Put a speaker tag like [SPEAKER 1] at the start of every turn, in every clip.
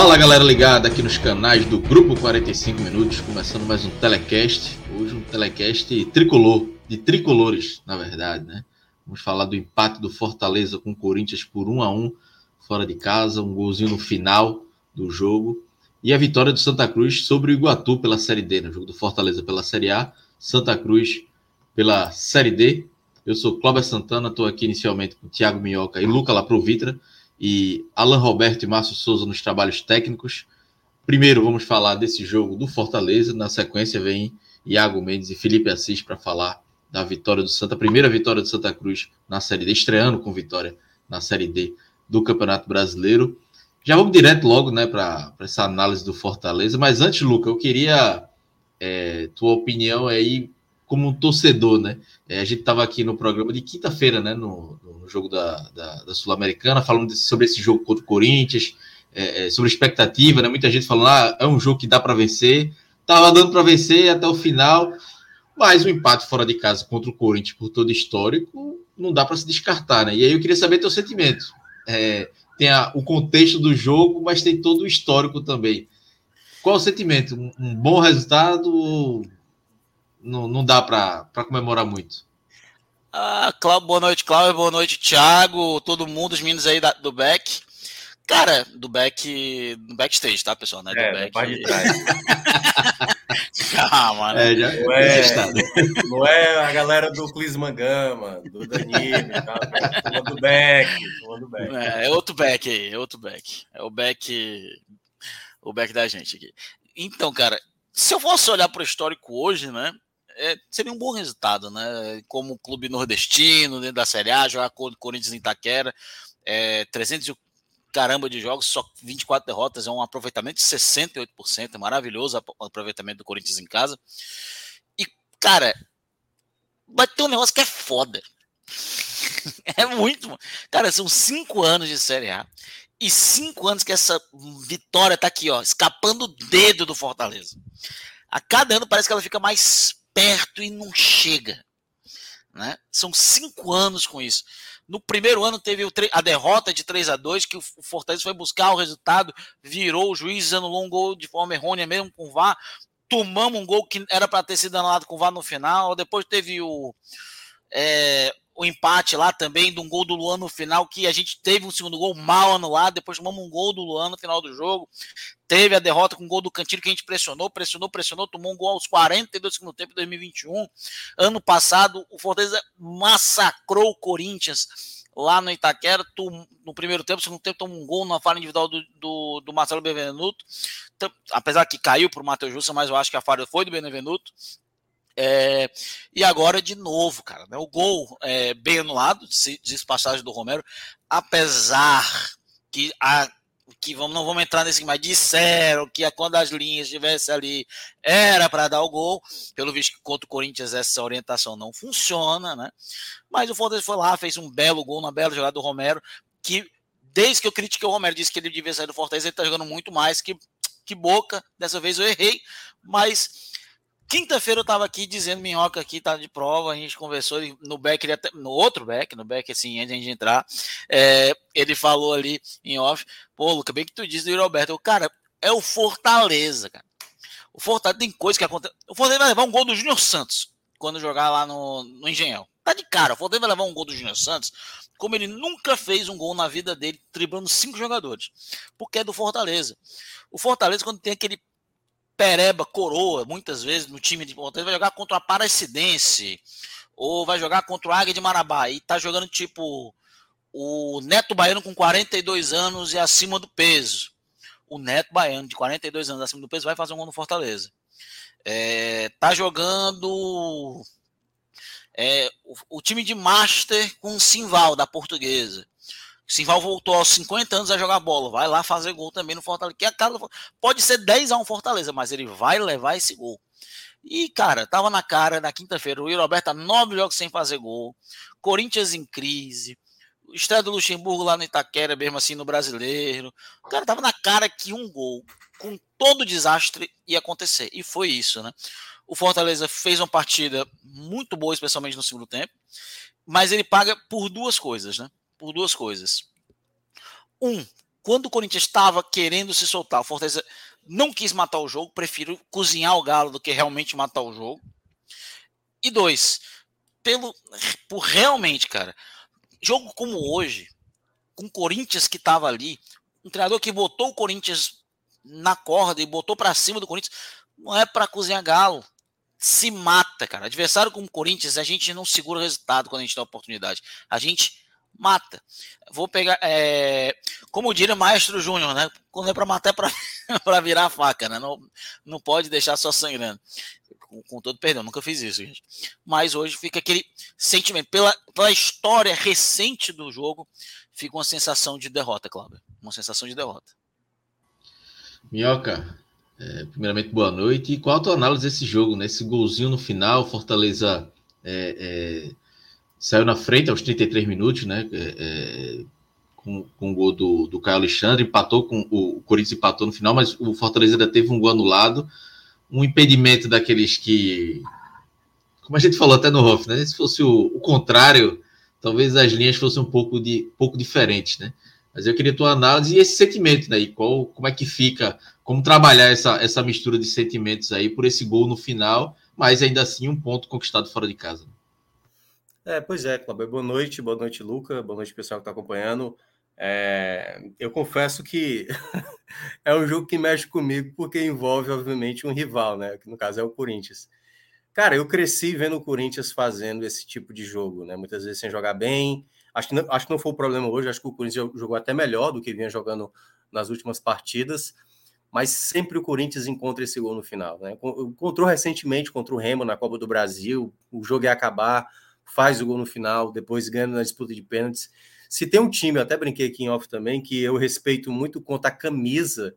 [SPEAKER 1] Fala galera ligada aqui nos canais do Grupo 45 Minutos, começando mais um telecast. Hoje um telecast tricolor, de tricolores, na verdade, né? Vamos falar do empate do Fortaleza com o Corinthians por 1 a 1 fora de casa, um golzinho no final do jogo. E a vitória do Santa Cruz sobre o Iguatu pela Série D, no né? jogo do Fortaleza pela Série A, Santa Cruz pela Série D. Eu sou Cláudio Santana, estou aqui inicialmente com Thiago Minhoca e Luca Laprovitra e Alan Roberto e Márcio Souza nos trabalhos técnicos. Primeiro vamos falar desse jogo do Fortaleza, na sequência vem Iago Mendes e Felipe Assis para falar da vitória do Santa, primeira vitória do Santa Cruz na Série D, estreando com vitória na Série D do Campeonato Brasileiro. Já vamos direto logo né, para essa análise do Fortaleza, mas antes, Luca, eu queria é, tua opinião aí como um torcedor, né? É, a gente estava aqui no programa de quinta-feira, né? No, no, jogo da, da, da Sul-Americana, falando sobre esse jogo contra o Corinthians, é, é, sobre expectativa, né? Muita gente falando, ah, é um jogo que dá para vencer. Tava dando para vencer até o final, mas o empate fora de casa contra o Corinthians, por todo histórico, não dá para se descartar, né? E aí eu queria saber teu sentimento. É, tem a, o contexto do jogo, mas tem todo o histórico também. Qual o sentimento? Um, um bom resultado? Não, não dá para comemorar muito.
[SPEAKER 2] Ah, Cláudio, boa noite, Cláudio, boa noite, Thiago, todo mundo, os meninos aí da, do Beck. Cara, do Beck, do backstage, tá, pessoal? Né? Do
[SPEAKER 3] é,
[SPEAKER 2] Beck.
[SPEAKER 3] de trás.
[SPEAKER 2] Calma, né?
[SPEAKER 3] É, já, não, é, não é a galera do Clisman Gama, do Danilo, tá? é do Beck, do Beck.
[SPEAKER 2] É, é outro Beck aí, é outro Beck. É o Beck, o Beck da gente aqui. Então, cara, se eu fosse olhar para o histórico hoje, né? É, seria um bom resultado, né? Como clube nordestino, dentro da Série A, jogar com o Corinthians em Itaquera, é, 300 caramba de jogos, só 24 derrotas, é um aproveitamento de 68%, é maravilhoso o aproveitamento do Corinthians em casa. E, cara, vai ter um negócio que é foda. é muito. Cara, são cinco anos de Série A e cinco anos que essa vitória tá aqui, ó, escapando o dedo do Fortaleza. A cada ano parece que ela fica mais perto e não chega. Né? São cinco anos com isso. No primeiro ano teve a derrota de 3 a 2 que o Fortaleza foi buscar o resultado, virou o juiz, anulou um gol de forma errônea mesmo com o VAR. Tomamos um gol que era para ter sido anulado com o VAR no final. Depois teve o, é, o empate lá também de um gol do Luan no final, que a gente teve um segundo gol mal anulado, depois tomamos um gol do Luan no final do jogo. Teve a derrota com o gol do Cantilho que a gente pressionou, pressionou, pressionou, tomou um gol aos 42 do segundo tempo de 2021. Ano passado, o Fortaleza massacrou o Corinthians lá no Itaquera, no primeiro tempo, no segundo tempo tomou um gol na falha individual do, do, do Marcelo Benevenuto, apesar que caiu para o Matheus Jussa, mas eu acho que a falha foi do Benevenuto. É, e agora de novo, cara, né, o gol é, bem anulado, diz passagem do Romero, apesar que a que vamos, não vamos entrar nesse, mas disseram que quando as linhas estivessem ali era para dar o gol. Pelo visto que contra o Corinthians essa orientação não funciona, né? Mas o Fortaleza foi lá, fez um belo gol, uma bela jogada do Romero, que desde que eu critiquei o Romero, disse que ele devia sair do Fortaleza, ele está jogando muito mais que, que Boca. Dessa vez eu errei, mas Quinta-feira eu estava aqui dizendo, Minhoca aqui tá de prova, a gente conversou no back, até, no outro back, no back assim, antes de entrar, é, ele falou ali em off, pô, Luca, bem que tu disse do Roberto, cara, é o Fortaleza, cara. O Fortaleza tem coisa que acontece. O Fortaleza vai levar um gol do Júnior Santos quando jogar lá no, no Engenhão. Tá de cara, o Fortaleza vai levar um gol do Júnior Santos, como ele nunca fez um gol na vida dele, driblando cinco jogadores, porque é do Fortaleza. O Fortaleza, quando tem aquele pereba, coroa, muitas vezes no time de Ponta, vai jogar contra o Aparecidense, ou vai jogar contra o Águia de Marabá, e tá jogando tipo o Neto Baiano com 42 anos e acima do peso. O Neto Baiano, de 42 anos acima do peso, vai fazer um gol no Fortaleza. É, tá jogando é, o, o, time de Master com o Simval, da Portuguesa. O Simval voltou aos 50 anos a jogar bola. Vai lá fazer gol também no Fortaleza. Que a casa, pode ser 10 a 1 Fortaleza, mas ele vai levar esse gol. E, cara, tava na cara na quinta-feira. O Roberto nove jogos sem fazer gol. Corinthians em crise. Estreia do Luxemburgo lá no Itaquera, mesmo assim, no brasileiro. O cara tava na cara que um gol, com todo o desastre, ia acontecer. E foi isso, né? O Fortaleza fez uma partida muito boa, especialmente no segundo tempo. Mas ele paga por duas coisas, né? Por duas coisas. Um, quando o Corinthians estava querendo se soltar, o Fortaleza não quis matar o jogo, prefiro cozinhar o galo do que realmente matar o jogo. E dois, pelo por realmente, cara, jogo como hoje, com o Corinthians que estava ali, um treinador que botou o Corinthians na corda e botou para cima do Corinthians, não é para cozinhar galo. Se mata, cara. Adversário como o Corinthians, a gente não segura o resultado quando a gente dá oportunidade. A gente mata. Vou pegar, é, como diria o Maestro Júnior, né? Quando é para matar, é para virar a faca, né? Não, não pode deixar só sangrando. Com, com, todo perdão, nunca fiz isso, gente. Mas hoje fica aquele sentimento, pela, pela história recente do jogo, fica uma sensação de derrota, Cláudio. Uma sensação de derrota.
[SPEAKER 1] Minhoca, é, primeiramente, boa noite. E qual a tua análise desse jogo, né? Esse golzinho no final, Fortaleza. É, é saiu na frente aos 33 minutos, né? É, é, com, com o gol do, do Caio Alexandre, empatou com o, o Corinthians empatou no final, mas o Fortaleza ainda teve um gol anulado, um impedimento daqueles que, como a gente falou até no Hoff, né? Se fosse o, o contrário, talvez as linhas fossem um pouco, de, pouco diferentes, né? Mas eu queria tua análise e esse sentimento, né? E qual, como é que fica, como trabalhar essa, essa mistura de sentimentos aí por esse gol no final, mas ainda assim um ponto conquistado fora de casa.
[SPEAKER 3] É, pois é, Cláudio. Boa noite, boa noite, Luca. Boa noite, pessoal que está acompanhando. É, eu confesso que é um jogo que mexe comigo porque envolve, obviamente, um rival, né? Que no caso é o Corinthians. Cara, eu cresci vendo o Corinthians fazendo esse tipo de jogo, né? Muitas vezes sem jogar bem. Acho que não, acho que não foi o problema hoje. Acho que o Corinthians jogou até melhor do que vinha jogando nas últimas partidas. Mas sempre o Corinthians encontra esse gol no final, né? Encontrou recentemente contra o Remo na Copa do Brasil. O jogo ia acabar faz o gol no final, depois ganha na disputa de pênaltis. Se tem um time, eu até brinquei aqui em off também, que eu respeito muito contra a camisa,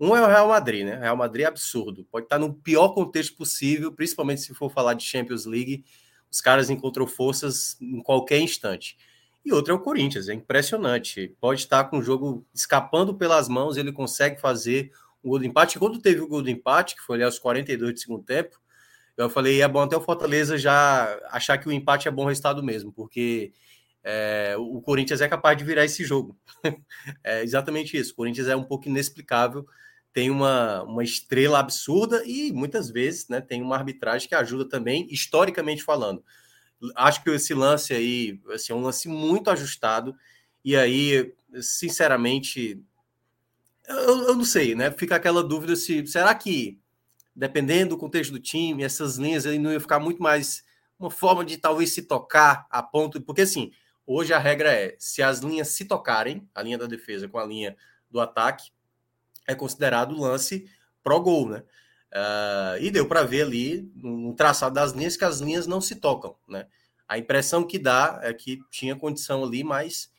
[SPEAKER 3] um é o Real Madrid, né? Real Madrid é absurdo. Pode estar no pior contexto possível, principalmente se for falar de Champions League. Os caras encontram forças em qualquer instante. E outro é o Corinthians, é impressionante. Pode estar com o jogo escapando pelas mãos, ele consegue fazer o gol do empate. Quando teve o gol do empate, que foi ali aos 42 do segundo tempo, eu falei, é bom até o Fortaleza já achar que o empate é bom resultado mesmo, porque é, o Corinthians é capaz de virar esse jogo. é exatamente isso. O Corinthians é um pouco inexplicável, tem uma, uma estrela absurda e muitas vezes né, tem uma arbitragem que ajuda também, historicamente falando. Acho que esse lance aí assim, é um lance muito ajustado, e aí, sinceramente, eu, eu não sei, né? Fica aquela dúvida se será que dependendo do contexto do time, essas linhas aí não ia ficar muito mais uma forma de talvez se tocar a ponto, porque assim, hoje a regra é, se as linhas se tocarem, a linha da defesa com a linha do ataque, é considerado lance pro gol, né? Uh, e deu para ver ali no traçado das linhas que as linhas não se tocam, né? A impressão que dá é que tinha condição ali, mas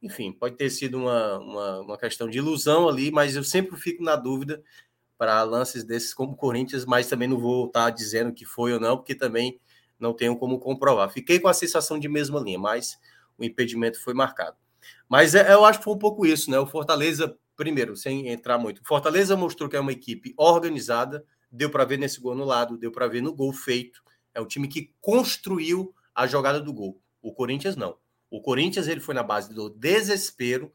[SPEAKER 3] enfim, pode ter sido uma, uma, uma questão de ilusão ali, mas eu sempre fico na dúvida para lances desses como Corinthians, mas também não vou estar dizendo que foi ou não, porque também não tenho como comprovar. Fiquei com a sensação de mesma linha, mas o impedimento foi marcado. Mas é, eu acho que foi um pouco isso, né? O Fortaleza, primeiro, sem entrar muito, o Fortaleza mostrou que é uma equipe organizada, deu para ver nesse gol no lado, deu para ver no gol feito. É um time que construiu a jogada do gol. O Corinthians não. O Corinthians ele foi na base do desespero,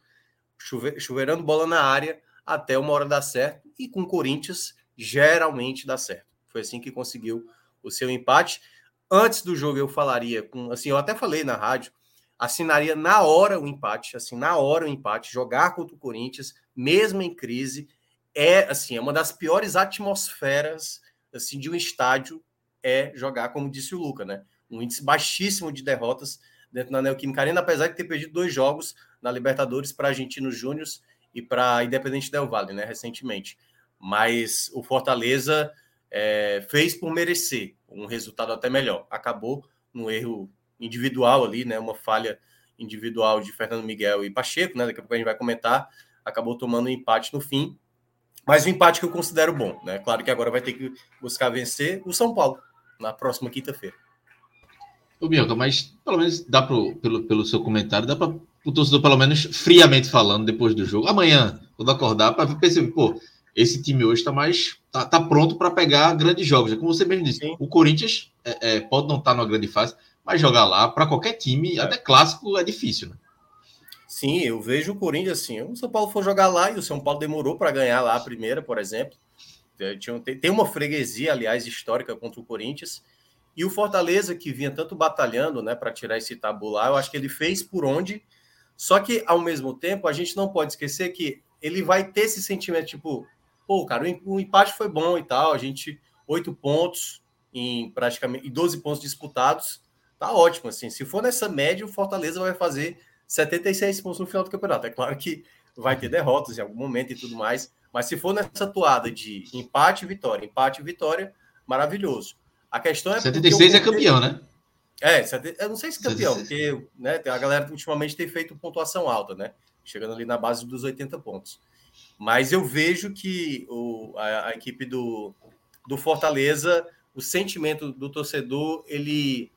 [SPEAKER 3] chuveirando bola na área, até uma hora dar certo, e com o Corinthians geralmente dá certo. Foi assim que conseguiu o seu empate. Antes do jogo eu falaria com, assim, eu até falei na rádio, assinaria na hora o empate, assim, na hora o empate, jogar contra o Corinthians, mesmo em crise, é assim, é uma das piores atmosferas assim de um estádio é jogar, como disse o Luca, né? Um índice baixíssimo de derrotas dentro da Neoquímica Arena, apesar de ter perdido dois jogos na Libertadores para Argentinos Júnior e para Independente Del Valle, né, recentemente. Mas o Fortaleza é, fez por merecer um resultado até melhor. Acabou no erro individual ali, né, uma falha individual de Fernando Miguel e Pacheco, né, daqui a pouco a gente vai comentar, acabou tomando um empate no fim, mas um empate que eu considero bom, né? Claro que agora vai ter que buscar vencer o São Paulo na próxima quinta-feira.
[SPEAKER 1] Ô, Bianca, mas pelo menos dá pro, pelo, pelo seu comentário, dá para o torcedor, pelo menos friamente falando, depois do jogo, amanhã, quando acordar, para perceber, pô, esse time hoje está mais. tá, tá pronto para pegar grandes jogos. Como você mesmo disse, Sim. o Corinthians é, é, pode não estar tá numa grande fase, mas jogar lá, para qualquer time, é. até clássico, é difícil, né?
[SPEAKER 3] Sim, eu vejo o Corinthians assim. O São Paulo for jogar lá e o São Paulo demorou para ganhar lá a primeira, por exemplo. Tem uma freguesia, aliás, histórica contra o Corinthians. E o Fortaleza, que vinha tanto batalhando né, para tirar esse tabu lá, eu acho que ele fez por onde. Só que, ao mesmo tempo, a gente não pode esquecer que ele vai ter esse sentimento, tipo, pô, cara, o empate foi bom e tal, a gente, oito pontos em praticamente 12 pontos disputados, tá ótimo, assim. Se for nessa média, o Fortaleza vai fazer 76 pontos no final do campeonato. É claro que vai ter derrotas em algum momento e tudo mais, mas se for nessa toada de empate e vitória, empate e vitória, maravilhoso. A questão é.
[SPEAKER 1] 76 é campeão, né?
[SPEAKER 3] É, eu não sei se campeão, porque né, a galera ultimamente tem feito pontuação alta, né? Chegando ali na base dos 80 pontos. Mas eu vejo que o, a, a equipe do, do Fortaleza, o sentimento do torcedor, ele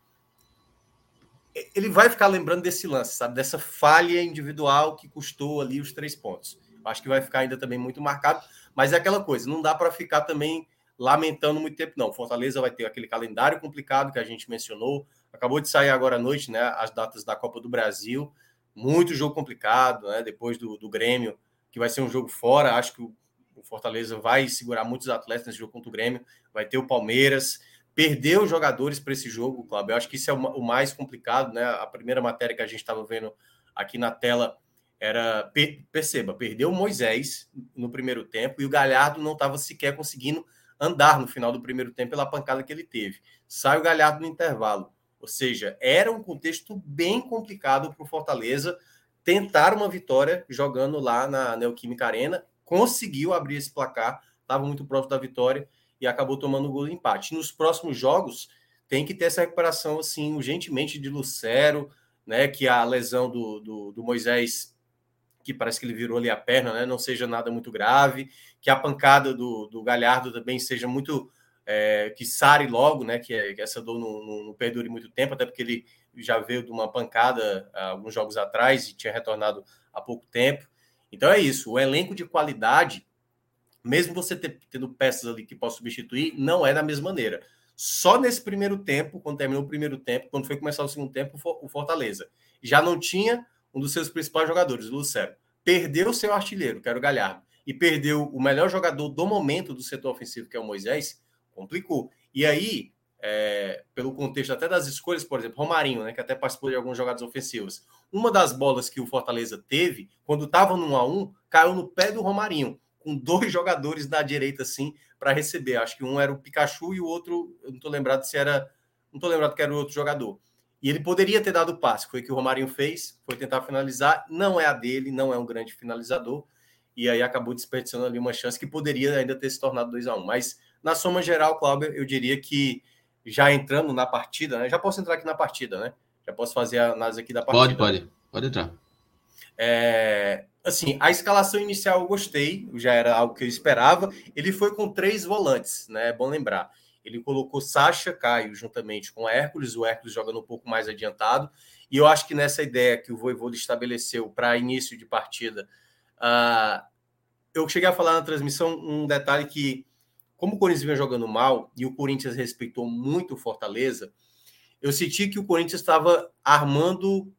[SPEAKER 3] ele vai ficar lembrando desse lance, sabe? Dessa falha individual que custou ali os três pontos. Acho que vai ficar ainda também muito marcado, mas é aquela coisa, não dá para ficar também lamentando muito tempo, não. Fortaleza vai ter aquele calendário complicado que a gente mencionou. Acabou de sair agora à noite, né? As datas da Copa do Brasil. Muito jogo complicado, né? Depois do, do Grêmio, que vai ser um jogo fora. Acho que o, Fortaleza vai segurar muitos atletas nesse jogo contra o Grêmio. Vai ter o Palmeiras. Perdeu jogadores para esse jogo, Cláudio. Eu acho que isso é o mais complicado, né? A primeira matéria que a gente estava vendo aqui na tela era. Perceba, perdeu o Moisés no primeiro tempo e o Galhardo não estava sequer conseguindo andar no final do primeiro tempo pela pancada que ele teve. Sai o Galhardo no intervalo. Ou seja, era um contexto bem complicado para o Fortaleza tentar uma vitória jogando lá na Neoquímica Arena. Conseguiu abrir esse placar, estava muito próximo da vitória e acabou tomando o gol do empate. Nos próximos jogos, tem que ter essa recuperação assim, urgentemente de Lucero, né? Que a lesão do, do, do Moisés que parece que ele virou ali a perna, né? Não seja nada muito grave, que a pancada do, do Galhardo também seja muito é, que sare logo, né? Que, que essa dor não, não, não, perdure muito tempo, até porque ele já veio de uma pancada alguns jogos atrás e tinha retornado há pouco tempo. Então é isso. O elenco de qualidade, mesmo você ter, tendo peças ali que possam substituir, não é da mesma maneira. Só nesse primeiro tempo, quando terminou o primeiro tempo, quando foi começar o segundo tempo, o Fortaleza já não tinha um dos seus principais jogadores, o Lucero. Perdeu seu artilheiro, que era o Galhardo, e perdeu o melhor jogador do momento do setor ofensivo, que é o Moisés, complicou. E aí, é, pelo contexto até das escolhas, por exemplo, Romarinho, né, que até participou de algumas jogadas ofensivas. Uma das bolas que o Fortaleza teve, quando estava no 1 a 1 caiu no pé do Romarinho, com dois jogadores da direita, assim, para receber. Acho que um era o Pikachu e o outro, eu não estou lembrado se era. Não estou lembrado que era o outro jogador. E ele poderia ter dado o passe, foi o que o Romarinho fez, foi tentar finalizar, não é a dele, não é um grande finalizador, e aí acabou desperdiçando ali uma chance que poderia ainda ter se tornado 2 a 1 um. Mas na soma geral, Cláudio, eu diria que já entrando na partida, né? Já posso entrar aqui na partida, né? Já posso fazer a análise aqui da partida.
[SPEAKER 1] Pode, pode, pode entrar.
[SPEAKER 3] É, assim, a escalação inicial eu gostei, já era algo que eu esperava. Ele foi com três volantes, né? É bom lembrar. Ele colocou Sacha, Caio, juntamente com Hércules, o Hércules jogando um pouco mais adiantado. E eu acho que nessa ideia que o Voivoda estabeleceu para início de partida, uh, eu cheguei a falar na transmissão um detalhe que, como o Corinthians vinha jogando mal e o Corinthians respeitou muito o Fortaleza, eu senti que o Corinthians estava armando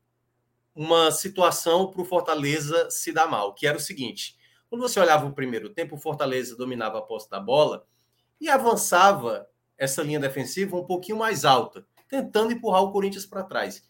[SPEAKER 3] uma situação para o Fortaleza se dar mal, que era o seguinte: quando você olhava o primeiro tempo, o Fortaleza dominava a posse da bola e avançava essa linha defensiva um pouquinho mais alta, tentando empurrar o Corinthians para trás.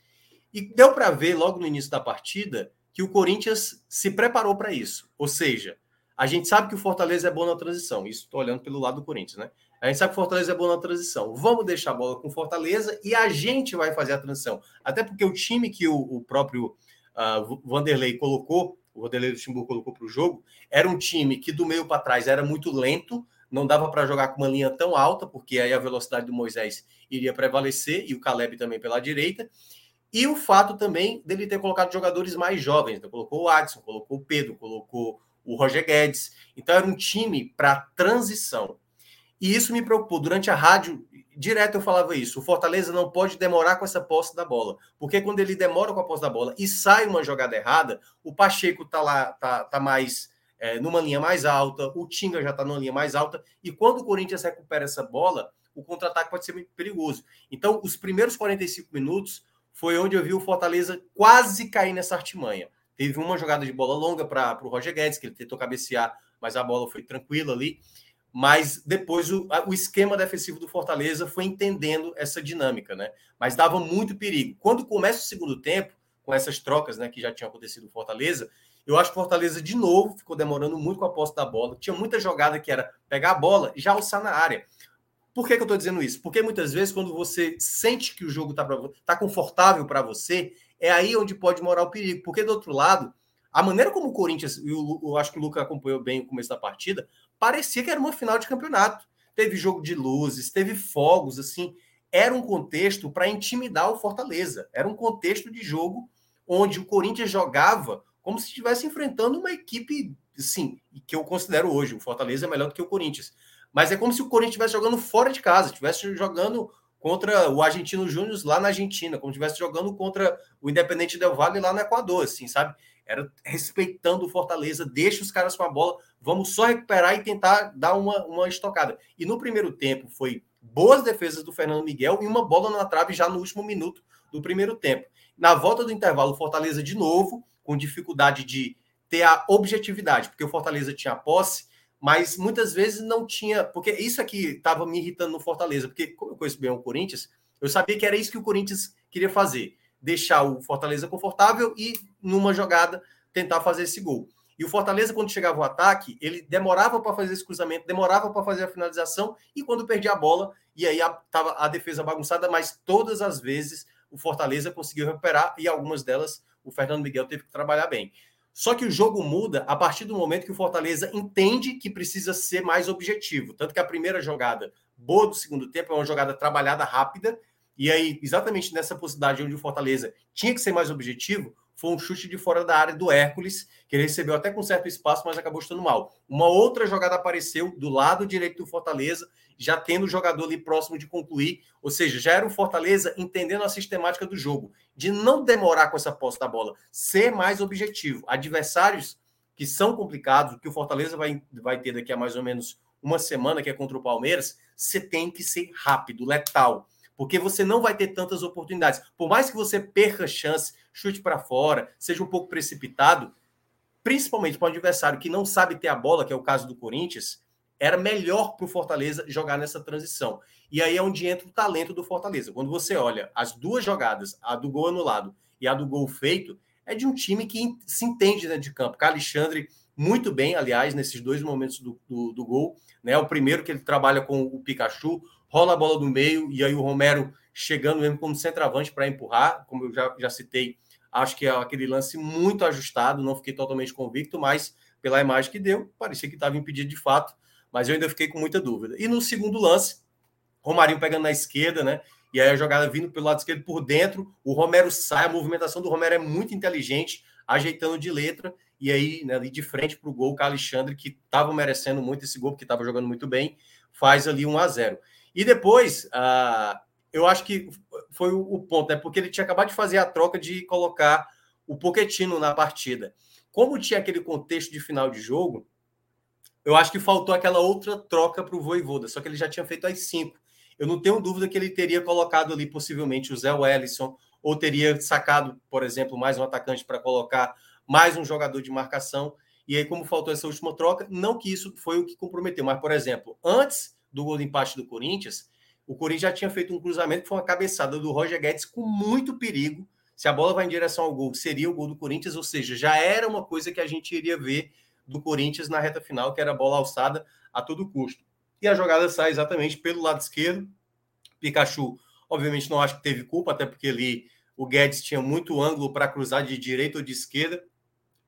[SPEAKER 3] E deu para ver logo no início da partida que o Corinthians se preparou para isso. Ou seja, a gente sabe que o Fortaleza é bom na transição. Isso estou olhando pelo lado do Corinthians, né? A gente sabe que Fortaleza é bom na transição. Vamos deixar a bola com Fortaleza e a gente vai fazer a transição. Até porque o time que o, o próprio uh, Vanderlei colocou, o Vanderlei do Timbu colocou para o jogo, era um time que do meio para trás era muito lento, não dava para jogar com uma linha tão alta, porque aí a velocidade do Moisés iria prevalecer e o Caleb também pela direita. E o fato também dele ter colocado jogadores mais jovens. Então, colocou o Adson, colocou o Pedro, colocou o Roger Guedes. Então, era um time para transição. E isso me preocupou. Durante a rádio, direto eu falava isso. O Fortaleza não pode demorar com essa posse da bola. Porque quando ele demora com a posse da bola e sai uma jogada errada, o Pacheco tá lá, tá, tá mais é, numa linha mais alta, o Tinga já está numa linha mais alta, e quando o Corinthians recupera essa bola, o contra-ataque pode ser muito perigoso. Então, os primeiros 45 minutos foi onde eu vi o Fortaleza quase cair nessa artimanha. Teve uma jogada de bola longa para o Roger Guedes, que ele tentou cabecear, mas a bola foi tranquila ali. Mas depois o, o esquema defensivo do Fortaleza foi entendendo essa dinâmica, né? Mas dava muito perigo. Quando começa o segundo tempo, com essas trocas né, que já tinham acontecido no Fortaleza, eu acho que o Fortaleza, de novo, ficou demorando muito com a posse da bola. Tinha muita jogada que era pegar a bola e já alçar na área. Por que, que eu estou dizendo isso? Porque muitas vezes, quando você sente que o jogo está tá confortável para você, é aí onde pode morar o perigo. Porque, do outro lado, a maneira como o Corinthians, eu, eu acho que o Lucas acompanhou bem o começo da partida, parecia que era uma final de campeonato. Teve jogo de luzes, teve fogos, assim. Era um contexto para intimidar o Fortaleza. Era um contexto de jogo onde o Corinthians jogava como se estivesse enfrentando uma equipe, sim, que eu considero hoje. O Fortaleza é melhor do que o Corinthians. Mas é como se o Corinthians estivesse jogando fora de casa, estivesse jogando contra o Argentino Júnior lá na Argentina, como estivesse jogando contra o Independente Del Valle lá no Equador, assim, sabe? Era respeitando o Fortaleza, deixa os caras com a bola, vamos só recuperar e tentar dar uma, uma estocada. E no primeiro tempo foi boas defesas do Fernando Miguel e uma bola na trave já no último minuto do primeiro tempo. Na volta do intervalo, o Fortaleza de novo com dificuldade de ter a objetividade, porque o Fortaleza tinha posse, mas muitas vezes não tinha. Porque isso aqui estava me irritando no Fortaleza, porque, como eu conheço bem o Corinthians, eu sabia que era isso que o Corinthians queria fazer: deixar o Fortaleza confortável e, numa jogada, tentar fazer esse gol. E o Fortaleza, quando chegava o ataque, ele demorava para fazer esse cruzamento, demorava para fazer a finalização, e quando perdia a bola, e aí estava a, a defesa bagunçada, mas todas as vezes o Fortaleza conseguiu recuperar, e algumas delas o Fernando Miguel teve que trabalhar bem. Só que o jogo muda a partir do momento que o Fortaleza entende que precisa ser mais objetivo. Tanto que a primeira jogada boa do segundo tempo é uma jogada trabalhada rápida. E aí, exatamente nessa possibilidade onde o Fortaleza tinha que ser mais objetivo, foi um chute de fora da área do Hércules, que ele recebeu até com certo espaço, mas acabou estando mal. Uma outra jogada apareceu do lado direito do Fortaleza, já tendo o jogador ali próximo de concluir, ou seja, já era o Fortaleza entendendo a sistemática do jogo, de não demorar com essa posse da bola, ser mais objetivo. Adversários que são complicados, que o Fortaleza vai, vai ter daqui a mais ou menos uma semana, que é contra o Palmeiras, você tem que ser rápido, letal porque você não vai ter tantas oportunidades. Por mais que você perca chance, chute para fora, seja um pouco precipitado, principalmente para um adversário que não sabe ter a bola, que é o caso do Corinthians, era melhor para o Fortaleza jogar nessa transição. E aí é onde entra o talento do Fortaleza. Quando você olha as duas jogadas, a do gol anulado e a do gol feito, é de um time que se entende dentro de campo. Alexandre, muito bem, aliás, nesses dois momentos do, do, do gol. Né? O primeiro que ele trabalha com o Pikachu, rola a bola do meio e aí o Romero chegando mesmo como centroavante para empurrar, como eu já, já citei, acho que é aquele lance muito ajustado, não fiquei totalmente convicto, mas pela imagem que deu, parecia que estava impedido de fato, mas eu ainda fiquei com muita dúvida. E no segundo lance, Romarinho pegando na esquerda, né? E aí a jogada vindo pelo lado esquerdo por dentro, o Romero sai, a movimentação do Romero é muito inteligente, ajeitando de letra, e aí, né, ali de frente para o gol, o Alexandre, que estava merecendo muito esse gol, porque estava jogando muito bem, faz ali 1 a 0 e depois, uh, eu acho que foi o, ponto, né? Porque ele tinha acabado de fazer a troca de colocar o Poquetino na partida. Como tinha aquele contexto de final de jogo, eu acho que faltou aquela outra troca para o Voivoda, só que ele já tinha feito as cinco. Eu não tenho dúvida que ele teria colocado ali possivelmente o Zé Wellison, ou teria sacado, por exemplo, mais um atacante para colocar mais um jogador de marcação. E aí, como faltou essa última troca, não que isso foi o que comprometeu, mas, por exemplo, antes do gol de empate do Corinthians, o Corinthians já tinha feito um cruzamento que foi uma cabeçada do Roger Guedes com muito perigo. Se a bola vai em direção ao gol, seria o gol do Corinthians, ou seja, já era uma coisa que a gente iria ver do Corinthians na reta final, que era a bola alçada a todo custo. e a jogada sai exatamente pelo lado esquerdo. Pikachu, obviamente, não acho que teve culpa, até porque ali o Guedes tinha muito ângulo para cruzar de direita ou de esquerda,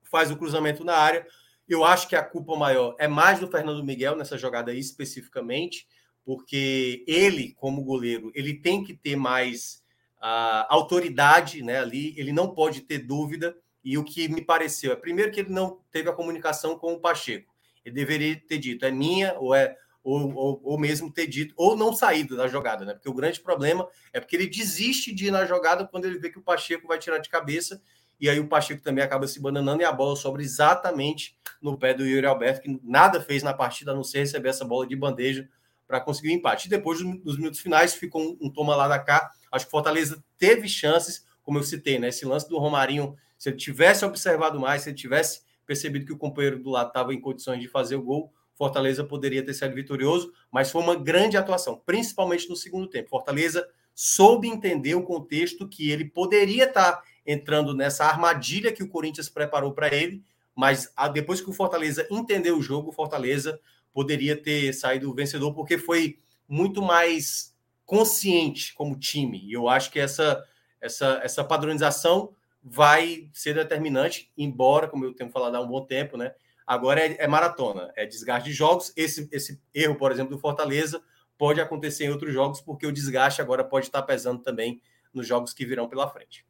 [SPEAKER 3] faz o cruzamento na área. Eu acho que a culpa maior é mais do Fernando Miguel nessa jogada aí especificamente, porque ele, como goleiro, ele tem que ter mais uh, autoridade né, ali, ele não pode ter dúvida. E o que me pareceu é, primeiro, que ele não teve a comunicação com o Pacheco. Ele deveria ter dito, é minha, ou é ou, ou, ou, mesmo ter dito, ou não saído da jogada, né? Porque o grande problema é porque ele desiste de ir na jogada quando ele vê que o Pacheco vai tirar de cabeça, e aí o Pacheco também acaba se bananando e a bola sobra exatamente no pé do Yuri Alberto, que nada fez na partida a não ser receber essa bola de bandeja para conseguir o empate. E depois dos minutos finais ficou um, um toma lá da cá. Acho que Fortaleza teve chances, como eu citei, né? Esse lance do Romarinho, se ele tivesse observado mais, se ele tivesse percebido que o companheiro do lado estava em condições de fazer o gol, Fortaleza poderia ter sido vitorioso, mas foi uma grande atuação, principalmente no segundo tempo. Fortaleza soube entender o contexto que ele poderia estar entrando nessa armadilha que o Corinthians preparou para ele, mas depois que o Fortaleza entendeu o jogo, o Fortaleza poderia ter saído vencedor, porque foi muito mais consciente como time. E eu acho que essa, essa, essa padronização vai ser determinante, embora, como eu tenho falado há um bom tempo, né? Agora é, é, maratona, é desgaste de jogos. Esse, esse erro, por exemplo, do Fortaleza pode acontecer em outros jogos, porque o desgaste agora pode estar pesando também nos jogos que virão pela frente.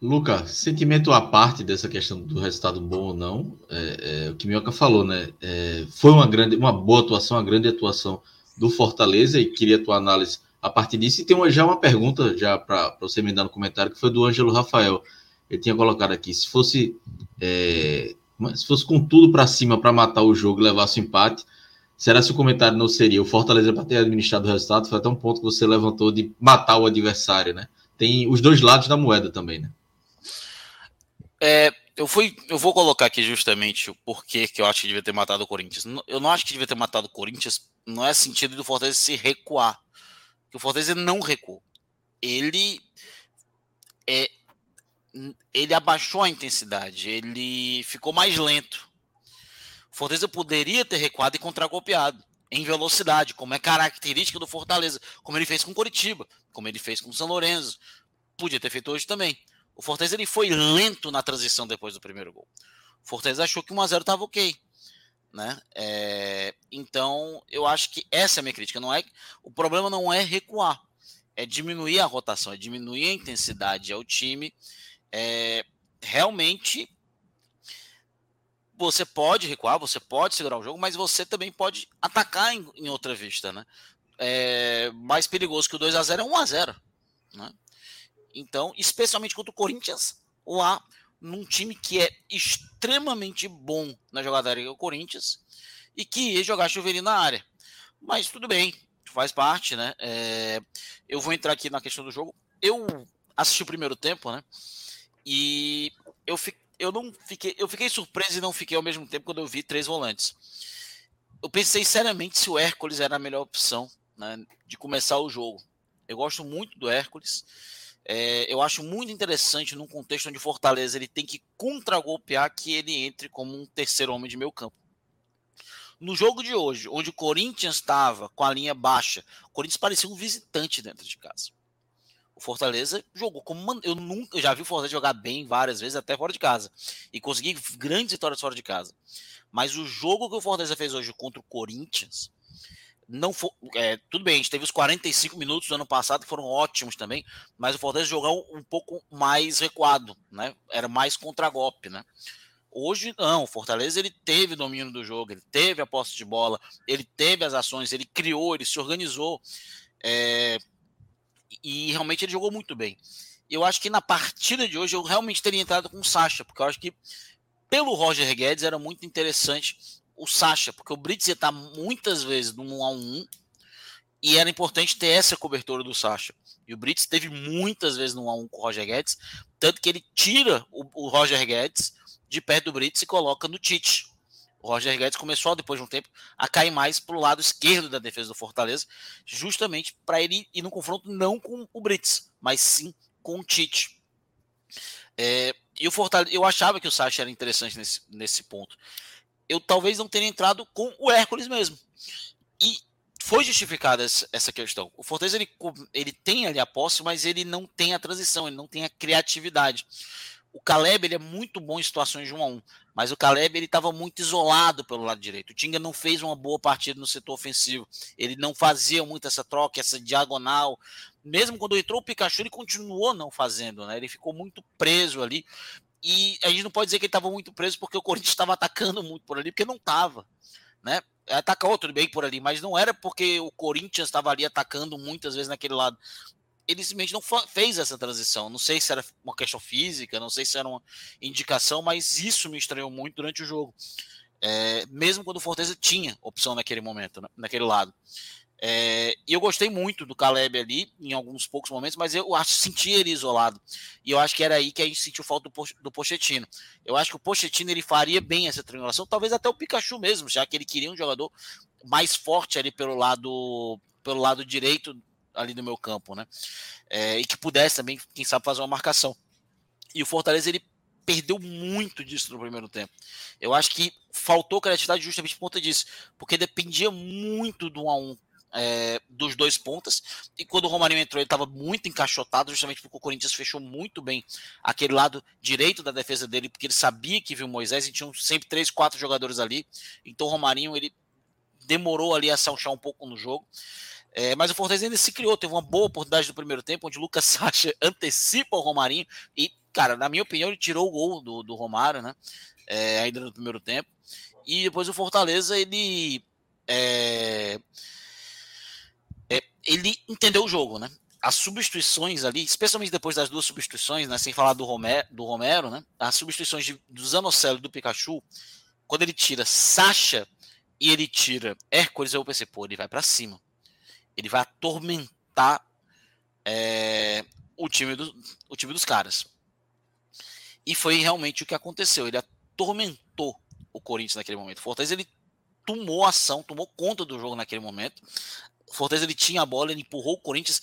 [SPEAKER 1] Luca, sentimento à parte dessa questão do resultado bom ou não, é, é, o que Minhoca falou, né? É, foi uma grande, uma boa atuação, uma grande atuação do Fortaleza e queria a tua análise a partir disso. E tem uma, já uma pergunta já para você me dar no comentário que foi do Ângelo Rafael. Ele tinha colocado aqui se fosse é, se fosse com tudo para cima para matar o jogo e levasse o empate, será se o comentário não seria o Fortaleza para ter administrado o resultado? Foi até um ponto que você levantou de matar o adversário, né? Tem os dois lados da moeda também, né?
[SPEAKER 2] É, eu, fui, eu vou colocar aqui justamente o porquê que eu acho que devia ter matado o Corinthians. Eu não acho que devia ter matado o Corinthians, não é sentido do Fortaleza se recuar. Porque o Fortaleza não recuou. Ele é, ele abaixou a intensidade, ele ficou mais lento. O Fortaleza poderia ter recuado e contragolpeado em velocidade, como é característica do Fortaleza, como ele fez com o Coritiba, como ele fez com o São Lourenço. Podia ter feito hoje também. O Fortaleza ele foi lento na transição depois do primeiro gol. O Fortaleza achou que 1x0 estava ok. Né? É, então, eu acho que essa é a minha crítica. Não é, o problema não é recuar, é diminuir a rotação, é diminuir a intensidade ao time é, realmente você pode recuar, você pode segurar o jogo, mas você também pode atacar em, em outra vista, né? É, mais perigoso que o 2 a 0 é 1 a 0 né? Então, especialmente contra o Corinthians, lá num time que é extremamente bom na jogada aérea, o Corinthians, e que ia jogar chuveirinho na área. Mas tudo bem, faz parte, né? É, eu vou entrar aqui na questão do jogo. Eu assisti o primeiro tempo, né? E eu, fi, eu não fiquei, eu fiquei surpreso e não fiquei ao mesmo tempo quando eu vi três volantes. Eu pensei seriamente se o Hércules era a melhor opção né, de começar o jogo. Eu gosto muito do Hércules. É, eu acho muito interessante num contexto onde Fortaleza ele tem que contragolpear que ele entre como um terceiro homem de meio campo. No jogo de hoje, onde o Corinthians estava com a linha baixa, o Corinthians parecia um visitante dentro de casa. O Fortaleza jogou como eu nunca eu já vi o Fortaleza jogar bem várias vezes até fora de casa e conseguir grandes vitórias fora de casa. Mas o jogo que o Fortaleza fez hoje contra o Corinthians não foi, é, tudo bem, a gente teve os 45 minutos do ano passado que foram ótimos também, mas o Fortaleza jogou um, um pouco mais recuado, né? Era mais contra-golpe, né? Hoje não, o Fortaleza ele teve domínio do jogo, ele teve a posse de bola, ele teve as ações, ele criou, ele se organizou. É, e realmente ele jogou muito bem. Eu acho que na partida de hoje eu realmente teria entrado com o Sacha, porque eu acho que pelo Roger Guedes era muito interessante o Sacha, porque o Brits ia estar muitas vezes no 1 a 1 e era importante ter essa cobertura do Sacha. E o Brits teve muitas vezes no 1 a 1 com o Roger Guedes, tanto que ele tira o, o Roger Guedes de perto do Brits e coloca no Tite. O Roger Guedes começou, depois de um tempo, a cair mais para o lado esquerdo da defesa do Fortaleza, justamente para ele ir no confronto não com o Brits, mas sim com o Tite. É, e o Fortaleza, eu achava que o Sacha era interessante nesse, nesse ponto. Eu talvez não teria entrado com o Hércules mesmo. E foi justificada essa questão. O Fortaleza ele, ele tem ali a posse, mas ele não tem a transição, ele não tem a criatividade. O Caleb ele é muito bom em situações de um a um, mas o Caleb ele estava muito isolado pelo lado direito. O Tinga não fez uma boa partida no setor ofensivo. Ele não fazia muito essa troca, essa diagonal. Mesmo quando entrou o Pikachu, ele continuou não fazendo, né? Ele ficou muito preso ali. E a gente não pode dizer que ele estava muito preso porque o Corinthians estava atacando muito por ali, porque não estava, né? Atacou tudo bem por ali, mas não era porque o Corinthians estava ali atacando muitas vezes naquele lado ele simplesmente não fez essa transição. Não sei se era uma questão física, não sei se era uma indicação, mas isso me estranhou muito durante o jogo. É, mesmo quando o Fortaleza tinha opção naquele momento, né, naquele lado. É, e eu gostei muito do Caleb ali, em alguns poucos momentos, mas eu acho senti ele isolado. E eu acho que era aí que a gente sentiu falta do, do Pochettino. Eu acho que o Pochettino ele faria bem essa triangulação, talvez até o Pikachu mesmo, já que ele queria um jogador mais forte ali pelo lado pelo lado direito ali no meu campo, né? É, e que pudesse também, quem sabe, fazer uma marcação. E o Fortaleza ele perdeu muito disso no primeiro tempo. Eu acho que faltou criatividade justamente por conta disso, porque dependia muito do 1 a 1 é, dos dois pontas. E quando o Romarinho entrou, ele estava muito encaixotado, justamente porque o Corinthians fechou muito bem aquele lado direito da defesa dele, porque ele sabia que viu Moisés e tinham sempre três, quatro jogadores ali. Então o Romarinho ele demorou ali a se achar um pouco no jogo. É, mas o Fortaleza ainda se criou, teve uma boa oportunidade no primeiro tempo, onde o Lucas Sacha antecipa o Romarinho e, cara, na minha opinião, ele tirou o gol do, do Romário, né? É, ainda no primeiro tempo. E depois o Fortaleza, ele. É, é, ele entendeu o jogo, né? As substituições ali, especialmente depois das duas substituições, né? Sem falar do Romero, do Romero né? As substituições de, do Zanocelo e do Pikachu, quando ele tira Sacha e ele tira Hércules, eu pensei, pô, ele vai para cima ele vai atormentar é, o, time do, o time dos caras. E foi realmente o que aconteceu. Ele atormentou o Corinthians naquele momento. O Fortaleza ele tomou ação, tomou conta do jogo naquele momento. O Fortaleza ele tinha a bola, ele empurrou o Corinthians.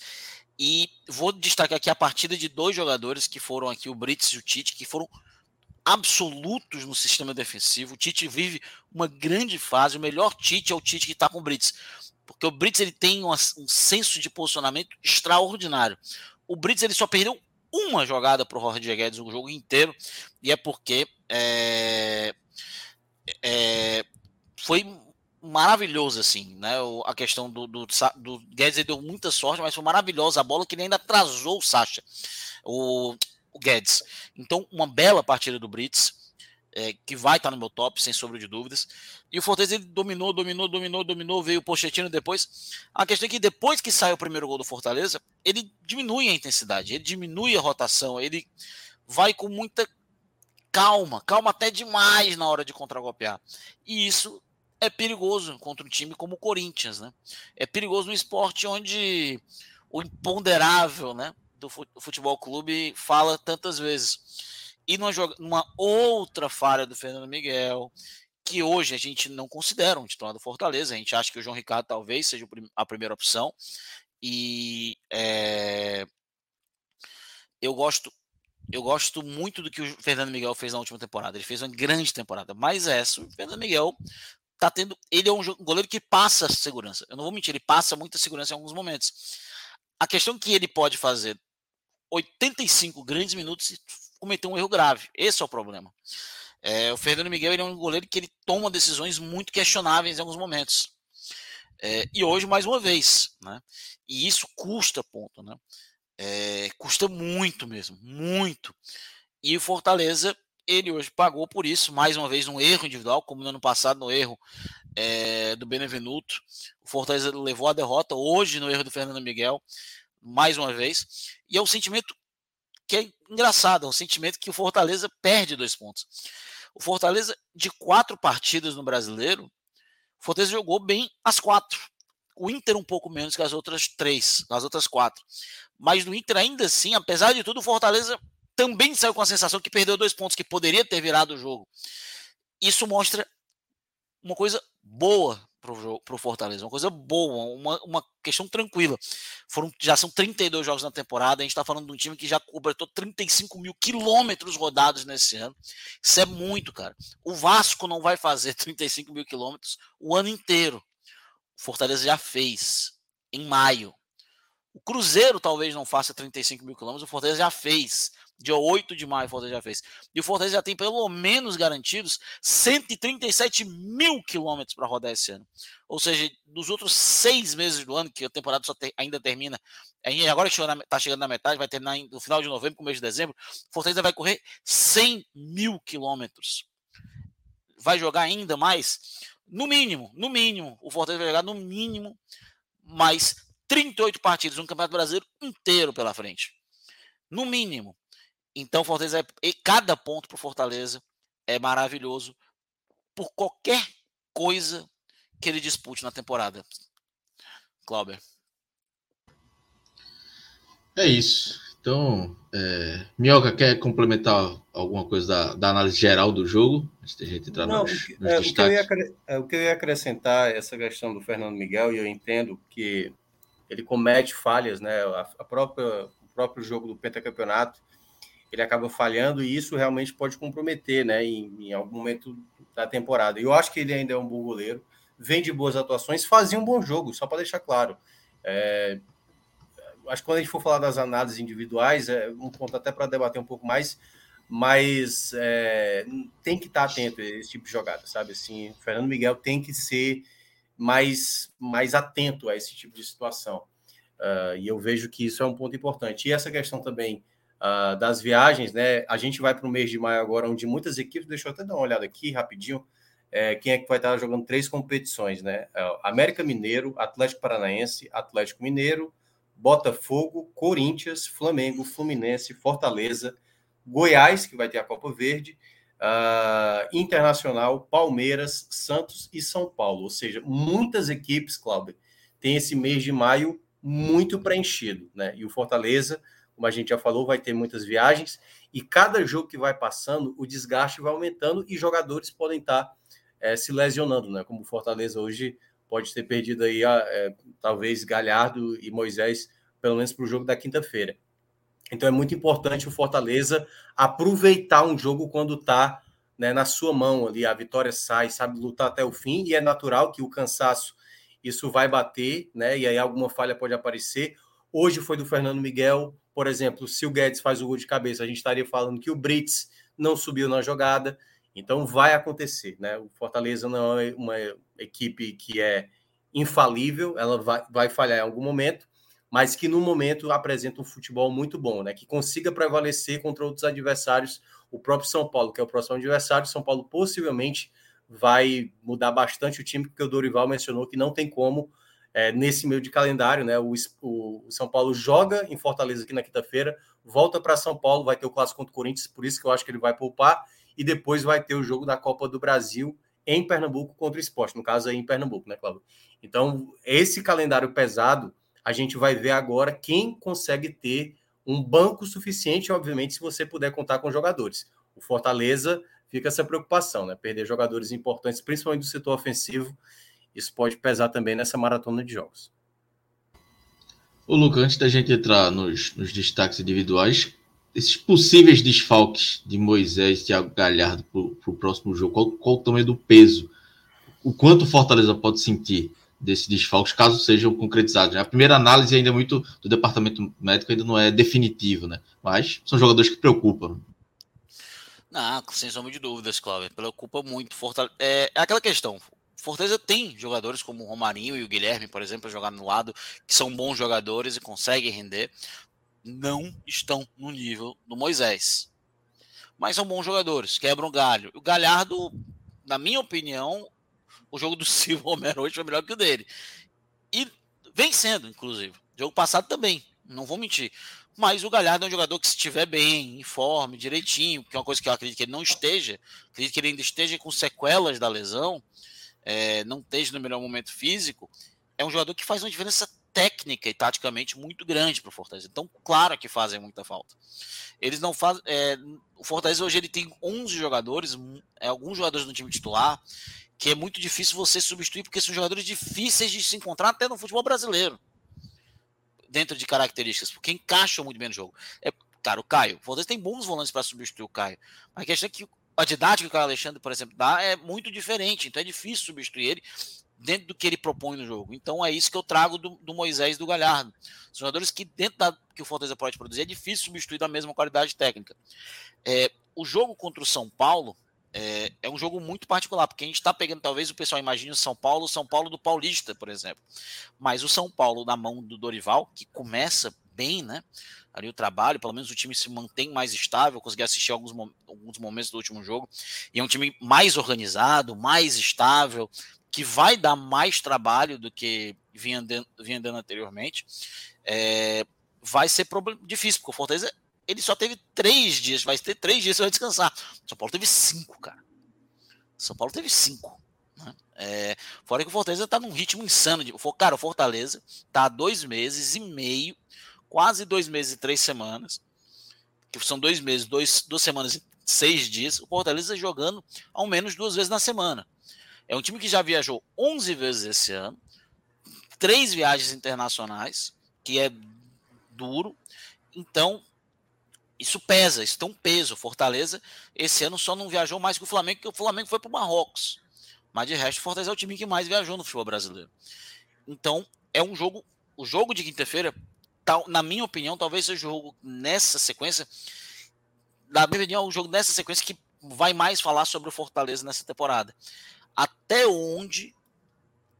[SPEAKER 2] E vou destacar aqui a partida de dois jogadores que foram aqui, o Brits e o Tite, que foram absolutos no sistema defensivo. O Tite vive uma grande fase. O melhor Tite é o Tite que está com o Brits porque o Brits ele tem um, um senso de posicionamento extraordinário. O Brits ele só perdeu uma jogada para o Roger Guedes o jogo inteiro, e é porque é, é, foi maravilhoso, assim, né? A questão do, do, do Guedes ele deu muita sorte, mas foi maravilhosa a bola que ele ainda atrasou o Sacha, o, o Guedes. Então, uma bela partida do Brits é, que vai estar no meu top, sem sombra de dúvidas. E o Fortaleza ele dominou, dominou, dominou, dominou, veio o Pochettino depois. A questão é que depois que sai o primeiro gol do Fortaleza, ele diminui a intensidade, ele diminui a rotação, ele vai com muita calma, calma até demais na hora de contragolpear. E isso é perigoso contra um time como o Corinthians, né? É perigoso no esporte onde o imponderável, né, do futebol clube fala tantas vezes. E numa, numa outra falha do Fernando Miguel, que hoje a gente não considera um titular do Fortaleza. A gente acha que o João Ricardo talvez seja a primeira opção. E é, eu gosto eu gosto muito do que o Fernando Miguel fez na última temporada. Ele fez uma grande temporada, mas essa, o Fernando Miguel tá tendo. Ele é um goleiro que passa segurança. Eu não vou mentir, ele passa muita segurança em alguns momentos. A questão que ele pode fazer 85 grandes minutos cometeu um erro grave. Esse é o problema. É, o Fernando Miguel ele é um goleiro que ele toma decisões muito questionáveis em alguns momentos. É, e hoje, mais uma vez, né? E isso custa ponto, né? É, custa muito mesmo, muito. E o Fortaleza, ele hoje pagou por isso, mais uma vez, um erro individual, como no ano passado, no erro é, do Benevenuto. O Fortaleza levou a derrota, hoje no erro do Fernando Miguel, mais uma vez. E é um sentimento que é engraçado, é um sentimento que o Fortaleza perde dois pontos. O Fortaleza, de quatro partidas no brasileiro, o Fortaleza jogou bem as quatro. O Inter um pouco menos que as outras três, as outras quatro. Mas no Inter, ainda assim, apesar de tudo, o Fortaleza também saiu com a sensação que perdeu dois pontos, que poderia ter virado o jogo. Isso mostra uma coisa boa para o Fortaleza. Uma coisa boa, uma, uma questão tranquila. Foram, já são 32 jogos na temporada, a gente está falando de um time que já completou 35 mil quilômetros rodados nesse ano. Isso é muito, cara. O Vasco não vai fazer 35 mil quilômetros o ano inteiro. Fortaleza já fez em maio. O Cruzeiro talvez não faça 35 mil quilômetros, o Fortaleza já fez. Dia 8 de maio, o Fortaleza já fez. E o Fortaleza já tem pelo menos garantidos 137 mil quilômetros para rodar esse ano. Ou seja, nos outros seis meses do ano, que a temporada só ter, ainda termina, agora que está chegando na metade, vai terminar no final de novembro, começo de dezembro, o Fortaleza vai correr 100 mil quilômetros. Vai jogar ainda mais? No mínimo, no mínimo, o Fortaleza vai jogar no mínimo mais 38 partidas, um Campeonato Brasileiro inteiro pela frente. No mínimo. Então, Fortaleza, é, cada ponto para o Fortaleza é maravilhoso por qualquer coisa que ele dispute na temporada. Clauber.
[SPEAKER 1] É isso. Então, é, Minhoca quer complementar alguma coisa da, da, análise geral do jogo? Antes da gente entrar Não, nos, nos
[SPEAKER 3] é, o, que ia, é, o, que eu ia, acrescentar essa questão do Fernando Miguel, e eu entendo que ele comete falhas, né? A, a própria, o próprio jogo do pentacampeonato ele acaba falhando e isso realmente pode comprometer, né, em, em, algum momento da temporada. Eu acho que ele ainda é um bom goleiro, vem de boas atuações, fazia um bom jogo, só para deixar claro. É, acho que quando a gente for falar das análises individuais, é um ponto até para debater um pouco mais, mas é, tem que estar tá atento a esse tipo de jogada, sabe? Assim, Fernando Miguel tem que ser mais, mais atento a esse tipo de situação. Uh, e eu vejo que isso é um ponto importante. E essa questão também uh, das viagens, né? A gente vai para o mês de maio agora, onde muitas equipes, deixa eu até dar uma olhada aqui rapidinho, é, quem é que vai estar jogando três competições, né? É, América Mineiro, Atlético Paranaense, Atlético Mineiro, Botafogo, Corinthians, Flamengo, Fluminense, Fortaleza, Goiás, que vai ter a Copa Verde, uh, Internacional, Palmeiras, Santos e São Paulo. Ou seja, muitas equipes, Cláudio, tem esse mês de maio muito preenchido, né? E o Fortaleza como a gente já falou, vai ter muitas viagens e cada jogo que vai passando, o desgaste vai aumentando e jogadores podem estar é, se lesionando, né? Como o Fortaleza hoje pode ter perdido aí, é, talvez Galhardo e Moisés, pelo menos para o jogo da quinta-feira. Então é muito importante o Fortaleza aproveitar um jogo quando está né, na sua mão ali, a vitória sai, sabe lutar até o fim, e é natural que o cansaço isso vai bater, né? E aí alguma falha pode aparecer. Hoje foi do Fernando Miguel, por exemplo, se o Guedes faz o gol de cabeça, a gente estaria falando que o Brits não subiu na jogada. Então vai acontecer, né? O Fortaleza não é uma equipe que é infalível, ela vai, vai falhar em algum momento, mas que no momento apresenta um futebol muito bom, né? Que consiga prevalecer contra outros adversários. O próprio São Paulo, que é o próximo adversário, São Paulo possivelmente vai mudar bastante o time, porque o Dorival mencionou que não tem como é, nesse meio de calendário, né? O, o, São Paulo joga em Fortaleza aqui na quinta-feira, volta para São Paulo, vai ter o clássico contra o Corinthians, por isso que eu acho que ele vai poupar, e depois vai ter o jogo da Copa do Brasil em Pernambuco contra o esporte, no caso aí em Pernambuco, né, Cláudio? Então, esse calendário pesado, a gente vai ver agora quem consegue ter um banco suficiente, obviamente, se você puder contar com jogadores. O Fortaleza fica essa preocupação, né? Perder jogadores importantes, principalmente do setor ofensivo, isso pode pesar também nessa maratona de jogos.
[SPEAKER 1] Ô, Luca, antes da gente entrar nos, nos destaques individuais, esses possíveis desfalques de Moisés e Thiago Galhardo para o próximo jogo, qual, qual, o tamanho do peso? O quanto o Fortaleza pode sentir desses desfalques, caso sejam concretizados? A primeira análise ainda é muito do departamento médico, ainda não é definitivo, né? Mas são jogadores que preocupam.
[SPEAKER 2] Não, sem sombra de dúvidas, Cláudio. Preocupa muito. Fortale... É, é aquela questão. Fortaleza tem jogadores como o Romarinho e o Guilherme, por exemplo, jogar no lado, que são bons jogadores e conseguem render. Não estão no nível do Moisés. Mas são bons jogadores, quebram galho. O Galhardo, na minha opinião, o jogo do Silva Romero hoje foi melhor que o dele. E vem sendo, inclusive. Jogo passado também, não vou mentir. Mas o Galhardo é um jogador que, se estiver bem, informe, direitinho, que é uma coisa que eu acredito que ele não esteja, acredito que ele ainda esteja com sequelas da lesão, é, não esteja no melhor momento físico, é um jogador que faz uma diferença técnica e taticamente muito grande para o Fortaleza. Então, claro que fazem muita falta. Eles não fazem. É, o Fortaleza hoje ele tem 11 jogadores, é, alguns jogadores no time titular, que é muito difícil você substituir, porque são jogadores difíceis de se encontrar até no futebol brasileiro. Dentro de características, porque encaixam muito bem no jogo. É, cara, o Caio. O Fortaleza tem bons volantes para substituir o Caio. Mas a questão é que a didática que o Alexandre, por exemplo, dá é muito diferente, então é difícil substituir ele. dentro do que ele propõe no jogo. Então é isso que eu trago do, do Moisés do Galhardo. jogadores que dentro da que o Fortaleza pode produzir é difícil substituir da mesma qualidade técnica. É, o jogo contra o São Paulo é, é, um jogo muito particular, porque a gente está pegando, talvez o pessoal imagine o São Paulo, o São Paulo do Paulista, por exemplo. Mas o São Paulo na mão do Dorival, que começa bem, né? Ali o trabalho, pelo menos o time se mantém mais estável. consegui assistir alguns, alguns momentos do último jogo. E é um time mais organizado, mais estável, que vai dar mais trabalho do que vinha andando, vinha anteriormente. É, vai ser difícil, porque o Fortaleza ele só teve três dias, vai ter três dias para descansar. São Paulo teve cinco, cara. São Paulo teve cinco. Né? É, fora que o Fortaleza está num ritmo insano. De, cara, o Fortaleza está há dois meses e meio, quase dois meses e três semanas, que são dois meses, dois, duas semanas e seis dias, o Fortaleza jogando ao menos duas vezes na semana. É um time que já viajou 11 vezes esse ano, três viagens internacionais, que é duro. Então, isso pesa, isso tem um peso. Fortaleza, esse ano só não viajou mais que o Flamengo, porque o Flamengo foi para o Marrocos. Mas de resto, o Fortaleza é o time que mais viajou no futebol brasileiro. Então, é um jogo. O jogo de quinta-feira, tá, na minha opinião, talvez seja o jogo nessa sequência. Na minha opinião, o jogo nessa sequência que vai mais falar sobre o Fortaleza nessa temporada. Até onde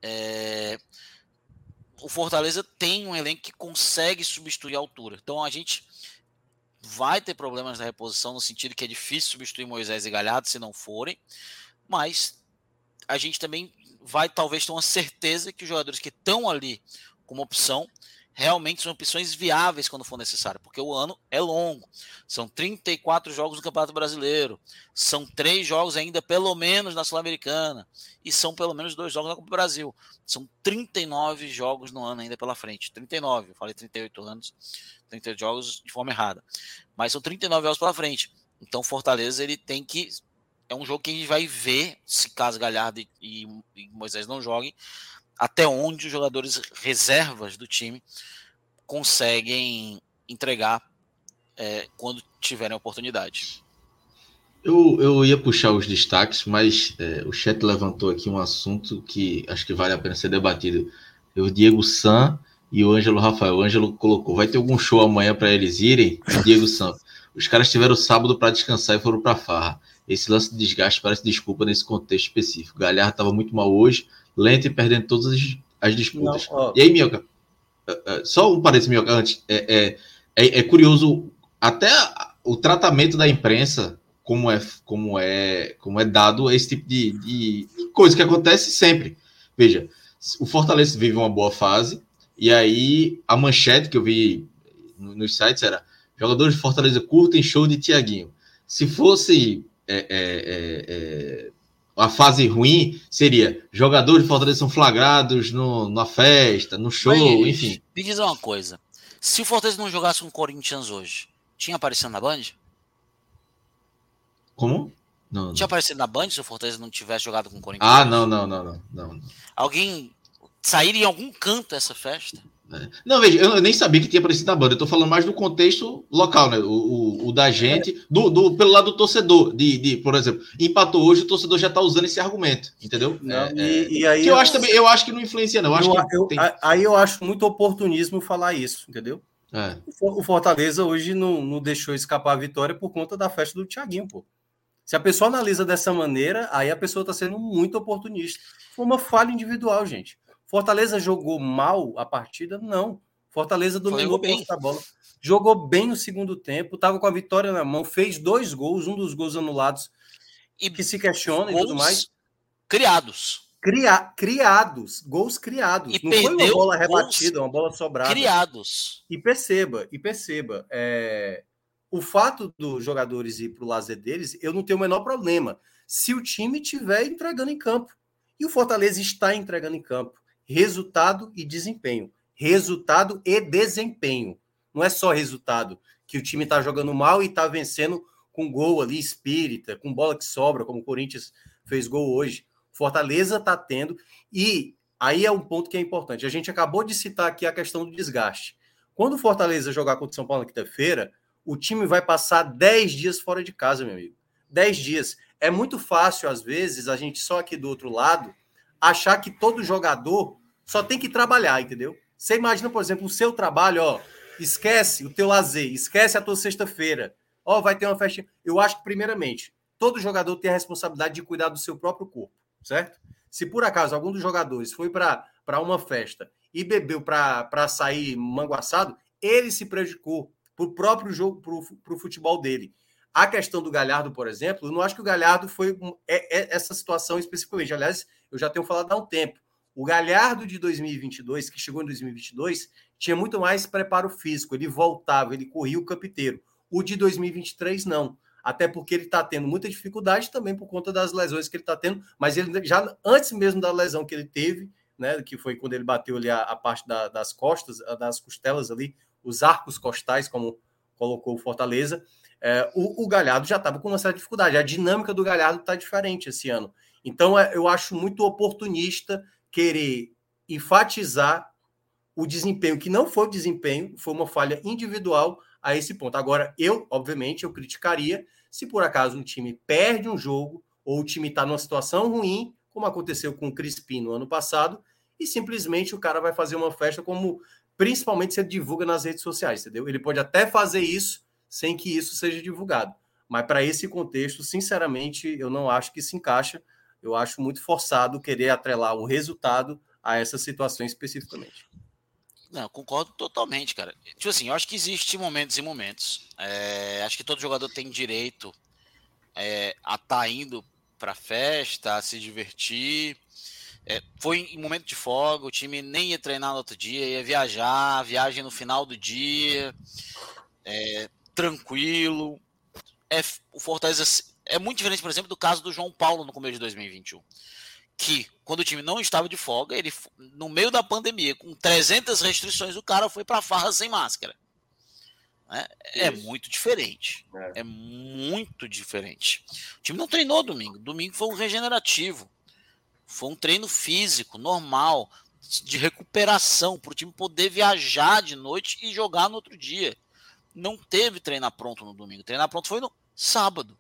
[SPEAKER 2] é, o Fortaleza tem um elenco que consegue substituir a altura. Então a gente vai ter problemas na reposição, no sentido que é difícil substituir Moisés e Galhardo se não forem, mas a gente também vai talvez ter uma certeza que os jogadores que estão ali como opção realmente são opções viáveis quando for necessário, porque o ano é longo. São 34 jogos no Campeonato Brasileiro, são três jogos ainda, pelo menos, na Sul-Americana, e são pelo menos dois jogos na Copa do Brasil. São 39 jogos no ano ainda pela frente. 39, eu falei 38 anos, 38 jogos de forma errada. Mas são 39 jogos pela frente. Então, Fortaleza, ele tem que. É um jogo que a gente vai ver, se caso Galhardo e, e Moisés não joguem, até onde os jogadores reservas do time conseguem entregar é, quando tiverem oportunidade.
[SPEAKER 1] Eu, eu ia puxar os destaques, mas é, o chat levantou aqui um assunto que acho que vale a pena ser debatido. O Diego San e o Ângelo Rafael. O Ângelo colocou: vai ter algum show amanhã para eles irem? Diego San. Os caras tiveram sábado para descansar e foram para farra. Esse lance de desgaste parece desculpa nesse contexto específico. Galhardo estava muito mal hoje, lento e perdendo todas as, as disputas. Não, e aí, Mioca, é, é, só um parênteses, Mioca, antes. É, é, é, é, curioso até o tratamento da imprensa, como é, como é, como é dado esse tipo de, de coisa que acontece sempre. Veja, o Fortaleza vive uma boa fase, e aí a manchete que eu vi nos sites era jogadores de Fortaleza curtem show de Tiaguinho. Se fosse é, é, é a fase ruim seria jogadores de Fortaleza são flagrados no, na festa, no show, Mas, enfim.
[SPEAKER 2] Me diz uma coisa: se o Fortaleza não jogasse com o Corinthians hoje, tinha aparecido na Band?
[SPEAKER 1] Como?
[SPEAKER 2] Não, não. Tinha aparecido na Band se o Fortaleza não tivesse jogado com o Corinthians?
[SPEAKER 1] Ah, não, não, não, não, não.
[SPEAKER 2] Alguém sair em algum canto essa festa?
[SPEAKER 1] É. Não, veja, eu nem sabia que tinha aparecido na banda. Eu tô falando mais do contexto local, né? O, o, o da gente, do, do, pelo lado do torcedor. De, de, por exemplo, empatou hoje, o torcedor já tá usando esse argumento, entendeu?
[SPEAKER 3] Não, é, e, é, e, aí
[SPEAKER 1] eu, eu, acho também, eu acho que não influencia, não. Eu acho eu,
[SPEAKER 3] tem... Aí eu acho muito oportunismo falar isso, entendeu? É. O Fortaleza hoje não, não deixou escapar a vitória por conta da festa do Thiaguinho, pô. Se a pessoa analisa dessa maneira, aí a pessoa está sendo muito oportunista. Foi uma falha individual, gente. Fortaleza jogou mal a partida? Não. Fortaleza dominou bem a bola. Jogou bem no segundo tempo, estava com a vitória na mão, fez dois gols, um dos gols anulados e que se questiona e tudo mais.
[SPEAKER 2] Criados.
[SPEAKER 3] Cria, criados, gols criados.
[SPEAKER 2] E Não foi uma
[SPEAKER 3] bola rebatida, uma bola sobrada.
[SPEAKER 2] Criados.
[SPEAKER 3] E perceba, e perceba, é, o fato dos jogadores ir para o lazer deles, eu não tenho o menor problema. Se o time estiver entregando em campo. E o Fortaleza está entregando em campo resultado e desempenho. Resultado e desempenho. Não é só resultado, que o time está jogando mal e está vencendo com gol ali espírita, com bola que sobra, como o Corinthians fez gol hoje. Fortaleza está tendo. E aí é um ponto que é importante. A gente acabou de citar aqui a questão do desgaste. Quando o Fortaleza jogar contra o São Paulo na quinta-feira, o time vai passar 10 dias fora de casa, meu amigo. 10 dias. É muito fácil, às vezes, a gente só aqui do outro lado achar que todo jogador só tem que trabalhar, entendeu? Você imagina, por exemplo, o seu trabalho, ó, esquece o teu lazer, esquece a tua sexta-feira. Ó, vai ter uma festa. Eu acho que, primeiramente, todo jogador tem a responsabilidade de cuidar do seu próprio corpo, certo? Se por acaso algum dos jogadores foi para uma festa e bebeu para sair manguaçado, ele se prejudicou para o próprio jogo, para o futebol dele. A questão do Galhardo, por exemplo, eu não acho que o Galhardo foi é, é essa situação especificamente. Aliás, eu já tenho falado há um tempo. O Galhardo de 2022, que chegou em 2022, tinha muito mais preparo físico. Ele voltava, ele corria o campo. O de 2023, não. Até porque ele está tendo muita dificuldade também por conta das lesões que ele está tendo. Mas ele já antes mesmo da lesão que ele teve, né, que foi quando ele bateu ali a, a parte da, das costas, das costelas ali, os arcos costais, como colocou o Fortaleza, é, o, o, Galhardo já estava com uma certa dificuldade. A dinâmica do Galhardo está diferente esse ano. Então, é, eu acho muito oportunista querer enfatizar o desempenho, que não foi desempenho, foi uma falha individual a esse ponto. Agora, eu, obviamente, eu criticaria se por acaso um time perde um jogo ou o time está numa situação ruim, como aconteceu com o Crispim no ano passado, e simplesmente o cara vai fazer uma festa como principalmente se divulga nas redes sociais, entendeu? Ele pode até fazer isso sem que isso seja divulgado. Mas para esse contexto, sinceramente, eu não acho que se encaixa. Eu acho muito forçado querer atrelar o resultado a essa situação especificamente.
[SPEAKER 2] Não, concordo totalmente, cara. Tipo assim, eu acho que existe momentos e momentos. É, acho que todo jogador tem direito é, a estar tá indo para festa, a se divertir. É, foi em momento de folga, o time nem ia treinar no outro dia, ia viajar, viagem no final do dia. É, tranquilo. É, o Fortaleza é muito diferente, por exemplo, do caso do João Paulo no começo de 2021. Que, quando o time não estava de folga, ele, no meio da pandemia, com 300 restrições, o cara foi para farra sem máscara. Né? É muito diferente. É. é. muito diferente. O time não treinou domingo. Domingo foi um regenerativo. Foi um treino físico, normal, de recuperação, para o time poder viajar de noite e jogar no outro dia não teve treinar pronto no domingo. Treinar pronto foi no sábado,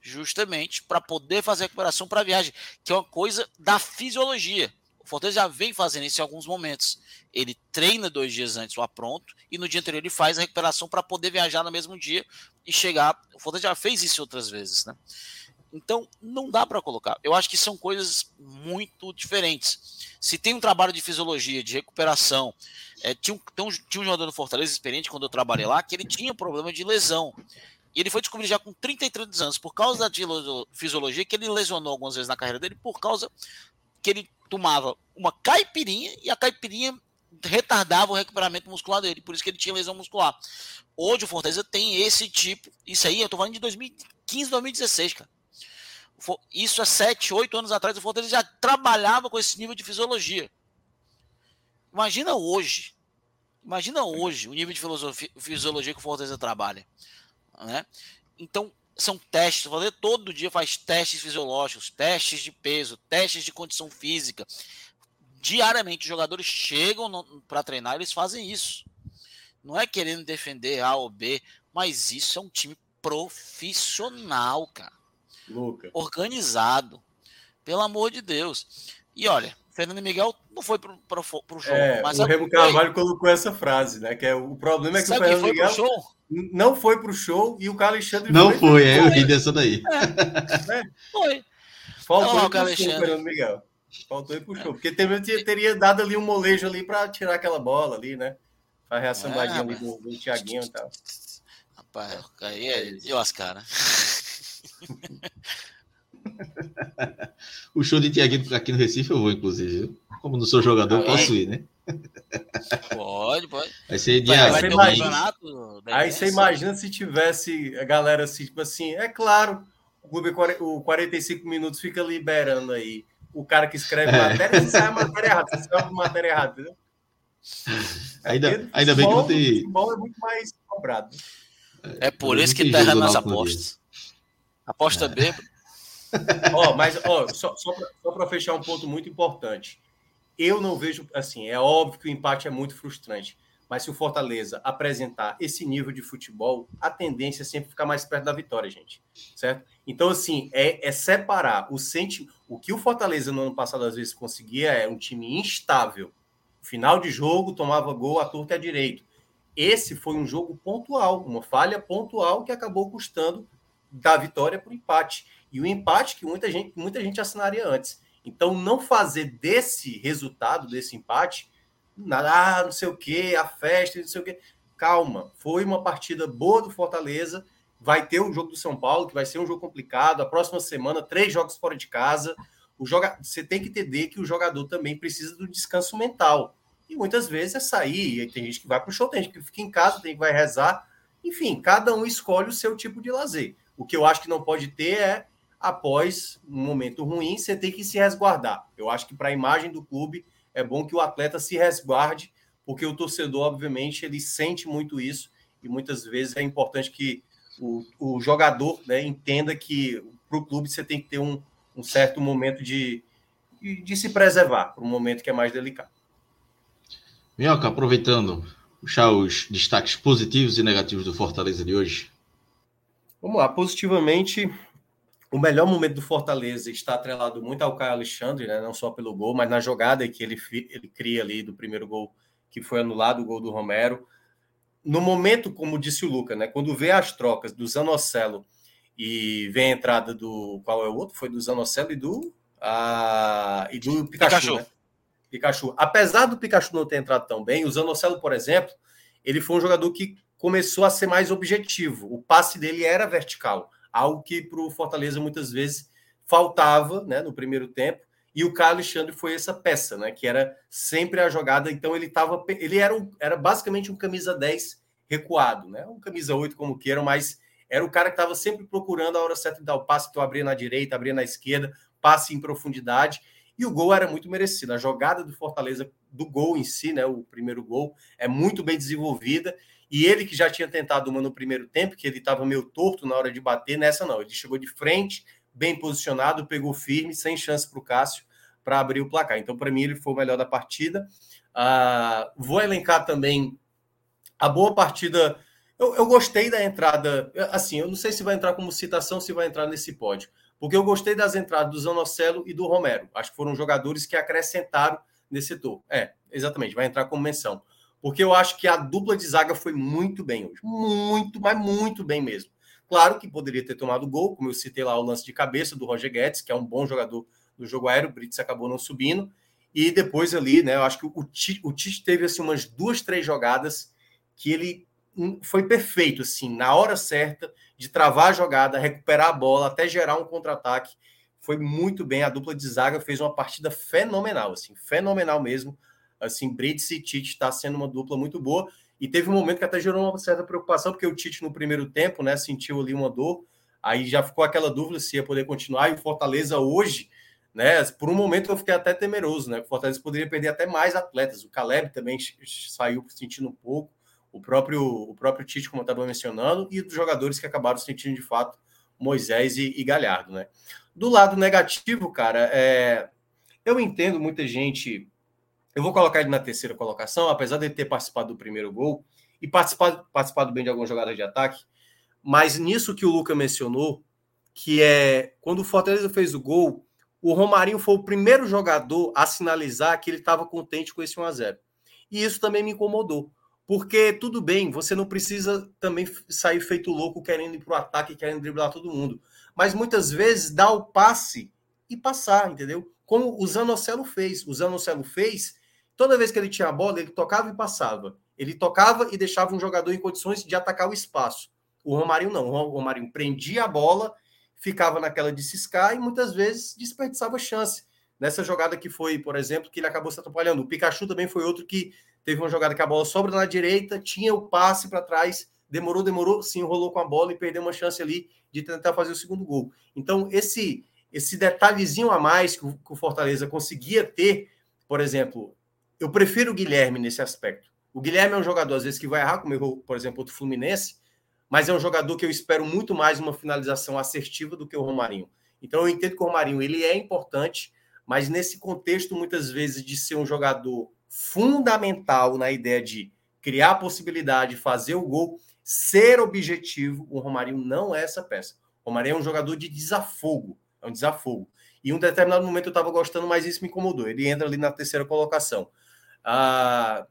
[SPEAKER 2] justamente para poder fazer a recuperação para a viagem, que é uma coisa da fisiologia. O Fortaleza já vem fazendo isso em alguns momentos. Ele treina dois dias antes o apronto e no dia anterior ele faz a recuperação para poder viajar no mesmo dia e chegar. O Fortaleza já fez isso outras vezes, né? Então, não dá para colocar. Eu acho que são coisas muito diferentes. Se tem um trabalho de fisiologia, de recuperação, é, tinha, um, tinha um jogador do Fortaleza experiente quando eu trabalhei lá, que ele tinha problema de lesão. E ele foi descobrir já com 33 anos, por causa da fisiologia, que ele lesionou algumas vezes na carreira dele, por causa que ele tomava uma caipirinha e a caipirinha retardava o recuperamento muscular dele, por isso que ele tinha lesão muscular. Hoje o Fortaleza tem esse tipo, isso aí eu tô falando de 2015, 2016, cara. Isso há 7, 8 anos atrás, o Fortaleza já trabalhava com esse nível de fisiologia. Imagina hoje. Imagina hoje o nível de fisiologia que o Fortaleza trabalha. Né? Então, são testes. O Fortaleza todo dia faz testes fisiológicos, testes de peso, testes de condição física. Diariamente, os jogadores chegam para treinar, eles fazem isso. Não é querendo defender A ou B, mas isso é um time profissional, cara.
[SPEAKER 3] Luca.
[SPEAKER 2] Organizado. Pelo amor de Deus. E olha, Fernando Miguel não foi pro, pro, pro show.
[SPEAKER 3] É, mas o Remo Carvalho colocou essa frase, né? Que é, o problema é que
[SPEAKER 2] Sabe
[SPEAKER 3] o Fernando
[SPEAKER 2] Miguel
[SPEAKER 3] não foi pro show e o Carlos Alexandre
[SPEAKER 1] Não foi, foi é, eu ri dessa daí.
[SPEAKER 2] É. Foi.
[SPEAKER 3] Faltou ir pro show, Fernando Miguel. Faltou ir pro show. Porque teria, teria dado ali um molejo ali para tirar aquela bola ali, né? A sambadinha é, ali do, do Thiaguinho e tal.
[SPEAKER 2] Rapaz, aí é de lascar, né?
[SPEAKER 1] O show de Tiaguinho aqui no Recife eu vou, inclusive. Como não sou jogador, posso ir, né?
[SPEAKER 2] Pode, pode.
[SPEAKER 1] Vai ser dia
[SPEAKER 3] vai, vai imagina, Aí você imagina se tivesse a galera assim, tipo assim, é claro, o Clube o 45 minutos fica liberando aí o cara que escreve é. matéria, se sai a matéria errada, você escreve a matéria errada, entendeu?
[SPEAKER 1] Ainda, ainda bem que não tem.
[SPEAKER 3] O futebol é muito mais cobrado.
[SPEAKER 2] É por isso que tá errando nas apostas. Aposta é. bêbado.
[SPEAKER 3] Ó, mas ó, só, só para fechar um ponto muito importante. Eu não vejo, assim, é óbvio que o empate é muito frustrante, Mas se o Fortaleza apresentar esse nível de futebol, a tendência é sempre ficar mais perto da vitória, gente. Certo? Então, assim, é, é separar o senti O que o Fortaleza no ano passado às vezes conseguia é um time instável. Final de jogo, tomava gol à torta e à direito. Esse foi um jogo pontual, uma falha pontual que acabou custando da vitória para o empate. E o empate que muita gente, muita gente assinaria antes. Então, não fazer desse resultado, desse empate, ah, não sei o que, a festa, não sei o que. Calma, foi uma partida boa do Fortaleza. Vai ter o jogo do São Paulo, que vai ser um jogo complicado. A próxima semana, três jogos fora de casa. O joga... Você tem que entender que o jogador também precisa do descanso mental. E muitas vezes é sair. E tem gente que vai para o show, tem gente que fica em casa, tem que vai rezar. Enfim, cada um escolhe o seu tipo de lazer. O que eu acho que não pode ter é, após um momento ruim, você tem que se resguardar. Eu acho que para a imagem do clube é bom que o atleta se resguarde, porque o torcedor, obviamente, ele sente muito isso e muitas vezes é importante que o, o jogador né, entenda que para o clube você tem que ter um, um certo momento de, de, de se preservar, para um momento que é mais delicado.
[SPEAKER 1] Minhoca, aproveitando, puxar os destaques positivos e negativos do Fortaleza de hoje.
[SPEAKER 3] Vamos lá, positivamente, o melhor momento do Fortaleza está atrelado muito ao Caio Alexandre, né? não só pelo gol, mas na jogada que ele, ele cria ali do primeiro gol, que foi anulado, o gol do Romero. No momento, como disse o Luca, né? quando vê as trocas do Zanocelo e vem a entrada do. Qual é o outro? Foi do Zanocelo e do. Ah, e do Pikachu. Pikachu. Né? Pikachu. Apesar do Pikachu não ter entrado tão bem, o Zanocelo, por exemplo, ele foi um jogador que começou a ser mais objetivo. O passe dele era vertical algo que para o Fortaleza muitas vezes faltava né, no primeiro tempo. E o Carlos Alexandre foi essa peça, né? Que era sempre a jogada. Então ele tava. Ele era, um, era basicamente um camisa 10 recuado, né? Um camisa 8, como queiram, mas era o cara que estava sempre procurando a hora certa de dar o passe, então abria na direita, abria na esquerda, passe em profundidade. E o gol era muito merecido. A jogada do Fortaleza, do gol em si, né? O primeiro gol, é muito bem desenvolvida. E ele que já tinha tentado uma no primeiro tempo, que ele estava meio torto na hora de bater, nessa não. Ele chegou de frente, bem posicionado, pegou firme, sem chance para o Cássio para abrir o placar. Então, para mim, ele foi o melhor da partida. Uh, vou elencar também a boa partida. Eu, eu, gostei da entrada. Assim, eu não sei se vai entrar como citação, se vai entrar nesse pódio. Porque eu gostei das entradas do Zanocelo e do Romero. Acho que foram jogadores que acrescentaram nesse setor. É, exatamente, vai entrar como menção porque eu acho que a dupla de zaga foi muito bem hoje. Muito, mas muito bem mesmo. Claro que poderia ter tomado gol, como eu citei lá o lance de cabeça do Roger Guedes, que é um bom jogador do jogo aéreo, o Brits acabou não subindo. E depois ali, né, eu acho que o Tite, o Tite teve assim umas duas, três jogadas que ele hum, foi perfeito, assim, na hora certa de travar a jogada, recuperar a bola, até gerar um contra-ataque. Foi muito bem, a dupla de zaga fez uma partida fenomenal, assim, fenomenal mesmo assim, Brits e Tite está sendo uma dupla muito boa. E teve um momento que até gerou uma certa preocupação, porque o Tite no primeiro tempo, né, sentiu ali uma dor, aí já ficou aquela dúvida se ia poder continuar. E o Fortaleza hoje, né, por um momento eu fiquei até temeroso, né, o Fortaleza poderia perder até mais atletas. O Caleb também saiu sentindo um pouco, o próprio, o próprio Tite, como eu estava mencionando, e dos jogadores que acabaram sentindo de fato Moisés e, e Galhardo, né. Do lado negativo, cara, é, eu entendo muita gente eu vou colocar ele na terceira colocação, apesar de ele ter participado do primeiro gol e participado, participado bem de algumas jogadas de ataque. Mas nisso que o Luca mencionou, que é quando o Fortaleza fez o gol, o Romarinho foi o primeiro jogador a sinalizar que ele estava contente com esse 1 a 0 E isso também me incomodou. Porque tudo bem, você não precisa também sair feito louco querendo ir para o ataque, querendo driblar todo mundo. Mas muitas vezes dá o passe e passar, entendeu? Como o Zanocelo fez. O Zanocelo fez Toda vez que ele tinha a bola, ele tocava e passava. Ele tocava e deixava um jogador em condições de atacar o espaço. O Romário não. O Romário prendia a bola, ficava naquela de ciscar e muitas vezes desperdiçava chance. Nessa jogada que foi, por exemplo, que ele acabou se atrapalhando. O Pikachu também foi outro que teve uma jogada que a bola sobra na direita, tinha o passe para trás, demorou, demorou, se enrolou com a bola e perdeu uma chance ali de tentar fazer o segundo gol. Então, esse esse detalhezinho a mais que o, que o Fortaleza conseguia ter, por exemplo, eu prefiro o Guilherme nesse aspecto. O Guilherme é um jogador, às vezes, que vai errar, como errou, por exemplo, o Fluminense, mas é um jogador que eu espero muito mais uma finalização assertiva do que o Romarinho. Então eu entendo que o Romarinho ele é importante, mas nesse contexto, muitas vezes, de ser um jogador fundamental na ideia de criar a possibilidade, fazer o gol, ser objetivo. O Romarinho não é essa peça. O Romarinho é um jogador de desafogo, é um desafogo. E em um determinado momento eu estava gostando, mas isso me incomodou. Ele entra ali na terceira colocação. Ah,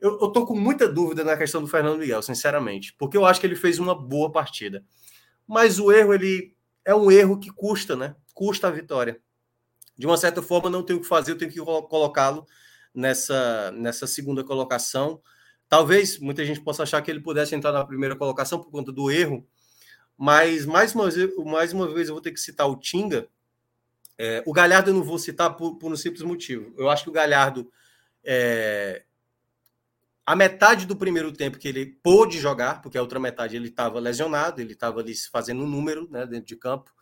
[SPEAKER 3] eu, eu tô com muita dúvida na questão do Fernando Miguel, sinceramente, porque eu acho que ele fez uma boa partida. Mas o erro, ele é um erro que custa, né? Custa a vitória. De uma certa forma, não tenho o que fazer, eu tenho que colocá-lo nessa, nessa segunda colocação. Talvez muita gente possa achar que ele pudesse entrar na primeira colocação por conta do erro, mas mais uma vez, mais uma vez eu vou ter que citar o Tinga. É, o Galhardo eu não vou citar por, por um simples motivo. Eu acho que o Galhardo é, a metade do primeiro tempo que ele pôde jogar, porque a outra metade ele estava lesionado, ele estava ali fazendo um número né, dentro de campo.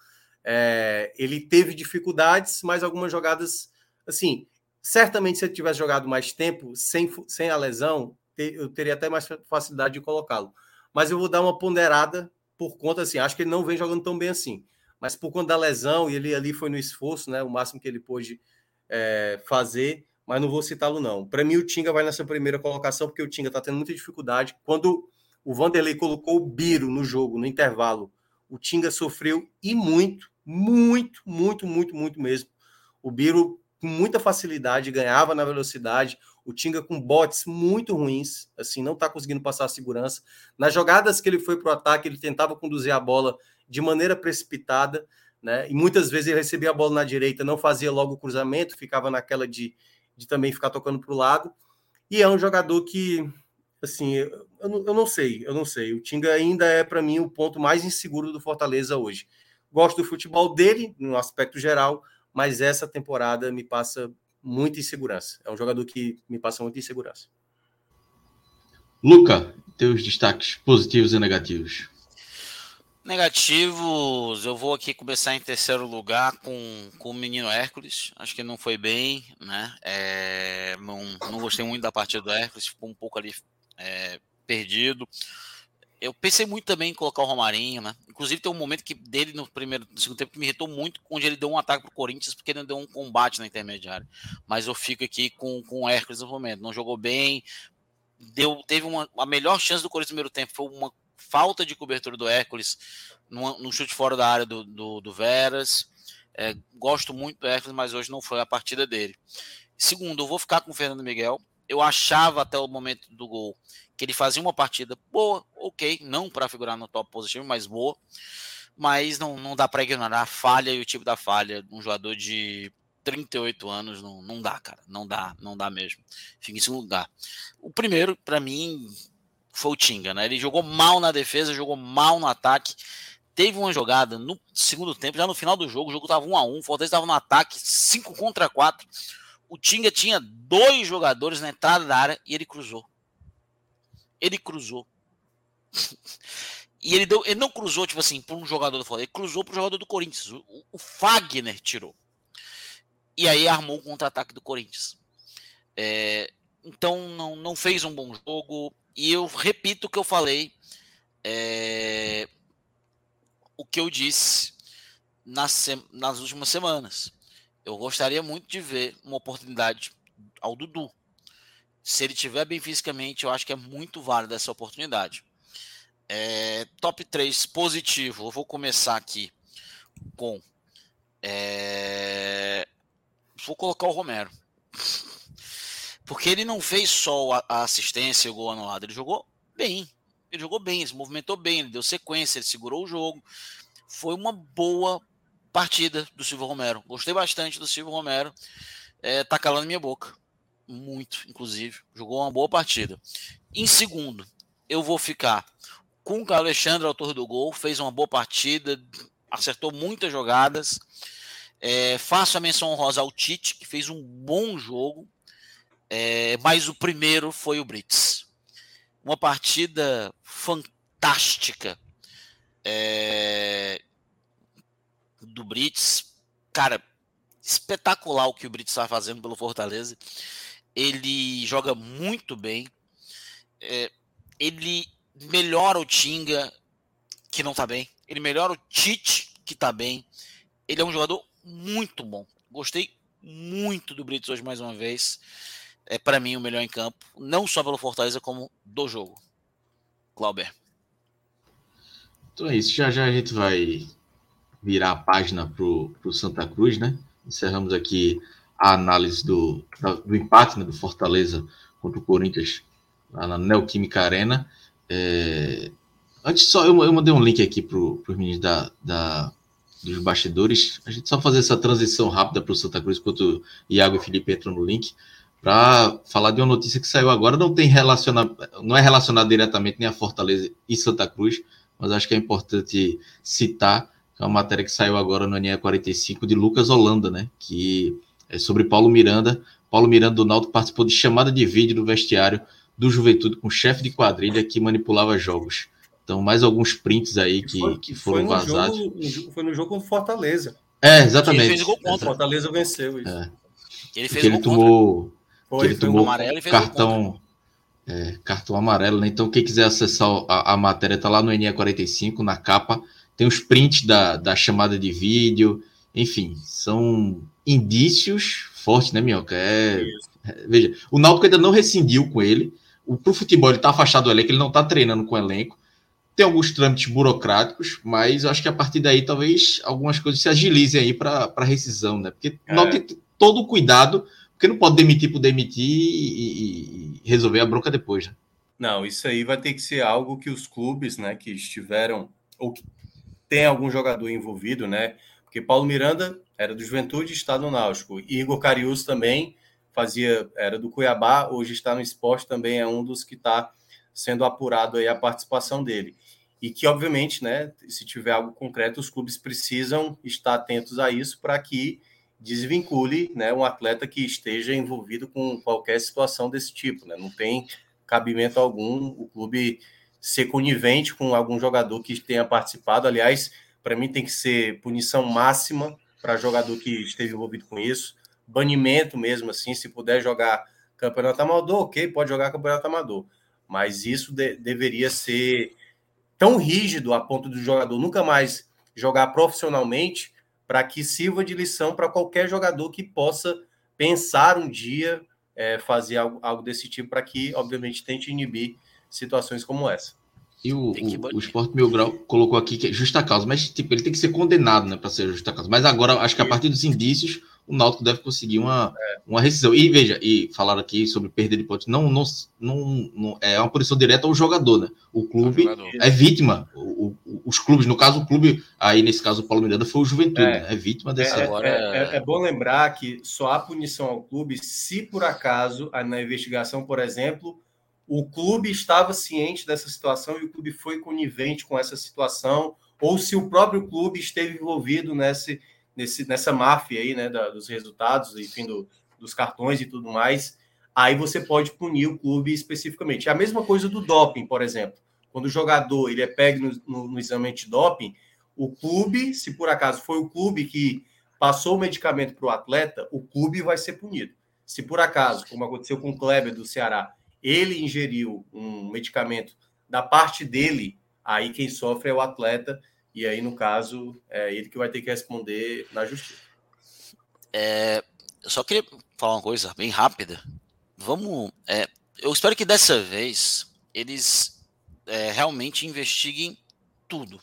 [SPEAKER 3] É, ele teve dificuldades, mas algumas jogadas, assim, certamente se ele tivesse jogado mais tempo, sem, sem a lesão, eu teria até mais facilidade de colocá-lo. Mas eu vou dar uma ponderada por conta, assim, acho que ele não vem jogando tão bem assim. Mas por conta da lesão, e ele ali foi no esforço, né, o máximo que ele pôde é, fazer, mas não vou citá-lo, não. Para mim, o Tinga vai nessa primeira colocação, porque o Tinga está tendo muita dificuldade. Quando o Vanderlei colocou o Biro no jogo, no intervalo, o Tinga sofreu e muito, muito, muito, muito, muito mesmo. O Biro, com muita facilidade, ganhava na velocidade. O Tinga com botes muito ruins, assim, não está conseguindo passar a segurança. Nas jogadas que ele foi para o ataque, ele tentava conduzir a bola de maneira precipitada, né? E muitas vezes ele recebia a bola na direita, não fazia logo o cruzamento, ficava naquela de de também ficar tocando para o lado. E é um jogador que, assim, eu, eu não sei, eu não sei. O Tinga ainda é, para mim, o ponto mais inseguro do Fortaleza hoje. Gosto do futebol dele, no aspecto geral, mas essa temporada me passa muita insegurança. É um jogador que me passa muita insegurança.
[SPEAKER 1] Luca, teus destaques positivos e negativos.
[SPEAKER 2] Negativos, eu vou aqui começar em terceiro lugar com, com o menino Hércules. Acho que não foi bem, né? É, não, não gostei muito da partida do Hércules, ficou um pouco ali é, perdido. Eu pensei muito também em colocar o Romarinho, né? Inclusive tem um momento que dele no primeiro, no segundo tempo que me irritou muito, onde ele deu um ataque pro Corinthians porque ele deu um combate na intermediária. Mas eu fico aqui com, com o Hércules no momento. Não jogou bem, deu, teve uma a melhor chance do Corinthians no primeiro tempo foi uma falta de cobertura do Hércules no, chute fora da área do, do, do Veras. É, gosto muito do Hércules, mas hoje não foi a partida dele. Segundo, eu vou ficar com o Fernando Miguel. Eu achava até o momento do gol que ele fazia uma partida boa, ok, não para figurar no top positivo, mas boa. Mas não, não dá para ignorar a falha e o tipo da falha. Um jogador de 38 anos não, não dá, cara. Não dá, não dá mesmo. Fica em segundo lugar. O primeiro, para mim, foi o Tinga, né? Ele jogou mal na defesa, jogou mal no ataque. Teve uma jogada no segundo tempo, já no final do jogo, o jogo estava 1 a 1 o Fortaleza estava no ataque, 5 contra 4. O Tinga tinha dois jogadores na entrada da área e ele cruzou. Ele cruzou. e ele, deu, ele não cruzou, tipo assim, para um jogador do Fortaleza, ele cruzou para o jogador do Corinthians. O, o, Fagner tirou. E aí armou o contra-ataque do Corinthians. É, então não, não fez um bom jogo. E eu repito o que eu falei, é, o que eu disse nas, nas últimas semanas. Eu gostaria muito de ver uma oportunidade ao Dudu. Se ele tiver bem fisicamente, eu acho que é muito válida essa oportunidade. É, top 3 positivo. Eu vou começar aqui com. É, vou colocar o Romero. Porque ele não fez só a assistência e o gol anulado, ele jogou bem. Ele jogou bem, ele se movimentou bem, ele deu sequência, ele segurou o jogo. Foi uma boa partida do Silvio Romero. Gostei bastante do Silvio Romero. É, tá calando minha boca. Muito, inclusive. Jogou uma boa partida. Em segundo, eu vou ficar com o Alexandre, autor do gol. Fez uma boa partida, acertou muitas jogadas. É, faço a menção honrosa ao Tite, que fez um bom jogo. É, mas o primeiro foi o Brits. Uma partida fantástica é, do Brits. Cara, espetacular o que o Brits está fazendo pelo Fortaleza. Ele joga muito bem. É, ele melhora o Tinga, que não está bem. Ele melhora o Tite, que está bem. Ele é um jogador muito bom. Gostei muito do Brits hoje mais uma vez. É para mim o melhor em campo, não só pelo Fortaleza, como do jogo. Clauber.
[SPEAKER 1] Então é isso, já já a gente vai virar a página pro, pro Santa Cruz, né? Encerramos aqui a análise do, do empate né, do Fortaleza contra o Corinthians lá na Neoquímica Arena. É... Antes só, eu, eu mandei um link aqui para os meninos da, da, dos bastidores. A gente só fazer essa transição rápida para o Santa Cruz, enquanto o Iago e Felipe entram no link, para falar de uma notícia que saiu agora. Não tem relacionado, não é relacionado diretamente nem a Fortaleza e Santa Cruz, mas acho que é importante citar que é uma matéria que saiu agora no NE 45 de Lucas Holanda, né? Que é sobre Paulo Miranda. Paulo Miranda do Naldo participou de chamada de vídeo no vestiário do Juventude com chefe de quadrilha que manipulava jogos. Então, mais alguns prints aí que, foi, que foram foi vazados.
[SPEAKER 3] Jogo, foi no jogo com Fortaleza.
[SPEAKER 1] É, exatamente. ele
[SPEAKER 3] fez gol contra. Fortaleza venceu isso. É.
[SPEAKER 1] Ele fez que ele tomou, que ele tomou amarelo cartão, é, cartão amarelo, né? Então, quem quiser acessar a, a matéria, tá lá no NE45, na capa. Tem os prints da, da chamada de vídeo. Enfim, são indícios fortes, né, Minhoca? É, é, veja, o Náutico ainda não rescindiu com ele. O pro futebol ele tá afastado do elenco, ele não tá treinando com o elenco tem alguns trâmites burocráticos, mas eu acho que a partir daí talvez algumas coisas se agilizem aí para rescisão, né? Porque é. não tem todo o cuidado, porque não pode demitir por demitir e, e, resolver a bronca depois, né?
[SPEAKER 3] Não, isso aí vai ter que ser algo que os clubes, né, que estiveram ou que tem algum jogador envolvido, né? Porque Paulo Miranda era do Juventude, está no Náutico. Igor Carius também fazia, era do Cuiabá, hoje está no esporte, também é um dos que está sendo apurado aí a participação dele e que, obviamente, né, se tiver algo concreto, os clubes precisam estar atentos a isso para que desvincule né, um atleta que esteja envolvido com qualquer situação desse tipo. Né? Não tem cabimento algum o clube ser conivente com algum jogador que tenha participado. Aliás, para mim tem que ser punição máxima para jogador que esteve envolvido com isso, banimento mesmo assim, se puder jogar campeonato amador, ok, pode jogar campeonato amador, mas isso de, deveria ser tão rígido a ponto do jogador nunca mais jogar profissionalmente, para que sirva de lição para qualquer jogador que possa pensar um dia é, fazer algo, algo desse tipo, para que, obviamente, tente inibir situações como essa.
[SPEAKER 1] E o, o, o Sport Mil Grau colocou aqui que é justa causa, mas tipo, ele tem que ser condenado né, para ser justa causa. Mas agora, acho que a partir dos indícios, o Náutico deve conseguir uma, é. uma rescisão. E veja, e falaram aqui sobre perder de pontos, não, não, não, não, é uma punição direta ao jogador, né? O clube é vítima. O, o, os clubes, no caso, o clube, aí nesse caso o Paulo Miranda foi o Juventude, é, né? é vítima desse.
[SPEAKER 3] É, agora... É, é, é, bom lembrar que só há punição ao clube se por acaso, na investigação, por exemplo, o clube estava ciente dessa situação e o clube foi conivente com essa situação, ou se o próprio clube esteve envolvido nesse nesse, nessa máfia aí, né, da, dos resultados, enfim, do, dos cartões e tudo mais, aí você pode punir o clube especificamente. É a mesma coisa do doping, por exemplo. Quando o jogador ele é pego no, no, no exame de doping, o clube, se por acaso foi o clube que passou o medicamento para o atleta, o clube vai ser punido. Se por acaso, como aconteceu com o Kleber do Ceará, ele ingeriu um medicamento da parte dele, aí quem sofre é o atleta e aí, no caso, é ele que vai ter que responder na justiça.
[SPEAKER 2] É, eu só queria falar uma coisa bem rápida. Vamos. É, eu espero que dessa vez eles é, realmente investiguem tudo.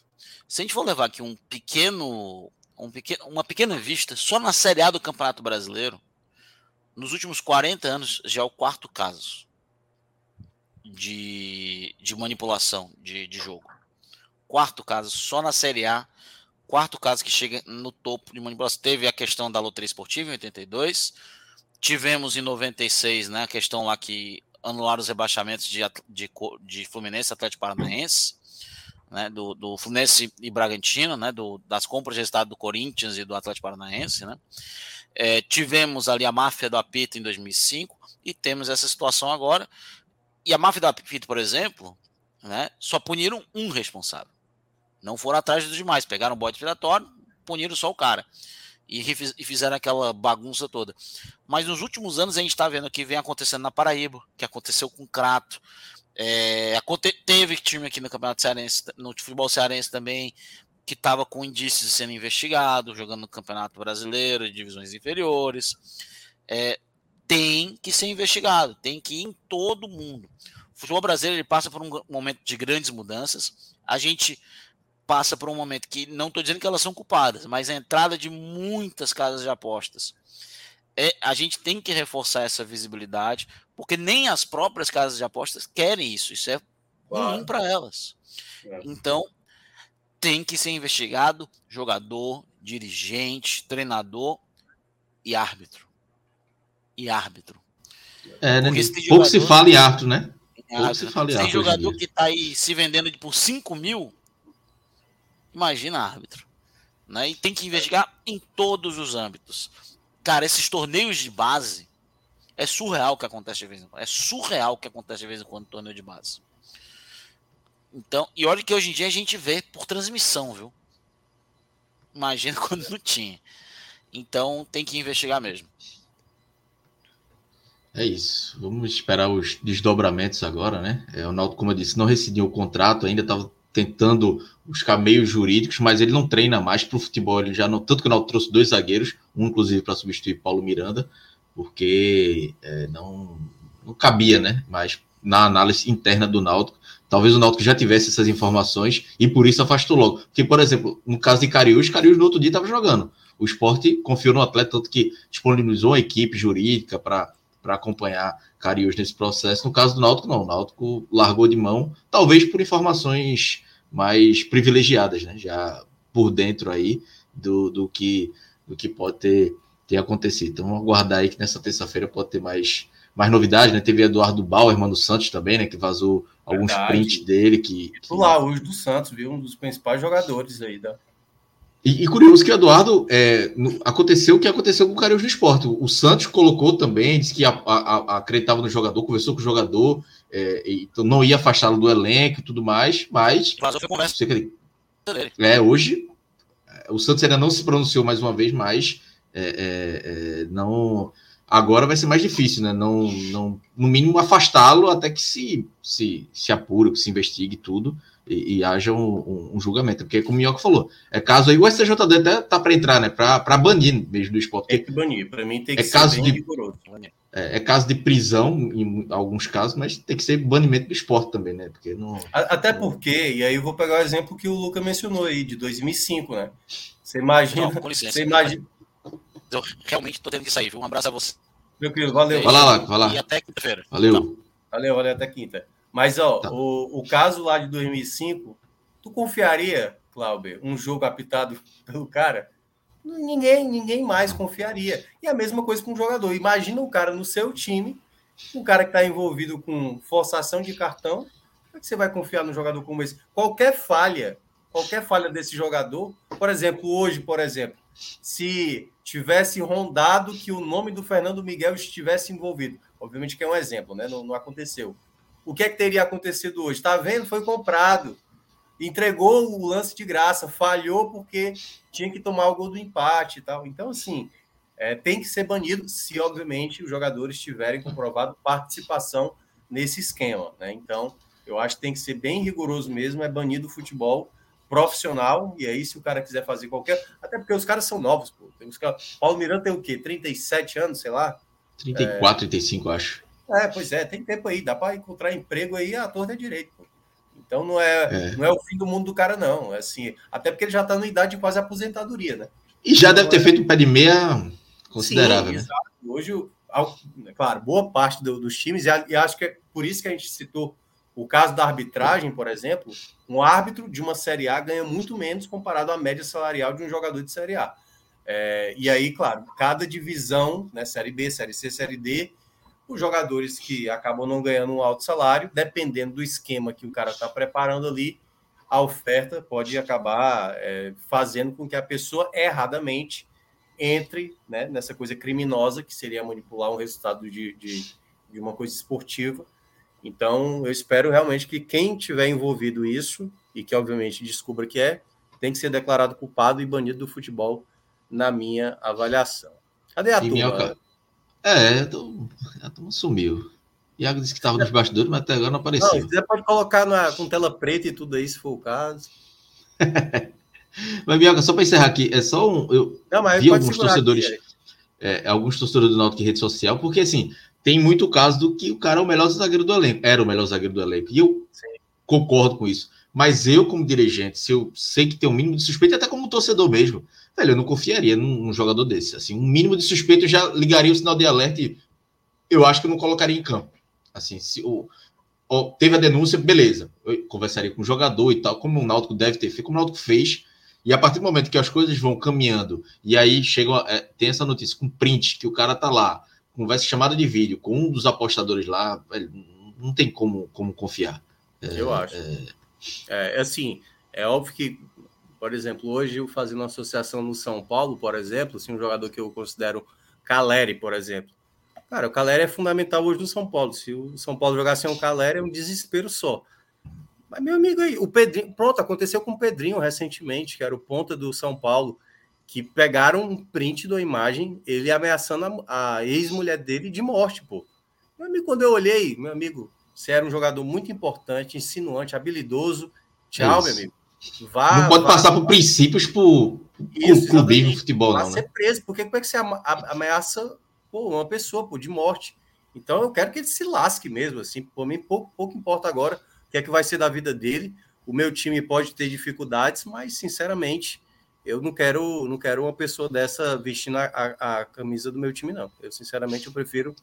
[SPEAKER 2] Se a gente for levar aqui um pequeno, um pequeno, uma pequena vista só na Série A do Campeonato Brasileiro, nos últimos 40 anos já é o quarto caso de, de manipulação de, de jogo quarto caso só na Série A, quarto caso que chega no topo de manipulação. Teve a questão da loteria esportiva em 82, tivemos em 96 né, a questão lá que anularam os rebaixamentos de, de, de Fluminense, Atlético Paranaense, né, do, do Fluminense e Bragantino, né, do, das compras de estado do Corinthians e do Atlético Paranaense, né. É, tivemos ali a máfia do apito em 2005 e temos essa situação agora. E a máfia do apito, por exemplo, né, só puniram um responsável. Não foram atrás dos demais, pegaram o bode expiatório, puniram só o cara. E, e fizeram aquela bagunça toda. Mas nos últimos anos a gente está vendo que vem acontecendo na Paraíba, que aconteceu com o Crato. É, teve time aqui no Campeonato Cearense, no futebol cearense também, que estava com indícios sendo investigado, jogando no Campeonato Brasileiro, divisões inferiores. É, tem que ser investigado, tem que ir em todo mundo. O futebol brasileiro ele passa por um momento de grandes mudanças. A gente passa por um momento que não estou dizendo que elas são culpadas, mas a entrada de muitas casas de apostas. É, a gente tem que reforçar essa visibilidade, porque nem as próprias casas de apostas querem isso. Isso é claro. ruim para elas. É. Então, tem que ser investigado jogador, dirigente, treinador e árbitro. E árbitro.
[SPEAKER 1] É, né? Pouco se fala em árbitro, né? Pouco
[SPEAKER 2] se fala em árbitro. Tem jogador que está aí se vendendo por 5 mil Imagina árbitro. Né? E tem que investigar em todos os âmbitos. Cara, esses torneios de base é surreal o que acontece de vez em quando. É surreal o que acontece de vez em quando no torneio de base. Então, e olha que hoje em dia a gente vê por transmissão, viu? Imagina quando não tinha. Então tem que investigar mesmo.
[SPEAKER 1] É isso. Vamos esperar os desdobramentos agora, né? É, o Naldo, como eu disse, não rescindiu o contrato, ainda estava tentando buscar meios jurídicos, mas ele não treina mais para o futebol. Ele já não, tanto que o Náutico trouxe dois zagueiros, um inclusive para substituir Paulo Miranda, porque é, não, não cabia, né? Mas na análise interna do Náutico, talvez o Náutico já tivesse essas informações e por isso afastou logo. Porque, por exemplo, no caso de Cariús, Cariús no outro dia estava jogando. O esporte confiou no atleta, tanto que disponibilizou a equipe jurídica para para acompanhar Cariús nesse processo. No caso do Náutico, não. O Náutico largou de mão, talvez por informações mais privilegiadas, né? Já por dentro aí do, do, que, do que pode ter, ter acontecido. Então, vamos aguardar aí que nessa terça-feira pode ter mais, mais novidades, né? Teve Eduardo Bauer, irmão do Santos também, né? Que vazou alguns Verdade. prints dele. Que,
[SPEAKER 3] que... Lá, hoje do Santos, viu? Um dos principais jogadores aí da,
[SPEAKER 1] e, e, curioso que o Eduardo é, aconteceu o que aconteceu com o Cariús no esporte. O, Santos colocou também, disse que a, a, a, acreditava no jogador, conversou com o jogador, é, então não ia afastá-lo do elenco e tudo mais, mas. Vazou foi conversa. É, hoje o Santos ainda não se pronunciou mais uma vez, mas é, é, é não. Agora vai ser mais difícil, né? Não, não, no mínimo afastá-lo até que se, se, se apure, que se investigue tudo e, e haja um, um, um, julgamento. Porque, como o Minhoca falou, é caso aí, o STJD até tá para entrar, né? Para banir mesmo do esporte.
[SPEAKER 3] Tem que banir, para mim tem que
[SPEAKER 1] é ser caso de, rigoroso. É, é, caso de prisão em alguns casos, mas tem que ser banimento do esporte também, né? Porque não.
[SPEAKER 3] Até porque, e aí eu vou pegar o exemplo que o Luca mencionou aí, de 2005, né? Você imagina. Não, licença, você imagina.
[SPEAKER 2] Eu realmente tô tendo que sair, viu? Um abraço a você.
[SPEAKER 3] Tranquilo, valeu.
[SPEAKER 1] Vai lá, vai lá.
[SPEAKER 2] E até quinta-feira.
[SPEAKER 1] Valeu.
[SPEAKER 3] Valeu, valeu, até quinta. Mas, ó, tá. o, o caso lá de 2005, tu confiaria, Cláudio, um jogo apitado pelo cara? Ninguém, ninguém mais confiaria. E a mesma coisa com o jogador. Imagina o cara no seu time, um cara que está envolvido com forçação de cartão. Como é que você vai confiar num jogador como esse? Qualquer falha, qualquer falha desse jogador, por exemplo, hoje, por exemplo, se tivesse rondado que o nome do Fernando Miguel estivesse envolvido, obviamente que é um exemplo, né? Não, não aconteceu o que é que teria acontecido hoje? Está vendo? Foi comprado. Entregou o lance de graça, falhou porque tinha que tomar o gol do empate e tal. Então, assim, é, tem que ser banido se, obviamente, os jogadores tiverem comprovado participação nesse esquema. Né? Então, eu acho que tem que ser bem rigoroso mesmo, é banido o futebol profissional, e aí se o cara quiser fazer qualquer... Até porque os caras são novos, pô. Tem os caras... Paulo Miranda tem o quê? 37 anos, sei lá?
[SPEAKER 1] 34, é... 35, acho.
[SPEAKER 3] É, pois é, tem tempo aí, dá para encontrar emprego aí à torta direito. Pô. Então não é, é, não é o fim do mundo do cara, não. É assim, até porque ele já está na idade de quase aposentadoria, né?
[SPEAKER 1] E já então, deve ter é... feito um pé de meia considerável. Sim, né?
[SPEAKER 3] Hoje, claro, boa parte do, dos times, e acho que é por isso que a gente citou o caso da arbitragem, por exemplo, um árbitro de uma Série A ganha muito menos comparado à média salarial de um jogador de Série A. É, e aí, claro, cada divisão, né, Série B, Série C, Série D, os jogadores que acabam não ganhando um alto salário, dependendo do esquema que o cara está preparando ali, a oferta pode acabar é, fazendo com que a pessoa erradamente entre né, nessa coisa criminosa, que seria manipular um resultado de, de, de uma coisa esportiva. Então, eu espero realmente que quem tiver envolvido isso, e que obviamente descubra que é, tem que ser declarado culpado e banido do futebol, na minha avaliação. Cadê a turma?
[SPEAKER 1] É, a turma sumiu. Iago disse que estava nos bastidores, mas até agora não apareceu. Não,
[SPEAKER 3] você pode colocar na, com tela preta e tudo aí, se for o caso.
[SPEAKER 1] mas, Bianca, só para encerrar aqui, é só um. Eu não, vi alguns torcedores. Aqui, é, alguns torcedores do Náutico em rede social, porque assim, tem muito caso do que o cara é o melhor zagueiro do elenco, era o melhor zagueiro do elenco, e eu Sim. concordo com isso. Mas eu, como dirigente, se eu sei que tem um mínimo de suspeito, até como torcedor mesmo, velho, eu não confiaria num, num jogador desse. Assim, um mínimo de suspeito eu já ligaria o sinal de alerta e eu acho que eu não colocaria em campo. Assim, se o, o teve a denúncia, beleza. Eu conversaria com o jogador e tal, como o Náutico deve ter feito, como o Náutico fez. E a partir do momento que as coisas vão caminhando, e aí chega, é, tem essa notícia com print, que o cara tá lá, conversa chamada de vídeo com um dos apostadores lá, velho, não tem como, como confiar.
[SPEAKER 3] É, eu acho. É... é... assim, é óbvio que, por exemplo, hoje eu fazendo uma associação no São Paulo, por exemplo, assim, um jogador que eu considero Caleri, por exemplo. Cara, o Caleri é fundamental hoje no São Paulo. Se o São Paulo jogar sem o Caleri, é um desespero só. Mas, meu amigo, aí, o Pedrinho, pronto, aconteceu com o Pedrinho recentemente, que era o ponta do São Paulo, que pegaram um print da imagem, ele ameaçando a, a ex-mulher dele de morte, pô. Meu amigo, quando eu olhei, meu amigo, você era um jogador muito importante, insinuante, habilidoso. Tchau, é meu amigo.
[SPEAKER 1] Vá, não pode vá, passar vá, por princípios por clubismo no futebol, não. Né?
[SPEAKER 3] ser preso, porque como é que você ameaça pô, uma pessoa pô, de morte? Então eu quero que ele se lasque mesmo, assim. Por mim, pouco, pouco importa agora que é que vai ser da vida dele. O meu time pode ter dificuldades, mas sinceramente, eu não quero, não quero uma pessoa dessa vestindo a, a, a camisa do meu time, não. Eu sinceramente eu prefiro,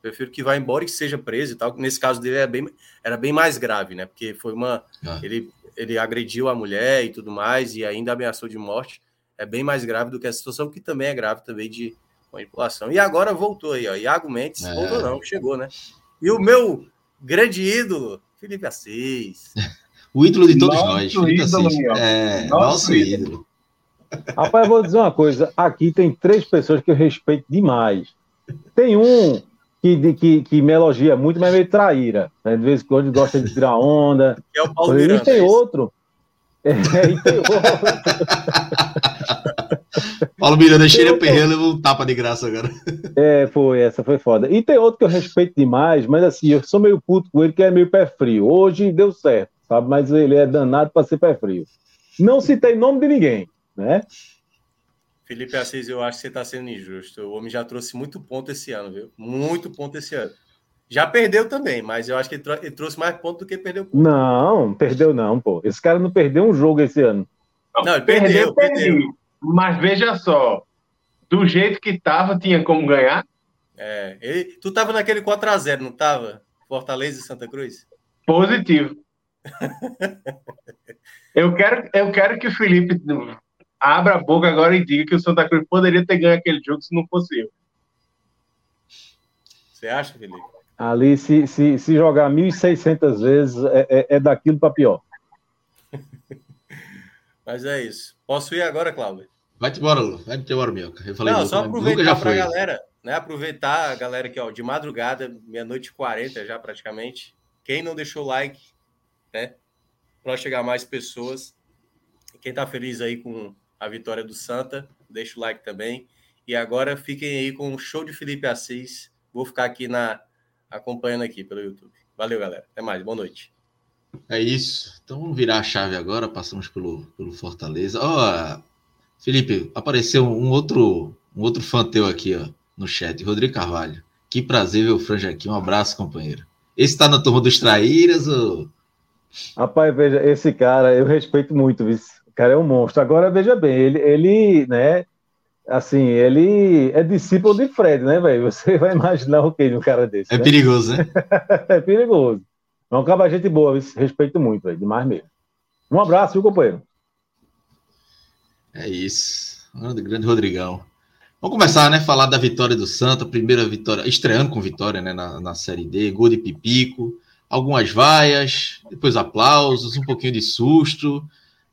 [SPEAKER 3] prefiro que vá embora e que seja preso e tal. Nesse caso dele era bem, era bem mais grave, né? Porque foi uma, ah. ele, ele agrediu a mulher e tudo mais e ainda ameaçou de morte. É bem mais grave do que a situação que também é grave também de manipulação. E agora voltou aí, ó. Iago Mendes, é. voltou não, chegou, né? E o meu grande ídolo, Felipe Assis.
[SPEAKER 1] o ídolo de todos nosso nós. Felipe ídolo, Assis. É, nosso, nosso ídolo. ídolo.
[SPEAKER 4] Rapaz, eu vou dizer uma coisa. Aqui tem três pessoas que eu respeito demais. Tem um que, que, que me elogia muito, mas é meio traíra. Né? De vez em quando gosta de tirar onda.
[SPEAKER 3] Que é o Paulo Miranda,
[SPEAKER 4] E tem é outro. É, e tem outro.
[SPEAKER 1] Paulo Miranda, Cheira Perreira levou um tapa de graça agora.
[SPEAKER 4] É, foi, essa foi foda. E tem outro que eu respeito demais, mas assim, eu sou meio puto com ele, que é meio pé frio. Hoje deu certo, sabe? Mas ele é danado para ser pé frio. Não citei nome de ninguém, né?
[SPEAKER 3] Felipe Assis, eu acho que você está sendo injusto. O homem já trouxe muito ponto esse ano, viu? Muito ponto esse ano. Já perdeu também, mas eu acho que ele, ele trouxe mais ponto do que perdeu.
[SPEAKER 4] Ponto. Não, perdeu não, pô. Esse cara não perdeu um jogo esse ano.
[SPEAKER 5] Não, ele perdeu, perdeu. perdeu. Mas veja só, do jeito que tava, tinha como ganhar?
[SPEAKER 3] É, ele, tu tava naquele 4x0, não tava? Fortaleza e Santa Cruz?
[SPEAKER 5] Positivo. eu, quero, eu quero que o Felipe abra a boca agora e diga que o Santa Cruz poderia ter ganho aquele jogo se não fosse eu.
[SPEAKER 3] Você acha, Felipe?
[SPEAKER 4] Ali, se, se, se jogar 1.600 vezes, é, é, é daquilo para pior.
[SPEAKER 3] Mas é isso. Posso ir agora, Cláudio?
[SPEAKER 1] Vai-te embora, Lu. Vai-te embora, Mioca.
[SPEAKER 3] Eu falei, Não, só aproveitar para a galera, né? Aproveitar a galera aqui, ó, de madrugada, meia-noite e 40 já praticamente. Quem não deixou like, né? Para chegar mais pessoas. Quem tá feliz aí com a vitória do Santa, deixa o like também. E agora fiquem aí com o show de Felipe Assis. Vou ficar aqui na acompanhando aqui pelo YouTube. Valeu, galera. Até mais. Boa noite.
[SPEAKER 1] É isso. Então vamos virar a chave agora. Passamos pelo, pelo Fortaleza. Ó, oh, Felipe, apareceu um outro, um outro fã teu aqui, ó, no chat. Rodrigo Carvalho. Que prazer ver o Franja aqui. Um abraço, companheiro. Esse tá na turma dos traíras ou.
[SPEAKER 4] Rapaz, veja, esse cara eu respeito muito, viu? Cara é um monstro. Agora, veja bem, ele, ele né, assim, ele é discípulo de Fred, né, velho? Você vai imaginar o que de um cara desse.
[SPEAKER 1] É
[SPEAKER 4] né?
[SPEAKER 1] perigoso, né?
[SPEAKER 4] é perigoso. É um cara gente boa, respeito muito, véio, demais mesmo. Um abraço, viu, companheiro?
[SPEAKER 1] É isso. Grande Rodrigão. Vamos começar, né? Falar da vitória do Santa, primeira vitória, estreando com vitória, né? Na, na Série D, gol de Pipico, algumas vaias, depois aplausos, um pouquinho de susto.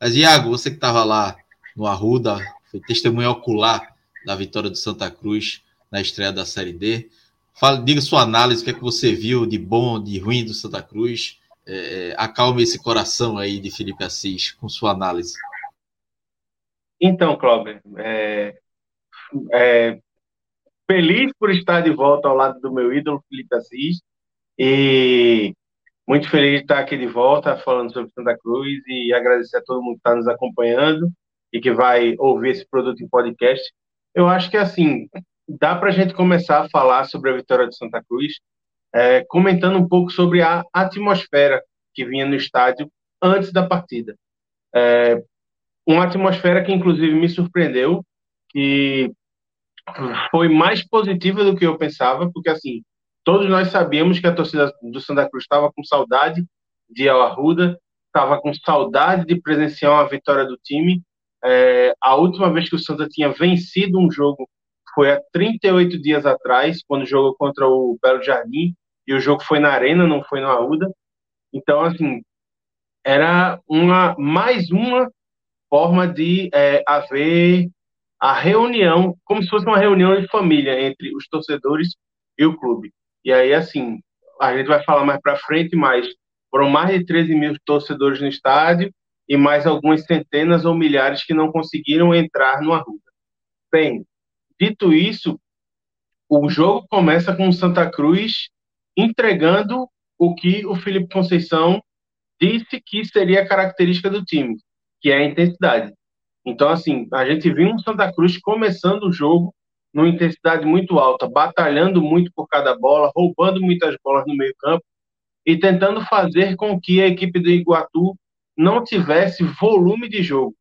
[SPEAKER 1] Mas, Iago, você que estava lá no Arruda, foi testemunha ocular da vitória do Santa Cruz na estreia da Série D. Fala, diga sua análise, o que é que você viu de bom, de ruim do Santa Cruz. É, é, acalme esse coração aí de Felipe Assis com sua análise.
[SPEAKER 5] Então, Cláudio, é, é, feliz por estar de volta ao lado do meu ídolo Felipe Assis e muito feliz de estar aqui de volta falando sobre Santa Cruz e agradecer a todo mundo que está nos acompanhando e que vai ouvir esse produto em podcast. Eu acho que assim dá para a gente começar a falar sobre a vitória de Santa Cruz, é, comentando um pouco sobre a atmosfera que vinha no estádio antes da partida. É, uma atmosfera que, inclusive, me surpreendeu, que foi mais positiva do que eu pensava, porque, assim, todos nós sabíamos que a torcida do Santa Cruz estava com saudade de El Arruda, estava com saudade de presenciar uma vitória do time. É, a última vez que o Santa tinha vencido um jogo foi há 38 dias atrás, quando jogou contra o Belo Jardim, e o jogo foi na Arena, não foi no Arruda. Então, assim, era uma mais uma forma de é, haver a reunião, como se fosse uma reunião de família entre os torcedores e o clube. E aí, assim, a gente vai falar mais para frente, mas foram mais de 13 mil torcedores no estádio e mais algumas centenas ou milhares que não conseguiram entrar no Arruda. Bem, Dito isso, o jogo começa com o Santa Cruz entregando o que o Felipe Conceição disse que seria característica do time, que é a intensidade. Então, assim, a gente viu um Santa Cruz começando o jogo numa intensidade muito alta, batalhando muito por cada bola, roubando muitas bolas no meio-campo e tentando fazer com que a equipe do Iguatu não tivesse volume de jogo.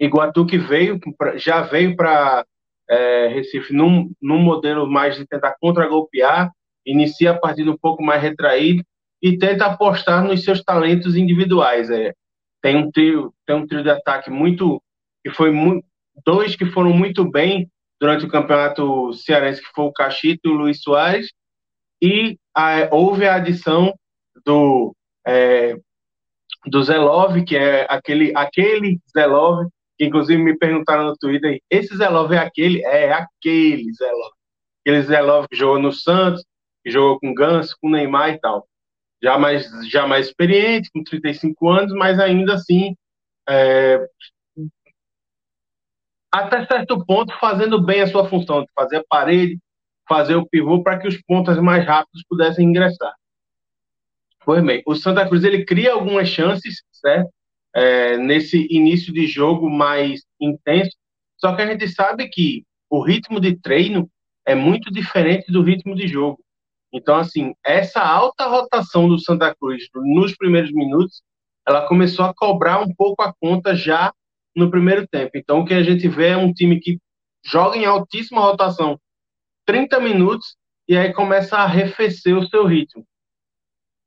[SPEAKER 5] Iguatu que veio já veio para é, Recife num, num modelo mais de tentar contragolpear, inicia a partida um pouco mais retraído e tenta apostar nos seus talentos individuais. É. Tem um trio, tem um trio de ataque muito que foi muito, dois que foram muito bem durante o campeonato cearense, que foi o Cachito e o Luiz Soares, e a, houve a adição do é, do Zelov, que é aquele aquele Zelov que inclusive me perguntaram no Twitter, esse Zé Love é aquele? É, aquele Zé Love. Aquele Zé Love que jogou no Santos, que jogou com Ganso, com Neymar e tal. Já mais, já mais experiente, com 35 anos, mas ainda assim, é, até certo ponto, fazendo bem a sua função, de fazer a parede, fazer o pivô para que os pontas mais rápidos pudessem ingressar. Pois bem, o Santa Cruz ele cria algumas chances, certo? é, nesse início de jogo mais intenso. Só que a gente sabe que o ritmo de treino é muito diferente do ritmo de jogo. Então, assim, essa alta rotação do Santa Cruz nos primeiros minutos, ela começou a cobrar um pouco a conta já no primeiro tempo. Então, o que a gente vê é um time que joga em altíssima rotação 30 minutos e aí começa a arrefecer o seu ritmo.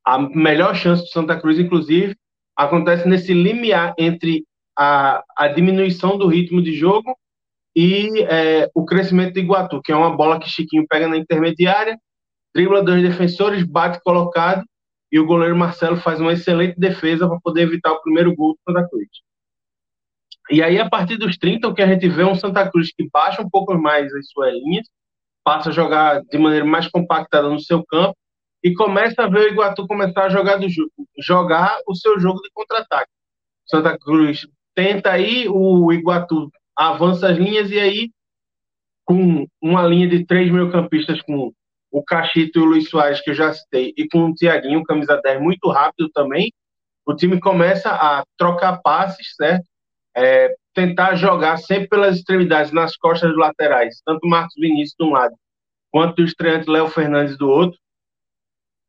[SPEAKER 5] A melhor chance do Santa Cruz, inclusive, acontece nesse limiar entre a, a diminuição do ritmo de jogo e é, o crescimento do Iguatu, que é uma bola que Chiquinho pega na intermediária, dribla dois defensores, bate colocado e o goleiro Marcelo faz uma excelente defesa para poder evitar o primeiro gol do Santa Cruz. E aí, a partir dos 30, o que a gente vê é um Santa Cruz que baixa um pouco mais as suas linhas, passa a jogar de maneira mais compactada no seu campo e começa a ver o Iguatu começar a jogar, do, jogar o seu jogo de contra-ataque. Santa Cruz tenta aí, o Iguatu avança as linhas e aí, com uma linha de três meio-campistas com o Cachito e o Luiz Soares, que eu já citei, e com o Tiaguinho, camisa 10, muito rápido também, o time começa a trocar passes, certo? É, tentar jogar sempre pelas extremidades, nas costas dos laterais, tanto Marcos Vinícius de um lado, quanto o estreante Léo Fernandes do outro,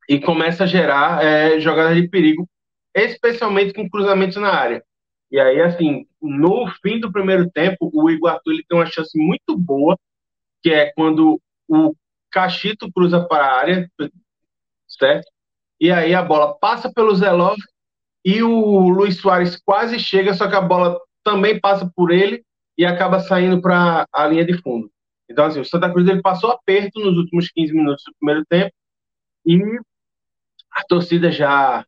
[SPEAKER 5] e começa a gerar é, jogadas de perigo, especialmente com cruzamentos na área. E aí, assim, no fim do primeiro tempo, o Iguatu ele tem uma chance muito boa, que é quando o Cachito cruza para a área, certo? E aí a bola passa pelo Zelov e o Luiz Soares quase chega, só que a bola também passa por ele e acaba saindo para a linha de fundo. Então, assim, o Santa Cruz ele passou aperto nos últimos 15 minutos do primeiro tempo e a torcida já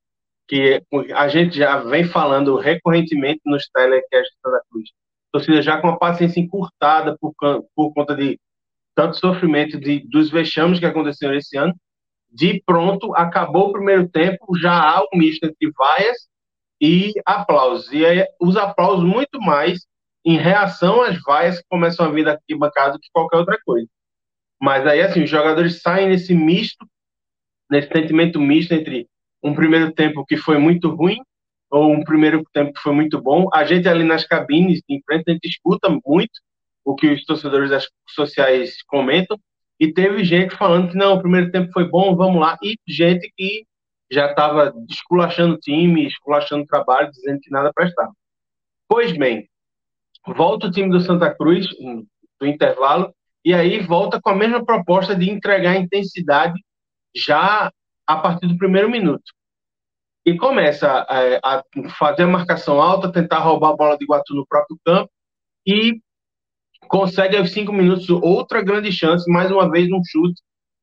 [SPEAKER 5] que a gente já vem falando recorrentemente nos telecasts da Cruz. A torcida já com a paciência encurtada por, por conta de tanto sofrimento de, dos vexames que aconteceram esse ano. De pronto, acabou o primeiro tempo, já há um misto entre vaias e aplausos. E aí, os aplausos muito mais em reação às vaias que começam a vir daqui bancada que qualquer outra coisa. Mas aí, assim, os jogadores saem nesse misto nesse sentimento misto entre um primeiro tempo que foi muito ruim ou um primeiro tempo que foi muito bom. A gente ali nas cabines, em frente, a gente escuta muito o que os torcedores das sociais comentam, e teve gente falando que não, o primeiro tempo foi bom, vamos lá, e gente que já estava esculachando time, esculachando trabalho, dizendo que nada prestava. Pois bem, volta o time do Santa Cruz do intervalo, e aí volta com a mesma proposta de entregar intensidade já a partir do primeiro minuto. E começa a, é, a fazer a marcação alta, tentar roubar a bola de Iguatu no próprio campo, e consegue aos cinco minutos outra grande chance, mais uma vez um chute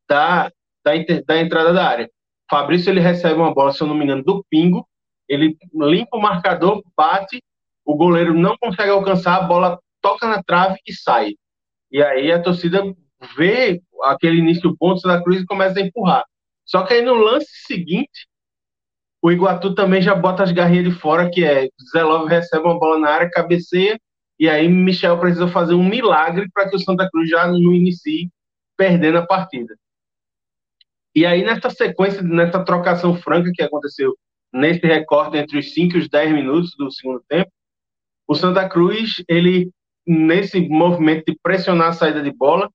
[SPEAKER 5] da, da, da entrada da área. Fabrício ele recebe uma bola, se eu não me engano, do Pingo, ele limpa o marcador, bate, o goleiro não consegue alcançar, a bola toca na trave e sai. E aí a torcida vê aquele início ponto da Cruz e começa a empurrar. Só que aí no lance seguinte, o Iguatu também já bota as garrinhas de fora, que é Zé Love recebe uma bola na área, cabeceia, e aí Michel precisa fazer um milagre para que o Santa Cruz já não inicie perdendo a partida. E aí, nessa sequência, nessa trocação franca que aconteceu nesse recorte entre os 5 e os 10 minutos do segundo tempo, o Santa Cruz, ele, nesse movimento de pressionar a saída de bola,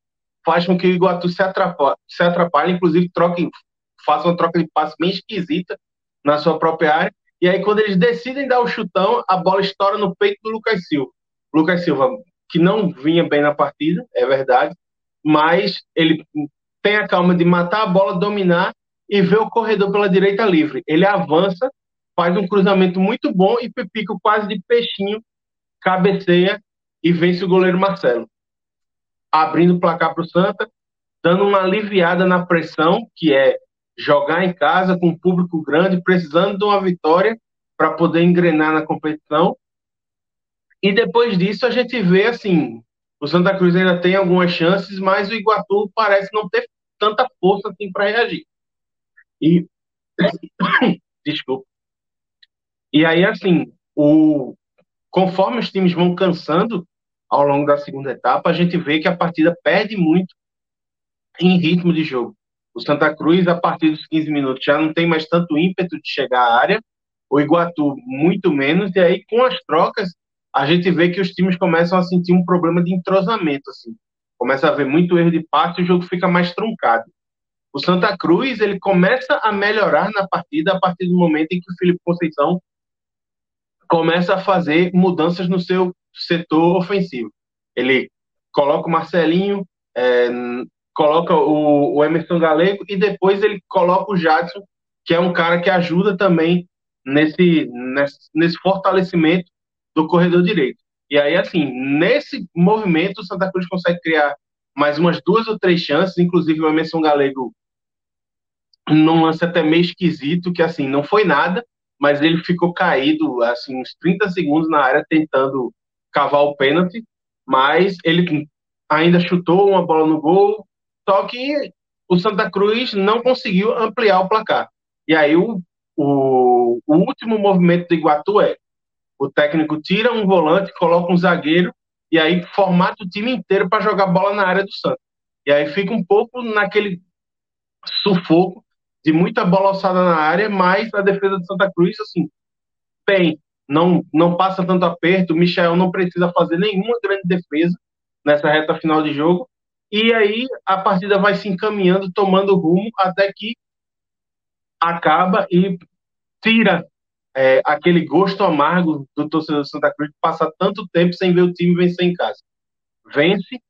[SPEAKER 5] faz com que o Iguatu se atrapalhe, se atrapalhe inclusive troque, faça uma troca de passe bem esquisita na sua própria área. E aí, quando eles decidem dar o chutão, a bola estoura no peito do Lucas Silva. Lucas Silva, que não vinha bem na partida, é verdade, mas ele tem a calma de matar a bola, dominar e ver o corredor pela direita livre. Ele avança, faz um cruzamento muito bom e Pepico quase de peixinho cabeceia e vence o goleiro Marcelo. Abrindo o placar para o Santa, dando uma aliviada na pressão, que é jogar em casa com um público grande, precisando de uma vitória para poder engrenar na competição e depois disso a gente vê assim, o Santa Cruz ainda tem algumas chances, mas o Iguatu parece não ter tanta força assim para reagir. E desculpa. E aí assim, o conforme os times vão cansando ao longo da segunda etapa, a gente vê que a partida perde muito em ritmo de jogo. O Santa Cruz, a partir dos 15 minutos, já não tem mais tanto ímpeto de chegar à área, o Iguatu muito menos, e aí com as trocas a gente vê que os times começam a sentir um problema de entrosamento, assim. Começa a haver muito erro de passe e o jogo fica mais truncado. O Santa Cruz, ele começa a melhorar na partida a partir do momento em que o Felipe Conceição começa a fazer mudanças no seu setor ofensivo. Ele coloca o Marcelinho, é, coloca o, o, Emerson Galego e depois ele coloca o Jadson, que é um cara que ajuda também nesse, nesse, nesse fortalecimento do corredor direito. E aí, assim, nesse movimento, o Santa Cruz consegue criar mais umas duas ou três chances, inclusive o Emerson Galego num lance até meio esquisito, que assim, não foi nada, mas ele ficou caído, assim, uns 30 segundos na área tentando cavar o pênalti, mas ele ainda chutou uma bola no gol, só que o Santa Cruz não conseguiu ampliar o placar. E aí o, o, o último movimento do Iguatu é o técnico tira um volante, coloca um zagueiro e aí formata o time inteiro para jogar bola na área do Santos. E aí fica um pouco naquele sufoco de muita bola alçada na área, mas a defesa do Santa Cruz, assim, bem, não, não passa tanto aperto, o Michel não precisa fazer nenhuma grande defesa nessa reta final de jogo, e aí a partida vai se encaminhando, tomando rumo, até que acaba e tira é, aquele gosto amargo do torcedor do Santa Cruz de passar tanto tempo sem ver o time vencer em casa. Vence,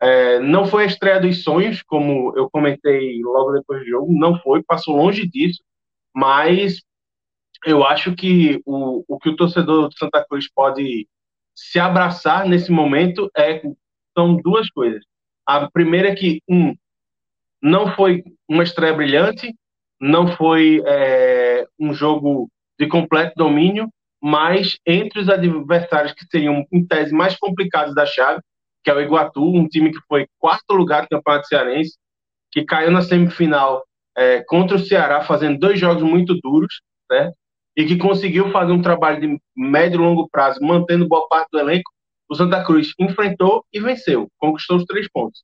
[SPEAKER 5] é, não foi a estreia dos sonhos, como eu comentei logo depois do jogo, não foi, passou longe disso, mas eu acho que o, o que o torcedor do Santa Cruz pode se abraçar nesse momento é são duas coisas. A primeira é que, um, não foi uma estreia brilhante, não foi é, um jogo de completo domínio, mas entre os adversários que seriam, em tese, mais complicados da chave, que é o Iguatu, um time que foi quarto lugar do Campeonato Cearense, que caiu na semifinal é, contra o Ceará, fazendo dois jogos muito duros, né? e que conseguiu fazer um trabalho de médio e longo prazo, mantendo boa parte do elenco, o Santa Cruz enfrentou e venceu, conquistou os três pontos.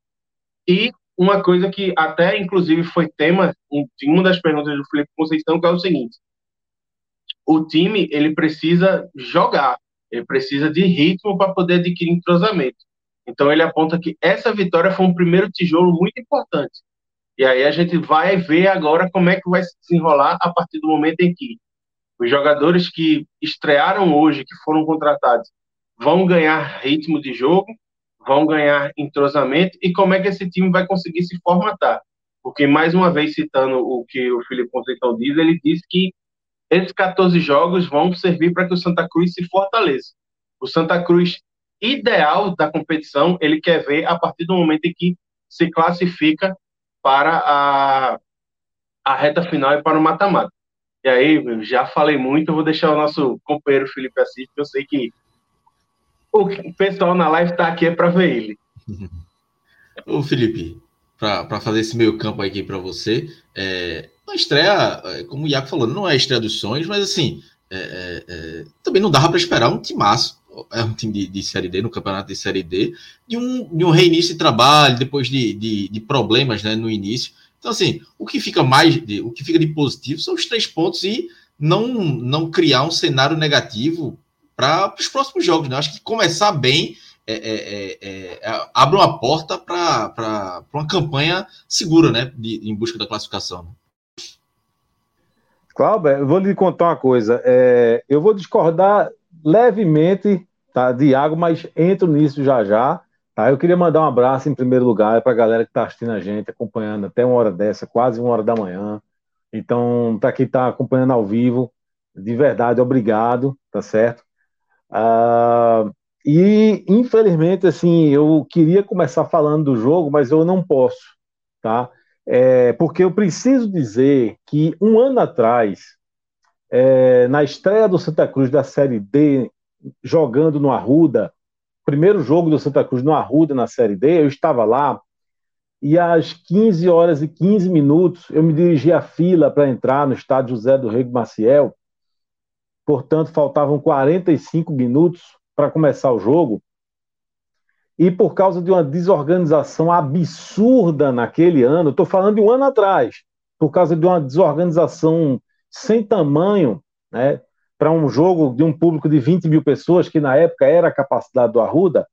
[SPEAKER 5] E uma coisa que até, inclusive, foi tema de uma das perguntas do Felipe Conceição, que é o seguinte, o time ele precisa jogar, ele precisa de ritmo para poder adquirir entrosamento. Então ele aponta que essa vitória foi um primeiro tijolo muito importante. E aí a gente vai ver agora como é que vai se desenrolar a partir do momento em que os jogadores que estrearam hoje, que foram contratados, vão ganhar ritmo de jogo, vão ganhar entrosamento e como é que esse time vai conseguir se formatar. Porque, mais uma vez, citando o que o Felipe Conceição diz, ele diz que esses 14 jogos vão servir para que o Santa Cruz se fortaleça. O Santa Cruz ideal da competição, ele quer ver a partir do momento em que se classifica para a, a reta final e para o mata-mata. E aí, já falei muito, eu vou deixar o nosso companheiro Felipe Assis, porque eu sei que o pessoal na live está aqui é para ver ele.
[SPEAKER 1] Ô Felipe, para fazer esse meio campo aqui para você, é, uma estreia, é, como o Iaco falou, não é a estreia dos sonhos, mas assim, é, é, é também não dava para esperar um timaço, é um time de, de, Série D, no campeonato de Série D, de um, de um reinício de trabalho, depois de, de, de problemas né, no início. Então, assim, o que fica mais, de, o que fica de positivo são os três pontos e não, não criar um cenário negativo para os próximos jogos. Né? Acho que começar bem é, é, é, é abre uma porta para uma campanha segura, né? De, em busca da classificação.
[SPEAKER 4] Cláudio, vou lhe contar uma coisa. É, eu vou discordar levemente tá, de Iago, mas entro nisso já já. Tá? Eu queria mandar um abraço em primeiro lugar para a galera que está assistindo a gente, acompanhando até uma hora dessa, quase uma hora da manhã. Então, para quem está acompanhando ao vivo, de verdade, obrigado, tá certo? Uh, e, infelizmente, assim, eu queria começar falando do jogo, mas eu não posso, tá? É, porque eu preciso dizer que um ano atrás, é, na estreia do Santa Cruz da Série D, jogando no Arruda, primeiro jogo do Santa Cruz no Arruda na Série D, eu estava lá e às 15 horas e 15 minutos eu me dirigi à fila para entrar no estádio José do Rego Maciel portanto, faltavam 45 minutos para começar o jogo. E por causa de uma desorganização absurda naquele ano, estou falando de um ano atrás, por causa de uma desorganização sem tamanho, né, para um jogo de um público de 20 mil pessoas, que na época era a capacidade do Arruda,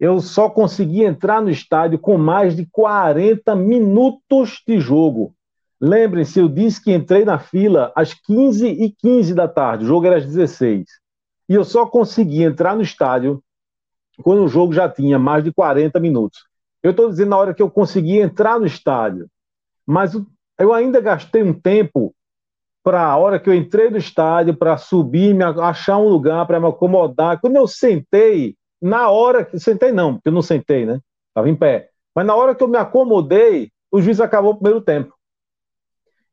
[SPEAKER 4] eu só consegui entrar no estádio com mais de 40 minutos de jogo. Lembrem-se, eu disse que entrei na fila às 15 e 15 da tarde, o jogo era às 16. E eu só consegui entrar no estádio quando o jogo já tinha mais de 40 minutos. Eu estou dizendo na hora que eu consegui entrar no estádio, mas eu ainda gastei um tempo para a hora que eu entrei no estádio, para subir, me achar um lugar para me acomodar. Quando eu sentei, na hora que. Sentei não, porque eu não sentei, né? Estava em pé. Mas na hora que eu me acomodei, o juiz acabou o primeiro tempo.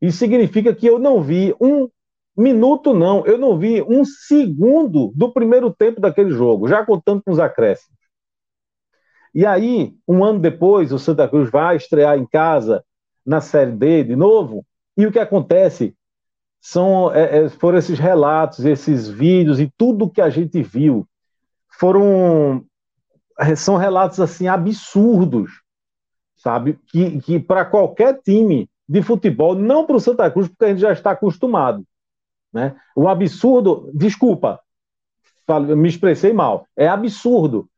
[SPEAKER 4] Isso significa que eu não vi um minuto, não, eu não vi um segundo do primeiro tempo daquele jogo, já contando com os acréscimos. E aí, um ano depois, o Santa Cruz vai estrear em casa na Série D de novo, e o que acontece são é, é, foram esses relatos, esses vídeos e tudo que a gente viu foram é, são relatos assim absurdos, sabe? Que, que para qualquer time de futebol, não para o Santa Cruz, porque a gente já está acostumado. Né? O absurdo, desculpa, me expressei mal, é absurdo.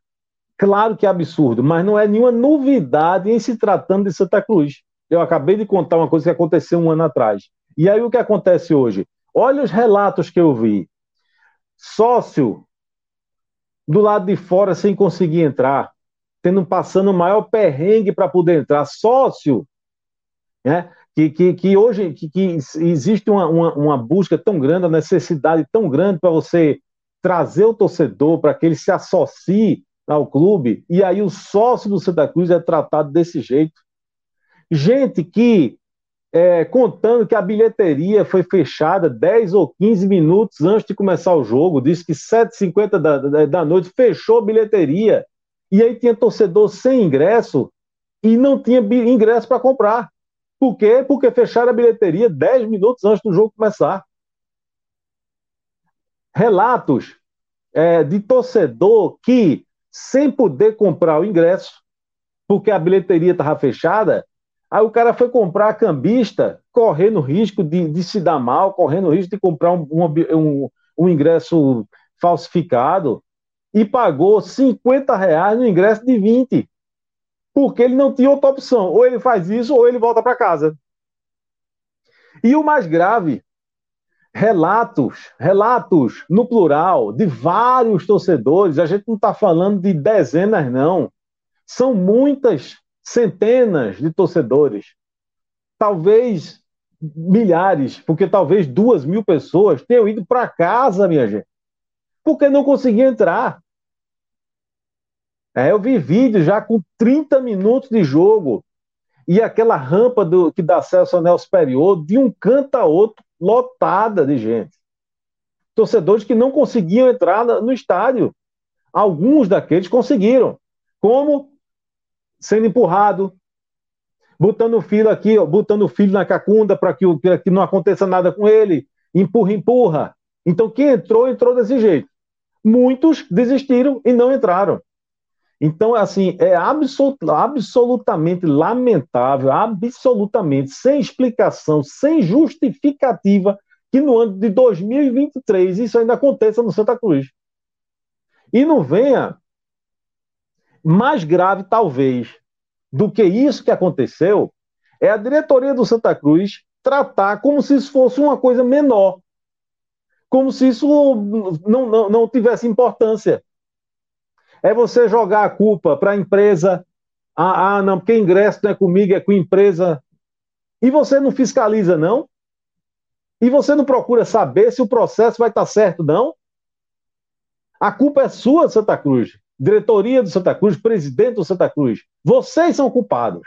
[SPEAKER 4] Claro que é absurdo, mas não é nenhuma novidade em se tratando de Santa Cruz. Eu acabei de contar uma coisa que aconteceu um ano atrás. E aí o que acontece hoje? Olha os relatos que eu vi. Sócio do lado de fora sem conseguir entrar, tendo passando o maior perrengue para poder entrar. Sócio né? Que, que, que hoje que, que existe uma, uma, uma, busca tão grande, a necessidade tão grande para você trazer o torcedor para que ele se associe ao clube, e aí o sócio do Santa Cruz é tratado desse jeito. Gente que, é, contando que a bilheteria foi fechada 10 ou 15 minutos antes de começar o jogo, disse que 7h50 da, da, da noite fechou a bilheteria, e aí tinha torcedor sem ingresso e não tinha ingresso para comprar. Por quê? Porque fecharam a bilheteria 10 minutos antes do jogo começar. Relatos é, de torcedor que, sem poder comprar o ingresso, porque a bilheteria estava fechada, aí o cara foi comprar a cambista, correndo risco de, de se dar mal, correndo risco de comprar um, um, um, ingresso falsificado. e pagou 50 reais no ingresso de 20. Porque ele não tinha outra opção. Ou ele faz isso, ou ele volta para casa. E o mais grave, relatos, relatos no plural, de vários torcedores, a gente não está falando de dezenas, não. São muitas centenas de torcedores. Talvez milhares, porque talvez duas mil pessoas tenham ido para casa, minha gente, porque não conseguiam entrar. É, eu vi vídeo já com 30 minutos de jogo e aquela rampa do, que dá acesso ao anel superior, de um canto a outro, lotada de gente. Torcedores que não conseguiam entrar no estádio. Alguns daqueles conseguiram. Como? Sendo empurrado, botando o filho aqui, ó, botando o filho na cacunda para que, que não aconteça nada com ele, empurra, empurra. Então quem entrou, entrou desse jeito. Muitos desistiram e não entraram. Então, assim, é absolut, absolutamente lamentável, absolutamente sem explicação, sem justificativa, que no ano de 2023 isso ainda aconteça no Santa Cruz. E não venha mais grave, talvez, do que isso que aconteceu é a diretoria do Santa Cruz tratar como se isso fosse uma coisa menor, como se isso não, não, não tivesse importância. É você jogar a culpa para a empresa, ah, ah, não, porque ingresso não é comigo, é com a empresa, e você não fiscaliza, não? E você não procura saber se o processo vai estar certo, não? A culpa é sua, Santa Cruz diretoria do Santa Cruz, presidente do Santa Cruz. Vocês são culpados.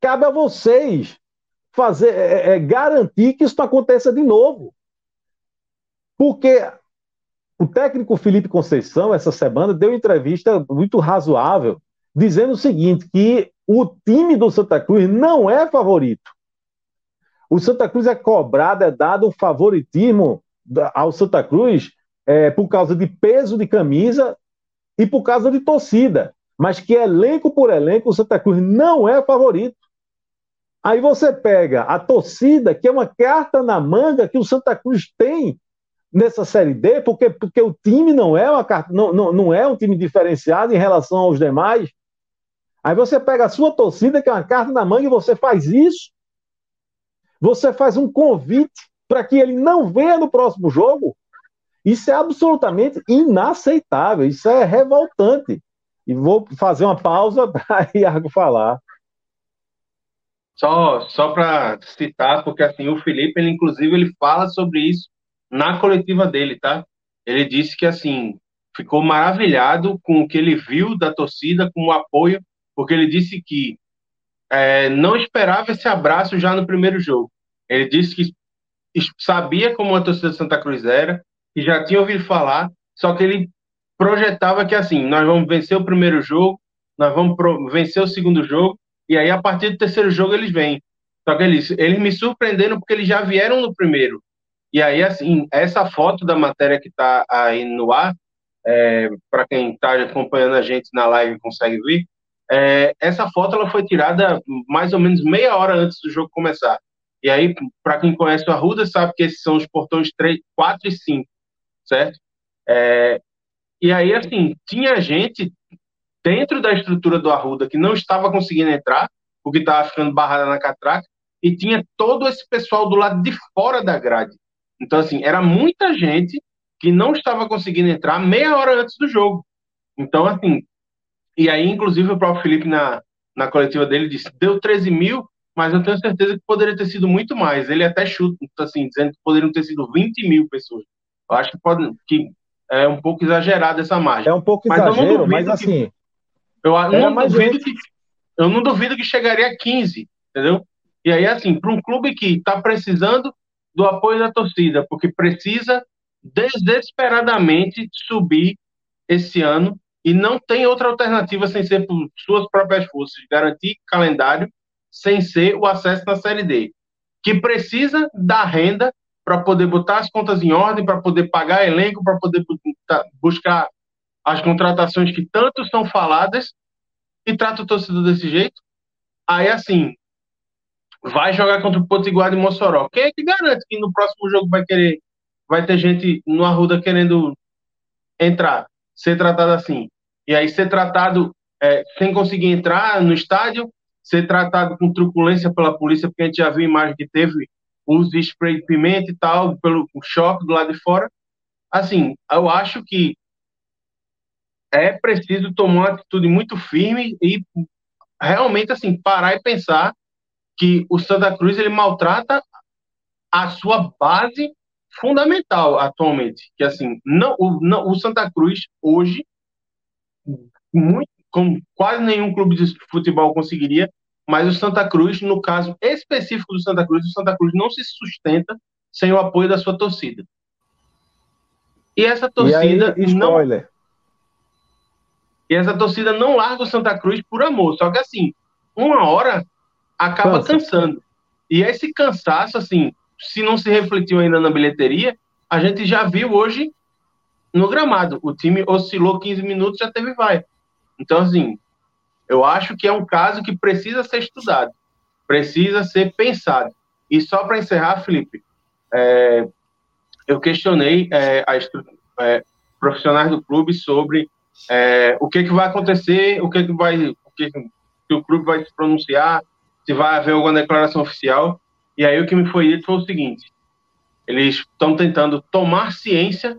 [SPEAKER 4] Cabe a vocês fazer, é, é, garantir que isso não aconteça de novo. Porque o técnico Felipe Conceição, essa semana, deu uma entrevista muito razoável, dizendo o seguinte: que o time do Santa Cruz não é favorito. O Santa Cruz é cobrado, é dado um favoritismo ao Santa Cruz é, por causa de peso de camisa e por causa de torcida. Mas que elenco por elenco, o Santa Cruz não é favorito. Aí você pega a torcida, que é uma carta na manga que o Santa Cruz tem nessa Série D, porque, porque o time não é, uma não, não, não é um time diferenciado em relação aos demais. Aí você pega a sua torcida, que é uma carta na manga, e você faz isso. Você faz um convite para que ele não venha no próximo jogo. Isso é absolutamente inaceitável, isso é revoltante. E vou fazer uma pausa para Iago falar.
[SPEAKER 5] Só, só para citar, porque assim, o Felipe, ele inclusive, ele fala sobre isso na coletiva dele, tá? Ele disse que assim, ficou maravilhado com o que ele viu da torcida, com o apoio, porque ele disse que é, não esperava esse abraço já no primeiro jogo. Ele disse que sabia como a torcida Santa Cruz era, que já tinha ouvido falar, só que ele projetava que assim, nós vamos vencer o primeiro jogo, nós vamos vencer o segundo jogo, e aí a partir do terceiro jogo eles vêm. Só que eles, eles me surpreenderam porque eles já vieram no primeiro. E aí, assim, essa foto da matéria que está aí no ar, é, para quem está acompanhando a gente na live consegue ver, é, essa foto ela foi tirada mais ou menos meia hora antes do jogo começar. E aí, para quem conhece o Arruda, sabe que esses são os portões 3, 4 e 5 certo? É, e aí, assim, tinha gente dentro da estrutura do Arruda que não estava conseguindo entrar, porque estava ficando barrada na catraca, e tinha todo esse pessoal do lado de fora da grade. Então, assim, era muita gente que não estava conseguindo entrar meia hora antes do jogo. Então, assim, e aí, inclusive, o próprio Felipe, na, na coletiva dele, disse: deu 13 mil, mas eu tenho certeza que poderia ter sido muito mais. Ele até chuta, assim, dizendo que poderiam ter sido 20 mil pessoas. Eu acho que pode que é um pouco exagerado essa margem.
[SPEAKER 4] É um pouco mas exagero, mas assim.
[SPEAKER 5] eu não duvido que eu não duvido que chegaria a 15, entendeu? E aí assim, para um clube que está precisando do apoio da torcida, porque precisa desesperadamente subir esse ano e não tem outra alternativa sem ser por suas próprias forças, garantir calendário sem ser o acesso na Série D, que precisa da renda para poder botar as contas em ordem, para poder pagar elenco, para poder buscar as contratações que tanto são faladas e trata o torcedor desse jeito. Aí, assim, vai jogar contra o Potiguar de Mossoró. Quem é que garante que no próximo jogo vai querer, vai ter gente no Arruda querendo entrar, ser tratado assim, e aí ser tratado é, sem conseguir entrar no estádio, ser tratado com truculência pela polícia, porque a gente já viu imagem que teve uso de spray de pimenta e tal, pelo choque do lado de fora. Assim, eu acho que é preciso tomar uma atitude muito firme e realmente assim parar e pensar que o Santa Cruz ele maltrata a sua base fundamental atualmente, que assim não o, não, o Santa Cruz hoje muito como quase nenhum clube de futebol conseguiria, mas o Santa Cruz, no caso específico do Santa Cruz, o Santa Cruz não se sustenta sem o apoio da sua torcida. E essa torcida
[SPEAKER 4] e aí, spoiler.
[SPEAKER 5] não e essa torcida não larga o Santa Cruz por amor. Só que assim, uma hora acaba Cansa. cansando. E esse cansaço, assim, se não se refletiu ainda na bilheteria, a gente já viu hoje no gramado. O time oscilou 15 minutos, já teve vai. Então, assim, eu acho que é um caso que precisa ser estudado, precisa ser pensado. E só para encerrar, Felipe, é, eu questionei é, a é, profissionais do clube sobre é, o que, que vai acontecer, o que, que vai, o que, que o clube vai se pronunciar, se vai haver alguma declaração oficial. E aí o que me foi dito foi o seguinte: eles estão tentando tomar ciência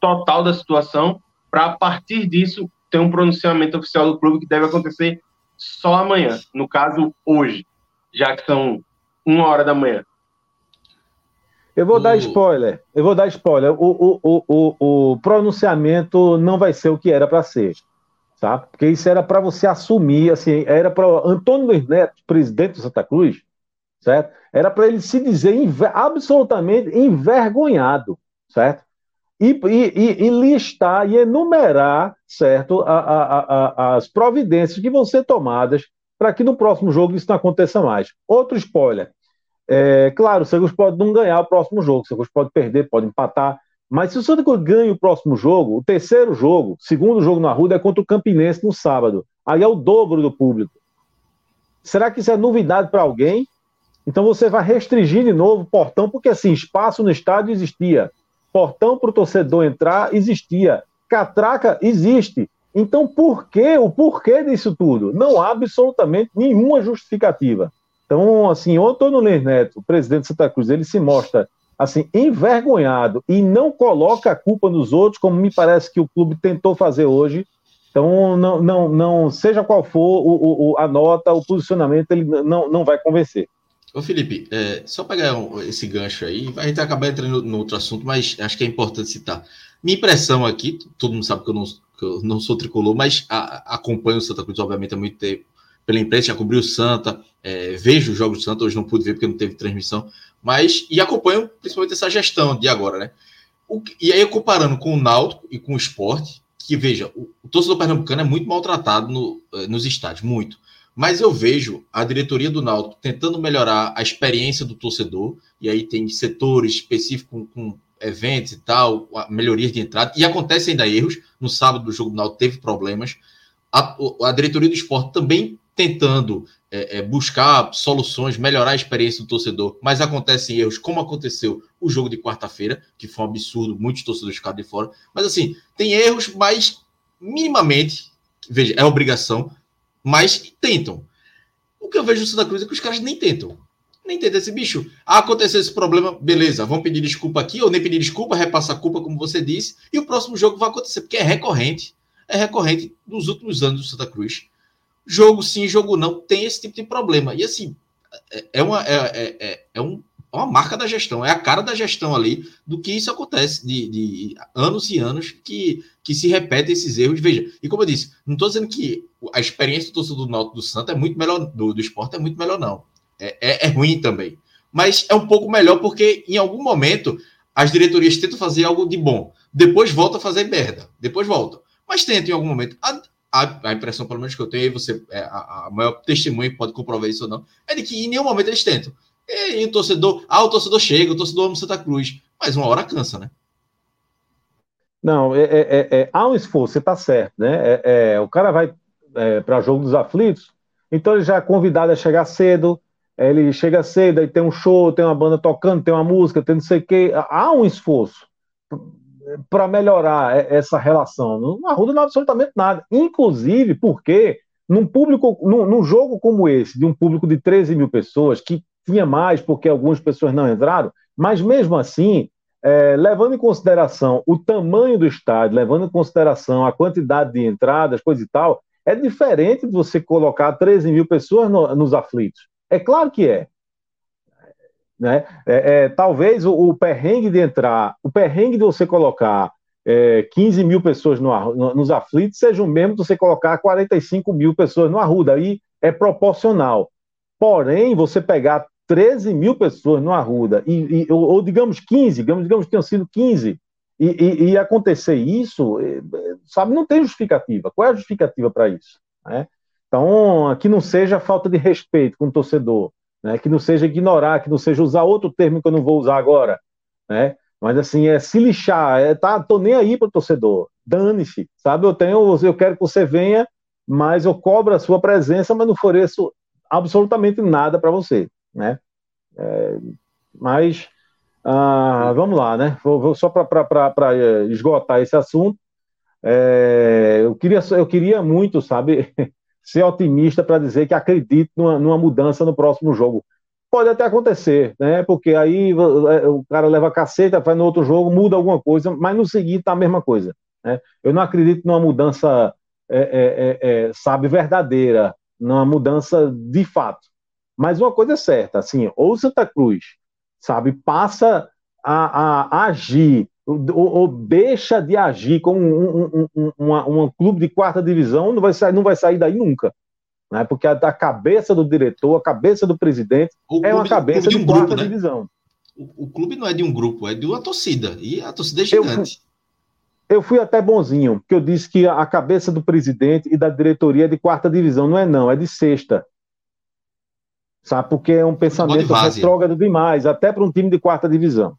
[SPEAKER 5] total da situação para a partir disso ter um pronunciamento oficial do clube que deve acontecer só amanhã, no caso hoje, já que são uma hora da manhã.
[SPEAKER 4] Eu vou dar spoiler. Eu vou dar spoiler. O, o, o, o, pronunciamento não vai ser o que era para ser. Tá? Porque isso era para você assumir, assim, era para Antônio Luiz Neto, presidente do Santa Cruz, certo? Era para ele se dizer absolutamente envergonhado, certo? E, e, e, listar e enumerar, certo, a, a, a, as providências que vão ser tomadas para que no próximo jogo isso não aconteça mais. Outro spoiler. É, claro, o Santos pode não ganhar o próximo jogo, o Santos pode perder, pode empatar, mas se o Santos ganha o próximo jogo, o terceiro jogo, segundo jogo na Ruda é contra o Campinense no sábado. Aí é o dobro do público. Será que isso é novidade para alguém? Então você vai restringir de novo o portão, porque assim, espaço no estádio existia. Portão para o torcedor entrar existia. Catraca existe. Então por que o porquê disso tudo? Não há absolutamente nenhuma justificativa. Então, assim, o Antônio Ler Neto, presidente de Santa Cruz, ele se mostra assim envergonhado e não coloca a culpa nos outros, como me parece que o clube tentou fazer hoje. Então, não, não, não seja qual for o, o, a nota, o posicionamento, ele não, não vai convencer.
[SPEAKER 1] Ô Felipe, é, só pegar esse gancho aí, a gente acaba entrando no outro assunto, mas acho que é importante citar. Minha impressão aqui, todo mundo sabe que eu não, que eu não sou tricolor, mas a, acompanho o Santa Cruz, obviamente, há muito tempo, pela imprensa, já cobriu o Santa, é, vejo os jogos do Santa, hoje não pude ver porque não teve transmissão, mas e acompanho principalmente essa gestão de agora, né? O, e aí, comparando com o Náutico e com o esporte, que veja, o, o torcedor pernambucano é muito maltratado no, eh, nos estádios, muito. Mas eu vejo a diretoria do Náutico tentando melhorar a experiência do torcedor, e aí tem setores específicos com, com eventos e tal, melhorias de entrada, e acontecem ainda erros. No sábado do jogo do Náutico teve problemas. A, a diretoria do esporte também tentando é, é, buscar soluções, melhorar a experiência do torcedor, mas acontecem erros, como aconteceu o jogo de quarta-feira, que foi um absurdo, muitos torcedores ficaram de fora. Mas assim, tem erros, mas minimamente, veja, é obrigação, mas tentam. O que eu vejo no Santa Cruz é que os caras nem tentam. Nem tentam esse bicho. Ah, aconteceu esse problema, beleza, vão pedir desculpa aqui, ou nem pedir desculpa, repassar a culpa, como você disse, e o próximo jogo vai acontecer, porque é recorrente. É recorrente nos últimos anos do Santa Cruz Jogo sim, jogo não, tem esse tipo de problema. E assim, é, é uma, é, é, é, é um, é uma marca da gestão, é a cara da gestão ali do que isso acontece de, de anos e anos que, que se repetem esses erros. Veja, e como eu disse, não estou dizendo que a experiência do torcedor do Náutico do Santo é muito melhor, do, do esporte é muito melhor, não. É, é, é ruim também. Mas é um pouco melhor porque em algum momento as diretorias tentam fazer algo de bom, depois volta a fazer merda, depois volta. Mas tentam em algum momento. A, a, a, impressão, pelo menos que eu tenho, e você, é, a, a maior testemunha pode comprovar isso ou não, é de que em nenhum momento eles tentam. E, e o torcedor, ah, o torcedor chega, o torcedor ama Santa Cruz, mas uma hora cansa, né?
[SPEAKER 4] Não, é, é, é, é há um esforço, você está certo, né? É, é, o cara vai para jogo dos aflitos, então ele já é convidado a chegar cedo, ele chega cedo, aí tem um show, tem uma banda tocando, tem uma música, tem não sei o quê. Há um esforço. Para melhorar essa relação? Não ajuda absolutamente nada. Inclusive porque num público, num, num, jogo como esse, de um público de 13 mil pessoas, que tinha mais porque algumas pessoas não entraram, mas mesmo assim, é, levando em consideração o tamanho do estádio, levando em consideração a quantidade de entradas, coisa e tal, é diferente de você colocar 13 mil pessoas no, nos aflitos. É claro que é. Né? É, é, talvez o, o, perrengue de entrar, o perrengue de você colocar é, 15 mil pessoas no, no, nos aflitos seja o mesmo de você colocar 45 mil pessoas no Arruda. Aí é proporcional. Porém, você pegar 13 mil pessoas no Arruda, e, e ou, ou, digamos 15, digamos, digamos que tenham sido 15, e, e, e acontecer isso, é, sabe, não tem justificativa. Qual é a justificativa para isso? Né? Então, que não seja falta de respeito com o torcedor, né? que não seja ignorar, que não seja usar outro termo que eu não vou usar agora, né? Mas assim, é se lixar, é, tá, tô nem aí pro torcedor, dane-se, sabe? Eu tenho, eu quero que você venha, mas eu cobro a sua presença, mas não ofereço absolutamente nada para você, né? É, mas ah, vamos lá, né? Vou, vou só para é, esgotar esse assunto. É, eu, queria, eu queria muito, sabe, ser otimista para dizer que acredito numa, numa, mudança no próximo jogo. Pode até acontecer, né? Porque aí é, o cara leva caceta, faz no outro jogo, muda alguma coisa, mas no seguinte tá a mesma coisa. Né? Eu não acredito numa mudança, é, é, é, sabe, verdadeira, numa mudança de fato. Mas uma coisa é certa, assim, ou Santa Cruz, sabe, passa a, a agir ou, ou, deixa de agir como um, um, um, um, clube de quarta divisão, não vai sair, não vai sair daí nunca. Né? Porque a, a cabeça do diretor, a cabeça do presidente o é uma cabeça de, de quarta grupo, né? divisão.
[SPEAKER 1] O, o, clube não é de um grupo, é de uma torcida. E a torcida é gigante.
[SPEAKER 4] Eu, eu fui até bonzinho, porque eu disse que a cabeça do presidente e da diretoria é de quarta divisão. Não é não, é de sexta. Sabe? Porque é um pensamento retrógrado demais, até para um time de quarta divisão.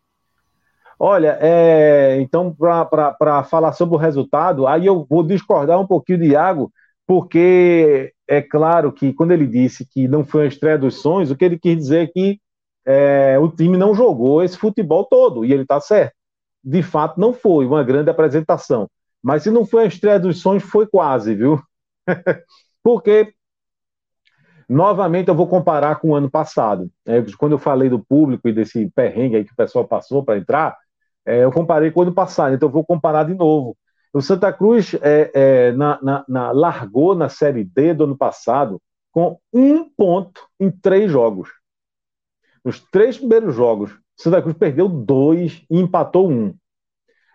[SPEAKER 4] Olha, é, então, para falar sobre o resultado, aí eu vou discordar um pouquinho de Iago, porque é claro que quando ele disse que não foi a estreia dos sonhos, o que ele quis dizer é que é, o time não jogou esse futebol todo, e ele está certo. De fato, não foi uma grande apresentação. Mas se não foi a estreia dos sonhos, foi quase, viu? porque, novamente, eu vou comparar com o ano passado. É, quando eu falei do público e desse perrengue aí que o pessoal passou para entrar, é, eu comparei com o ano passado, então eu vou comparar de novo. O Santa Cruz é, é, na, na, na, largou na Série D do ano passado com um ponto em três jogos. Nos três primeiros jogos, o Santa Cruz perdeu dois e empatou um.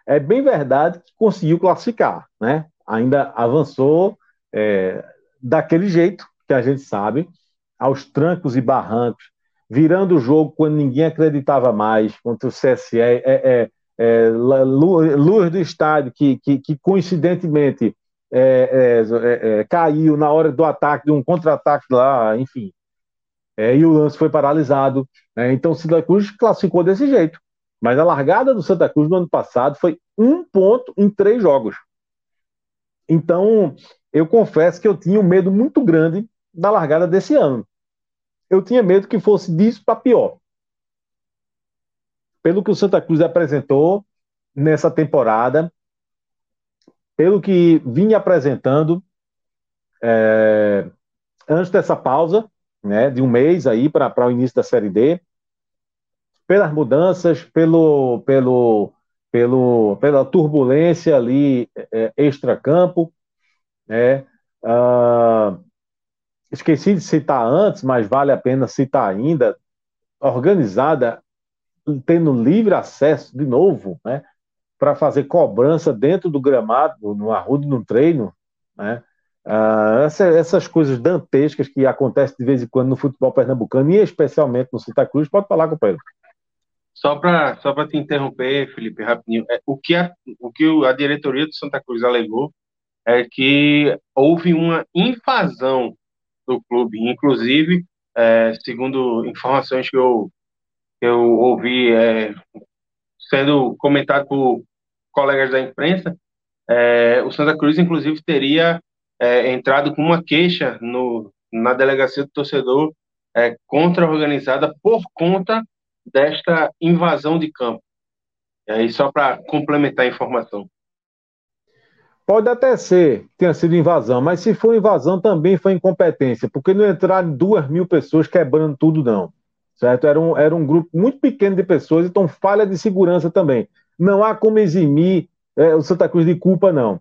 [SPEAKER 4] É bem verdade que conseguiu classificar, né? Ainda avançou é, daquele jeito que a gente sabe, aos trancos e barrancos, virando o jogo quando ninguém acreditava mais contra o CSE. É, é, é, luz do estádio, que, que, que coincidentemente é, é, é, caiu na hora do ataque, de um contra-ataque lá, enfim. É, e o lance foi paralisado. Né? Então o Santa Cruz classificou desse jeito. Mas a largada do Santa Cruz no ano passado foi um ponto em três jogos. Então, eu confesso que eu tinha um medo muito grande da largada desse ano. Eu tinha medo que fosse disso para pior pelo que o Santa Cruz apresentou nessa temporada, pelo que vinha apresentando é, antes dessa pausa, né, de um mês aí para o início da Série D, pelas mudanças, pelo, pelo, pelo, pela turbulência ali é, extra-campo, né, uh, esqueci de citar antes, mas vale a pena citar ainda, organizada tendo livre acesso de novo, né, para fazer cobrança dentro do gramado, no arrudo, no treino, né, uh, essa, essas coisas dantescas que acontecem de vez em quando no futebol pernambucano e especialmente no Santa Cruz, pode falar, companheiro.
[SPEAKER 5] Só para só te interromper, Felipe, rapidinho, é, o, que a, o que a diretoria do Santa Cruz alegou é que houve uma invasão do clube, inclusive, é, segundo informações que eu eu ouvi é, sendo comentado por colegas da imprensa, é, o Santa Cruz, inclusive, teria é, entrado com uma queixa no, na delegacia do torcedor é, contra a organizada por conta desta invasão de campo. E aí, só para complementar a informação.
[SPEAKER 4] Pode até ser que tenha sido invasão, mas se for invasão também foi incompetência, porque não entraram duas mil pessoas quebrando tudo, não. Certo? Era um, era um grupo muito pequeno de pessoas, então falha de segurança também. Não há como eximir é, o Santa Cruz de culpa, não.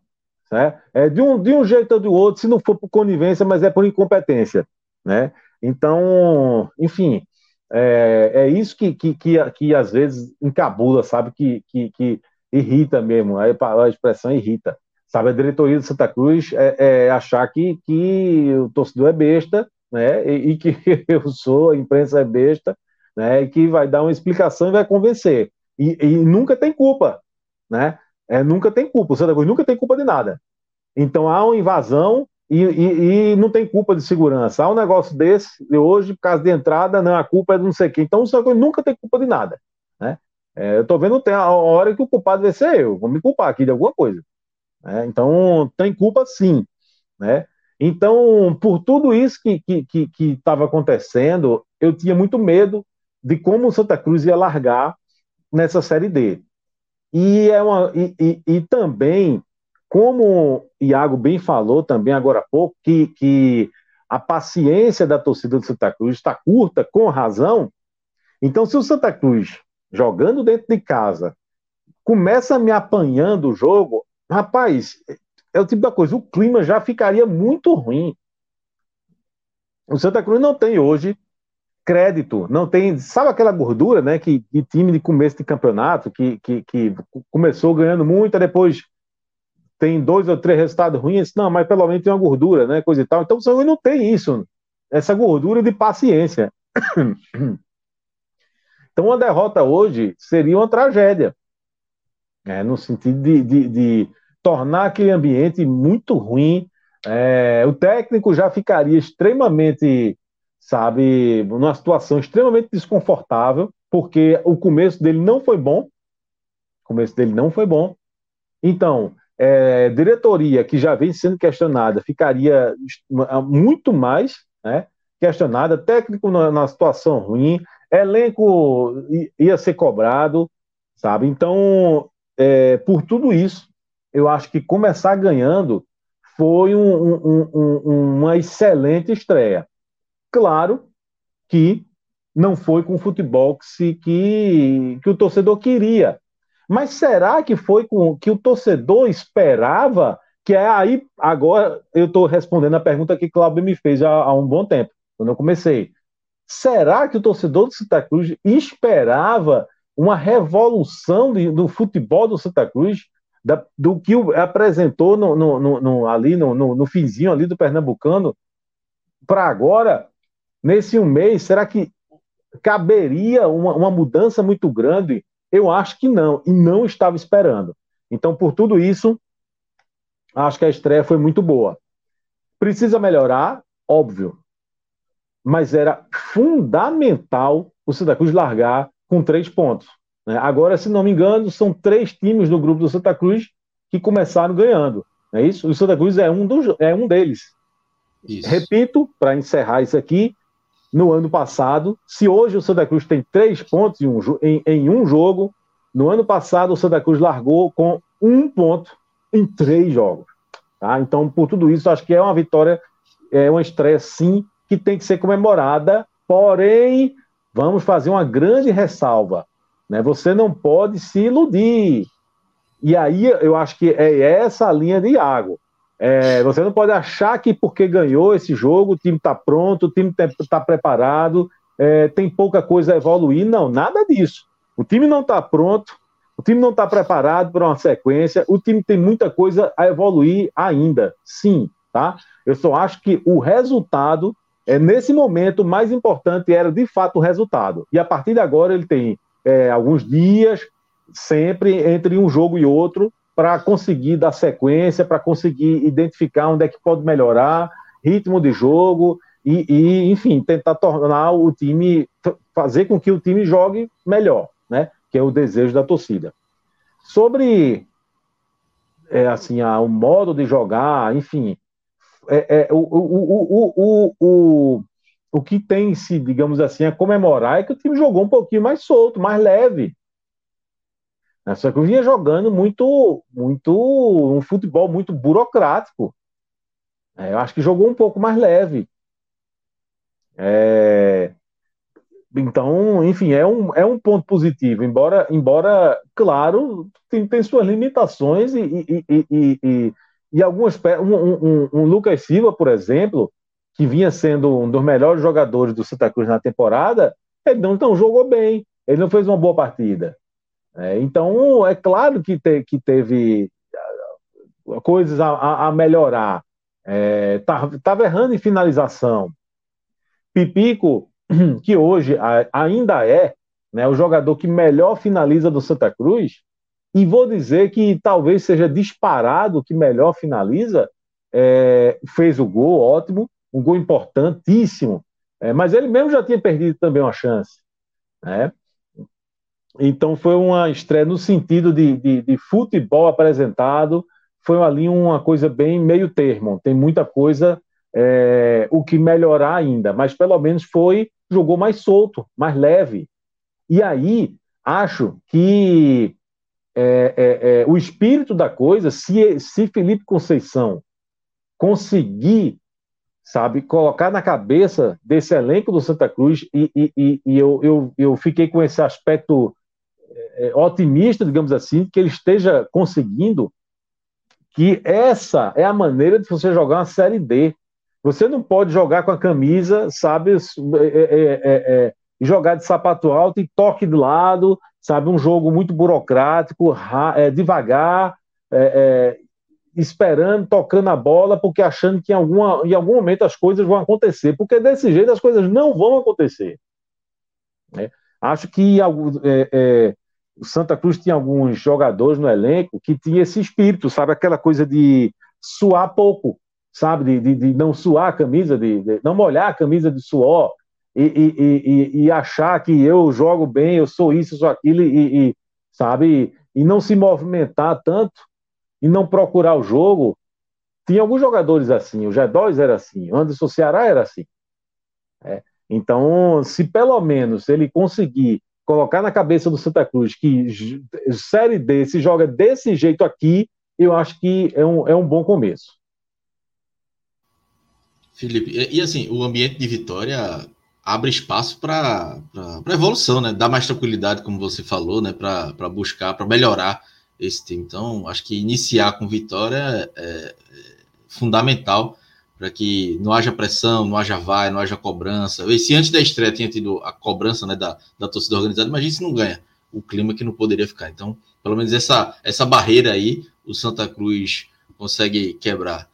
[SPEAKER 4] Certo? É, de, um, de um jeito ou do outro, se não for por conivência, mas é por incompetência. Né? Então, enfim, é, é isso que, que, que, que, às vezes encabula, sabe? Que, que, que irrita mesmo, a expressão irrita. Sabe, a diretoria de Santa Cruz é, é achar que, que o torcedor é besta, né? E, e, que eu sou, a imprensa é besta, né? E que vai dar uma explicação e vai convencer. E, e nunca tem culpa, né? É, nunca tem culpa. O Santa Cruz nunca tem culpa de nada. Então há uma invasão e, e, e, não tem culpa de segurança. Há um negócio desse, de hoje, por causa de entrada, não, a culpa é de não sei quem. Então o Santa nunca tem culpa de nada. Né? É, eu estou vendo tem a hora que o culpado vai ser eu. Vou me culpar aqui de alguma coisa. Né? Então, tem culpa sim. Né? Então, por tudo isso que estava que, que, que acontecendo, eu tinha muito medo de como o Santa Cruz ia largar nessa Série D. E, é uma, e, e, e também, como o Iago bem falou também agora há pouco, que, que a paciência da torcida do Santa Cruz está curta, com razão. Então, se o Santa Cruz, jogando dentro de casa, começa me apanhando o jogo, Rapaz, é o tipo da coisa, o clima já ficaria muito ruim. O Santa Cruz não tem hoje crédito, não tem, sabe aquela gordura, né, que, que time de começo de campeonato, que, que, que começou ganhando muito, depois tem dois ou três resultados ruins, não, mas pelo menos tem uma gordura, né, coisa e tal. Então o Santa Cruz não tem isso, essa gordura de paciência. Então uma derrota hoje seria uma tragédia é, no sentido de, de, de, tornar aquele ambiente muito ruim. É, o técnico já ficaria extremamente, sabe, numa situação extremamente desconfortável, porque o começo dele não foi bom. O começo dele não foi bom. Então, é, diretoria que já vem sendo questionada ficaria muito mais né, questionada, técnico na, na situação ruim, elenco ia ser cobrado, sabe? Então, é, por tudo isso, eu acho que começar ganhando foi um, um, um, uma excelente estreia. Claro que não foi com o futebol que, se, que, que o torcedor queria. Mas será que foi com que o torcedor esperava? Que é aí, agora eu estou respondendo a pergunta que Cláudio me fez há, há um bom tempo, quando eu comecei. Será que o torcedor do Santa Cruz esperava uma revolução de, do futebol do Santa Cruz, da, do que apresentou no, no, no, ali no, no, finzinho ali do Pernambucano, para agora, nesse um mês, será que caberia uma, uma mudança muito grande? Eu acho que não, e não estava esperando. Então, por tudo isso, acho que a estreia foi muito boa. Precisa melhorar, óbvio, mas era fundamental o Santa Cruz largar com três pontos. Né? Agora, se não me engano, são três times do grupo do Santa Cruz que começaram ganhando. É isso? O Santa Cruz é um, dos, é um deles. Isso. Repito, para encerrar isso aqui, no ano passado, se hoje o Santa Cruz tem três pontos em um, em, em um jogo, no ano passado o Santa Cruz largou com um ponto em três jogos. Tá? Então, por tudo isso, acho que é uma vitória, é uma estreia, sim, que tem que ser comemorada, porém, vamos fazer uma grande ressalva. Né? Você não pode se iludir. E aí eu acho que é essa a linha de Iago. É, você não pode achar que porque ganhou esse jogo, o time está pronto, o time está preparado, é, tem pouca coisa a evoluir. Não, nada disso. O time não está pronto, o time não está preparado para uma sequência, o time tem muita coisa a evoluir ainda. Sim, tá? Eu só acho que o resultado é, nesse momento, o mais importante era de fato o resultado. E a partir de agora, ele tem é, alguns dias, sempre entre um jogo e outro, para conseguir dar sequência, para conseguir identificar onde é que pode melhorar, ritmo de jogo e, e, enfim, tentar tornar o time, fazer com que o time jogue melhor, né? Que é o desejo da torcida. Sobre é, assim, a, o modo de jogar, enfim, é, é, o, o, o, o, o, que tem se, digamos assim, a comemorar é que o time jogou um pouquinho mais solto, mais leve. Né? Só que eu vinha jogando muito, muito um futebol muito burocrático. É, eu acho que jogou um pouco mais leve. É, então, enfim, é um, é um ponto positivo, embora, embora claro, tem, tem suas limitações e, e, e, e, e algumas. Um, um, um, Lucas Silva, por exemplo, que vinha sendo um dos melhores jogadores do Santa Cruz na temporada, ele não, não jogou bem, ele não fez uma boa partida. É, então, é claro que, te, que teve ah, coisas a, a melhorar. Estava é, errando em finalização. Pipico, que hoje ainda é né, o jogador que melhor finaliza do Santa Cruz, e vou dizer que talvez seja disparado que melhor finaliza, é, fez o gol, ótimo, um gol importantíssimo, é, mas ele mesmo já tinha perdido também uma chance. Né? Então foi uma estreia no sentido de, de, de, futebol apresentado, foi ali uma coisa bem meio termo. Tem muita coisa é, o que melhorar ainda, mas pelo menos foi jogou mais solto, mais leve. E aí acho que é, é, é o espírito da coisa, se, se Felipe Conceição conseguir sabe, colocar na cabeça desse elenco do Santa Cruz, e, e, e eu, eu, eu fiquei com esse aspecto é, otimista, digamos assim, que ele esteja conseguindo que essa é a maneira de você jogar uma Série D. Você não pode jogar com a camisa, sabe, é, é, é, jogar de sapato alto e toque do lado, sabe, um jogo muito burocrático, devagar, esperando, tocando a bola, porque achando que em, alguma, em algum momento as coisas vão acontecer, porque desse jeito as coisas não vão acontecer. Né? Acho que é, é, o Santa Cruz tinha alguns jogadores no elenco que tinha esse espírito, sabe? Aquela coisa de suar pouco, sabe? De, de, de não suar a camisa, de, de, não molhar a camisa de suor e, e, e, e, achar que eu jogo bem, eu sou isso, sou aquilo, e, sabe? E não se movimentar tanto e não procurar o jogo. Tinha alguns jogadores assim, o G2 era assim, o Anderson Ceará era assim. É. Então, se pelo menos ele conseguir colocar na cabeça do Santa Cruz que Série D se joga desse jeito aqui, eu acho que é um, é um bom começo.
[SPEAKER 1] Felipe, e, assim, o ambiente de vitória abre espaço para evolução, né? Dá mais tranquilidade, como você falou, né? Para buscar, para melhorar esse time. Então, acho que iniciar com vitória é, é fundamental para que não haja pressão, não haja vai, não haja cobrança. E se antes da estreia tinha tido a cobrança né, da, da torcida organizada, imagina se não ganha o clima que não poderia ficar. Então, pelo menos essa, essa barreira aí, o Santa Cruz consegue quebrar.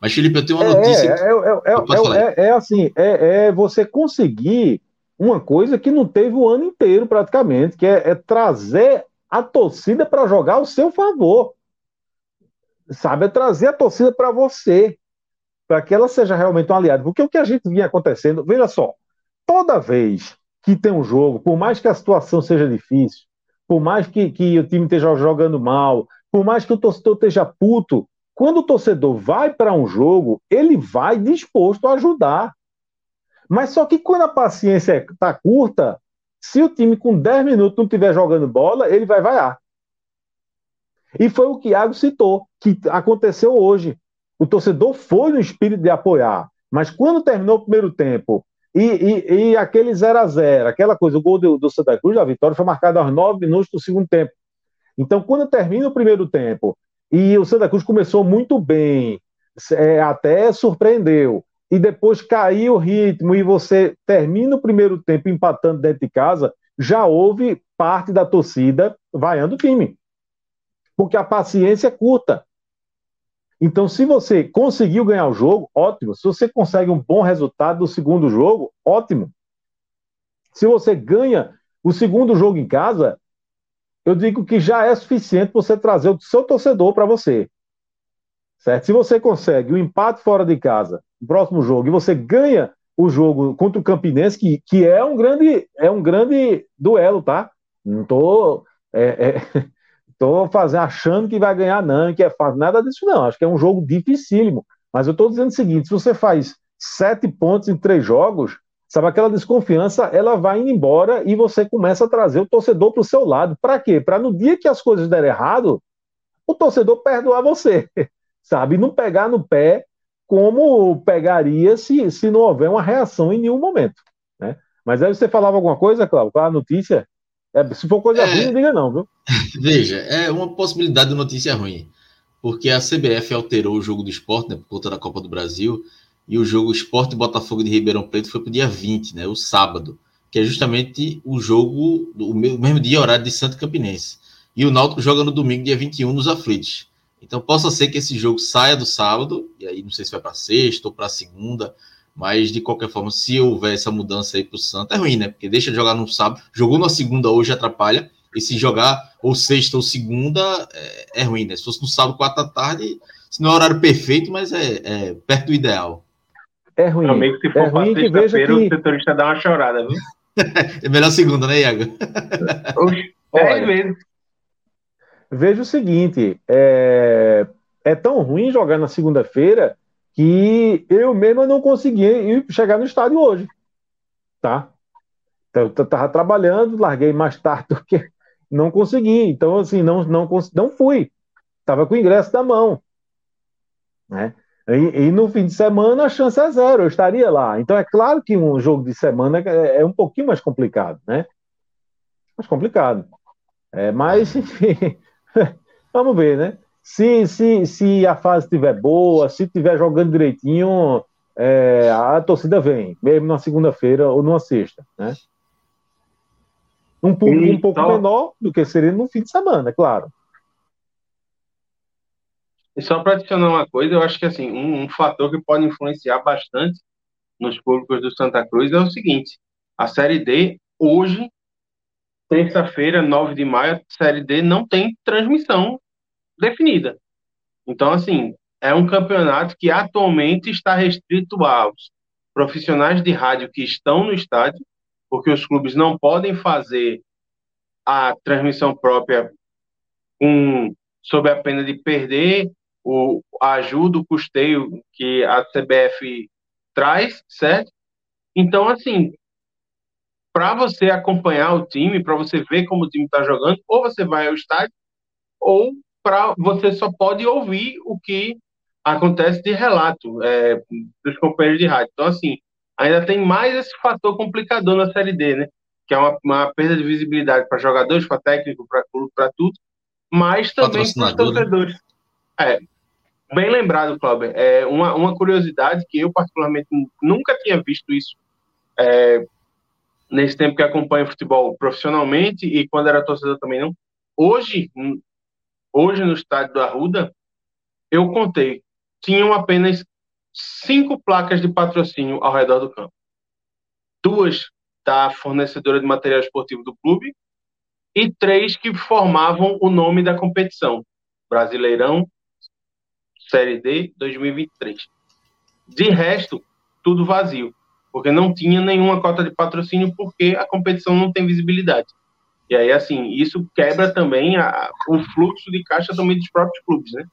[SPEAKER 1] Mas, Felipe, eu tenho uma notícia.
[SPEAKER 4] É, é, é, é, assim, é, você conseguir uma coisa que não teve o ano inteiro, praticamente, que é, trazer a torcida para jogar ao seu favor. Sabe? É trazer a torcida para você para que ela seja realmente um aliado. Porque o que a gente vinha acontecendo, veja só, toda vez que tem um jogo, por mais que a situação seja difícil, por mais que, que o time esteja jogando mal, por mais que o torcedor esteja puto, quando o torcedor vai para um jogo, ele vai disposto a ajudar. Mas só que quando a paciência está curta, se o time com 10 minutos não estiver jogando bola, ele vai vaiar. E foi o que Iago citou, que aconteceu hoje. O torcedor foi no espírito de apoiar, mas quando terminou o primeiro tempo e, e, e aquele 0 a 0 aquela coisa, o gol do, do Santa Cruz, a vitória foi marcado aos 9 minutos do segundo tempo. Então, quando termina o primeiro tempo e o Santa Cruz começou muito bem, é, até surpreendeu, e depois caiu o ritmo e você termina o primeiro tempo empatando dentro de casa, já houve parte da torcida vaiando o time. Porque a paciência é curta. Então, se você conseguiu ganhar o jogo, ótimo. Se você consegue um bom resultado do segundo jogo, ótimo. Se você ganha o segundo jogo em casa, eu digo que já é suficiente você trazer o seu torcedor para você. Certo? Se você consegue o um empate fora de casa, próximo jogo, e você ganha o jogo contra o Campinense, que, que é um grande é um grande duelo, tá? Não tô é, é, Estou fazendo, achando que vai ganhar, não, que é fácil. Nada disso, não. Acho que é um jogo dificílimo. Mas eu estou dizendo o seguinte: se você faz sete pontos em três jogos, Sabe, aquela desconfiança, ela vai indo embora e você começa a trazer o torcedor para o seu lado. Para quê? Para no dia que as coisas derem errado, o torcedor perdoar você, sabe? Não pegar no pé como pegaria se, se não houver uma reação em nenhum momento. Né? Mas aí você falava alguma coisa, Cláudio? Qual a notícia? É, se for coisa é, ruim, não diga não, viu?
[SPEAKER 1] Veja, é uma possibilidade de notícia ruim. Porque a CBF alterou o jogo do esporte, né, por conta da Copa do Brasil, e o jogo Esporte Botafogo de Ribeirão Preto foi para o dia 20, né, o sábado, que é justamente o jogo, o mesmo dia horário de Santo Campinense. E o Náutico joga no domingo, dia 21, nos aflitos. Então, possa ser que esse jogo saia do sábado, e aí não sei se vai para sexta ou para segunda, mas de qualquer forma, se houver essa mudança aí para o Santos, é ruim, né? Porque deixa de jogar no sábado, jogou na segunda hoje, atrapalha, e se jogar ou sexta ou segunda, é, é ruim, né? Se fosse no sábado, quatro da tarde, se não é horário perfeito, mas é, é perto do ideal.
[SPEAKER 4] É ruim.
[SPEAKER 5] Amigo, se for
[SPEAKER 4] é ruim que veja que...
[SPEAKER 5] o setorista dá uma chorada, viu?
[SPEAKER 1] é melhor segunda, né, Iago?
[SPEAKER 5] Oxe, dez vezes.
[SPEAKER 4] Veja o seguinte, é, é tão ruim jogar na segunda-feira que eu mesmo não consegui chegar no estádio hoje, tá? Então, eu estava trabalhando, larguei mais tarde do que não consegui. Então, assim, não, não, não fui. Estava com o ingresso da mão. Né? E, e, no fim de semana a chance é zero, eu estaria lá. Então é claro que um jogo de semana é, é um pouquinho mais complicado, né? Mais complicado. É, mas, enfim, vamos ver, né? Se, se, se a fase estiver boa, se estiver jogando direitinho, é, a torcida vem, mesmo na segunda-feira ou numa sexta, né? Um público um pouco menor do que seria no fim de semana, é claro.
[SPEAKER 5] E só para adicionar uma coisa, eu acho que assim, um, um, fator que pode influenciar bastante nos públicos do Santa Cruz é o seguinte: a Série D, hoje, terça-feira, 9 de maio, a Série D não tem transmissão definida. Então, assim, é um campeonato que atualmente está restrito aos profissionais de rádio que estão no estádio, porque os clubes não podem fazer a transmissão própria sob a pena de perder o, a ajuda, o custeio que a CBF traz, certo? Então, assim, para você acompanhar o time, para você ver como o time está jogando, ou você vai ao estádio, ou para você só pode ouvir o que acontece de relato é, dos companheiros de rádio. Então, assim, ainda tem mais esse fator complicador na Série D, né? Que é uma, uma perda de visibilidade para jogadores, para técnico, para clube, para tudo, mas também para os né? torcedores. É, bem lembrado, Cláudio. É uma, uma curiosidade que eu, particularmente, nunca tinha visto isso é, nesse tempo que acompanho futebol profissionalmente e quando era torcedor também não. Hoje, hoje no estádio do Arruda, eu contei, tinham apenas cinco placas de patrocínio ao redor do campo. Duas da fornecedora de material esportivo do clube e três que formavam o nome da competição: Brasileirão Série D 2023. De resto, tudo vazio, porque não tinha nenhuma cota de patrocínio porque a competição não tem visibilidade. E aí, assim, isso quebra também a, o fluxo de caixa também dos próprios clubes, né?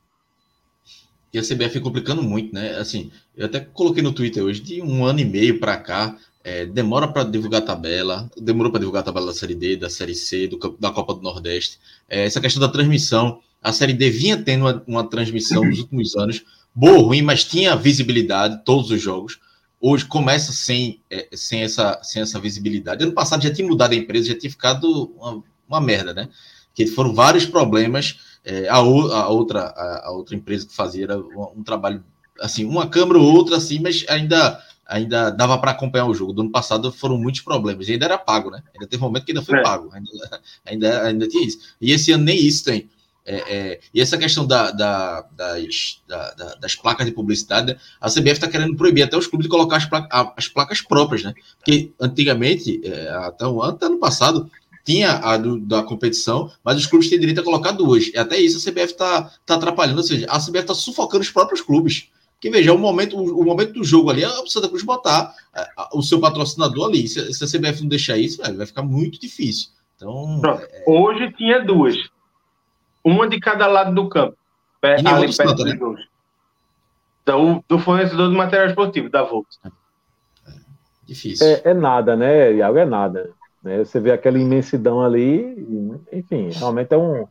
[SPEAKER 1] E a CBF complicando muito, né? Assim, eu até coloquei no Twitter hoje, de um ano e meio para cá, é, demora para divulgar a tabela, demorou para divulgar a tabela da Série D, da Série C, do, da Copa do Nordeste. É, essa questão da transmissão, a Série D vinha tendo uma, uma transmissão nos últimos anos, boa ruim, mas tinha visibilidade, todos os jogos. Hoje começa sem, é, sem, essa, sem essa visibilidade. Ano passado já tinha mudado a empresa, já tinha ficado uma, uma merda, né? Que foram vários problemas. É, a, a, outra, a, a, outra empresa que fazia era um, um, trabalho, assim, uma câmera ou outra, assim, mas ainda ainda dava para acompanhar o jogo. Do ano passado foram muitos problemas, e ainda era pago, né? Ainda teve um momento que ainda foi é. pago, ainda, ainda, ainda tinha isso. E esse ano nem isso tem. É, é, e essa questão da, da, das, da, das, placas de publicidade, a CBF está querendo proibir até os clubes de colocar as, placa, as placas próprias, né? Porque antigamente, é, até, até ano passado, tinha a do, da competição, mas os clubes têm direito a colocar duas. E até isso a CBF está tá atrapalhando, ou seja, a CBF está sufocando os próprios clubes. Que veja, o momento, o, o momento do jogo ali é o Santa Cruz botar é, o seu patrocinador ali. Se, se, a CBF não deixar isso, vai ficar muito difícil. Então,
[SPEAKER 5] é... Hoje tinha duas uma de cada lado do campo. ali perto Santa, né? Do, do fornecedor de material esportivo, da Volks. É.
[SPEAKER 1] Difícil.
[SPEAKER 4] É, é nada, né, Iago? É nada. Né? Você vê aquela imensidão ali, enfim, realmente é um.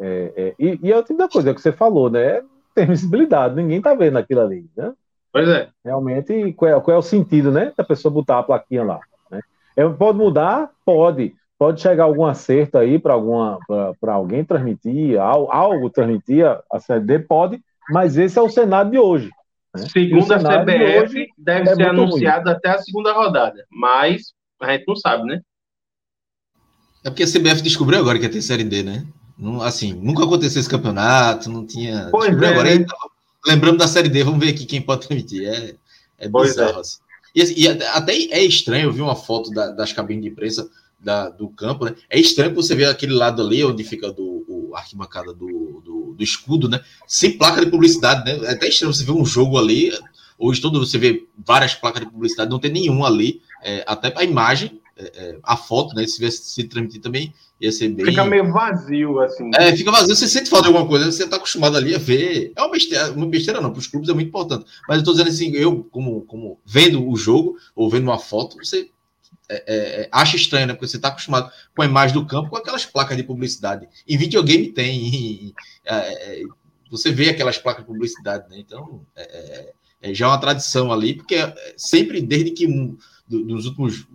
[SPEAKER 4] É, é, e, e é o tipo da coisa que você falou, né? Tem visibilidade, ninguém tá vendo aquilo ali, né?
[SPEAKER 5] Pois é.
[SPEAKER 4] Realmente, qual é, qual é o sentido, né? Da pessoa botar a plaquinha lá. Né? É, pode mudar? Pode. Pode chegar algum acerto aí para alguma para alguém transmitir, algo transmitir a Série D? Pode, mas esse é o cenário de hoje.
[SPEAKER 5] Né? Segundo a CBF, de deve é ser anunciado ruim. até a segunda rodada, mas a gente não sabe, né?
[SPEAKER 1] É porque a CBF descobriu agora que ia ter Série D, né? Não, assim, nunca aconteceu esse campeonato, não tinha.
[SPEAKER 5] Pois descobriu é, agora.
[SPEAKER 1] Né? Então, lembrando da Série D, vamos ver aqui quem pode transmitir. É, é bizarro. É. Assim. E, e, até é estranho, eu vi uma foto da, das cabines de imprensa da, do campo, né? É estranho você ver aquele lado ali onde fica do, o arquibancada do, do, do, escudo, né? Sem placa de publicidade, né? É até estranho você ver um jogo ali. Hoje todo você vê várias placas de publicidade, não tem nenhuma ali. É, até a imagem, é, é, a foto, né? Se tivesse se transmitir também, ia ser bem.
[SPEAKER 5] Fica meio vazio, assim.
[SPEAKER 1] É, fica vazio, você sente falta de alguma coisa, você está acostumado ali a ver. É uma besteira, uma besteira não, para os clubes é muito importante. Mas eu estou dizendo assim, eu, como, como vendo o jogo, ou vendo uma foto, você é, é, é, acha estranho, né? Porque você está acostumado com a imagem do campo com aquelas placas de publicidade. Em videogame tem. E, é, é, você vê aquelas placas de publicidade, né? Então, é, já é uma tradição ali, porque sempre, desde que um, dos últimos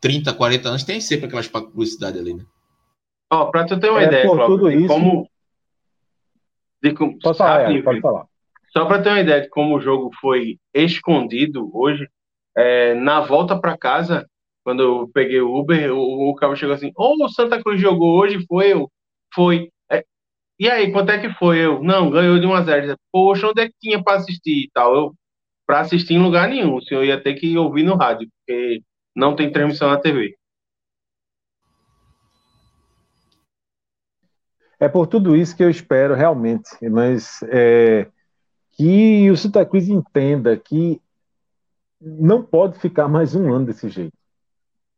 [SPEAKER 1] 30, 40 anos, tem sempre aquelas placas de publicidade ali, né?
[SPEAKER 5] Ó, oh, para tu ter uma ideia, Cláudio, tudo de isso... como.
[SPEAKER 4] De como... Pode falar, é, pode falar.
[SPEAKER 5] Só para ter uma ideia de como o jogo foi escondido hoje, na volta para casa, quando eu peguei o Uber, o, o chegou assim: Ô, oh, o Santa Cruz jogou hoje, foi eu? Foi. É, e aí, quanto é que foi? Eu, não, ganhou de 1 a 0 Poxa, onde é que tinha para assistir e tal? Eu, para assistir em lugar nenhum, o senhor ia ter que ouvir no rádio, porque não tem transmissão na TV.
[SPEAKER 4] É por tudo isso que eu espero realmente, mas é, que o Santa Cruz entenda que não pode ficar mais um ano desse jeito.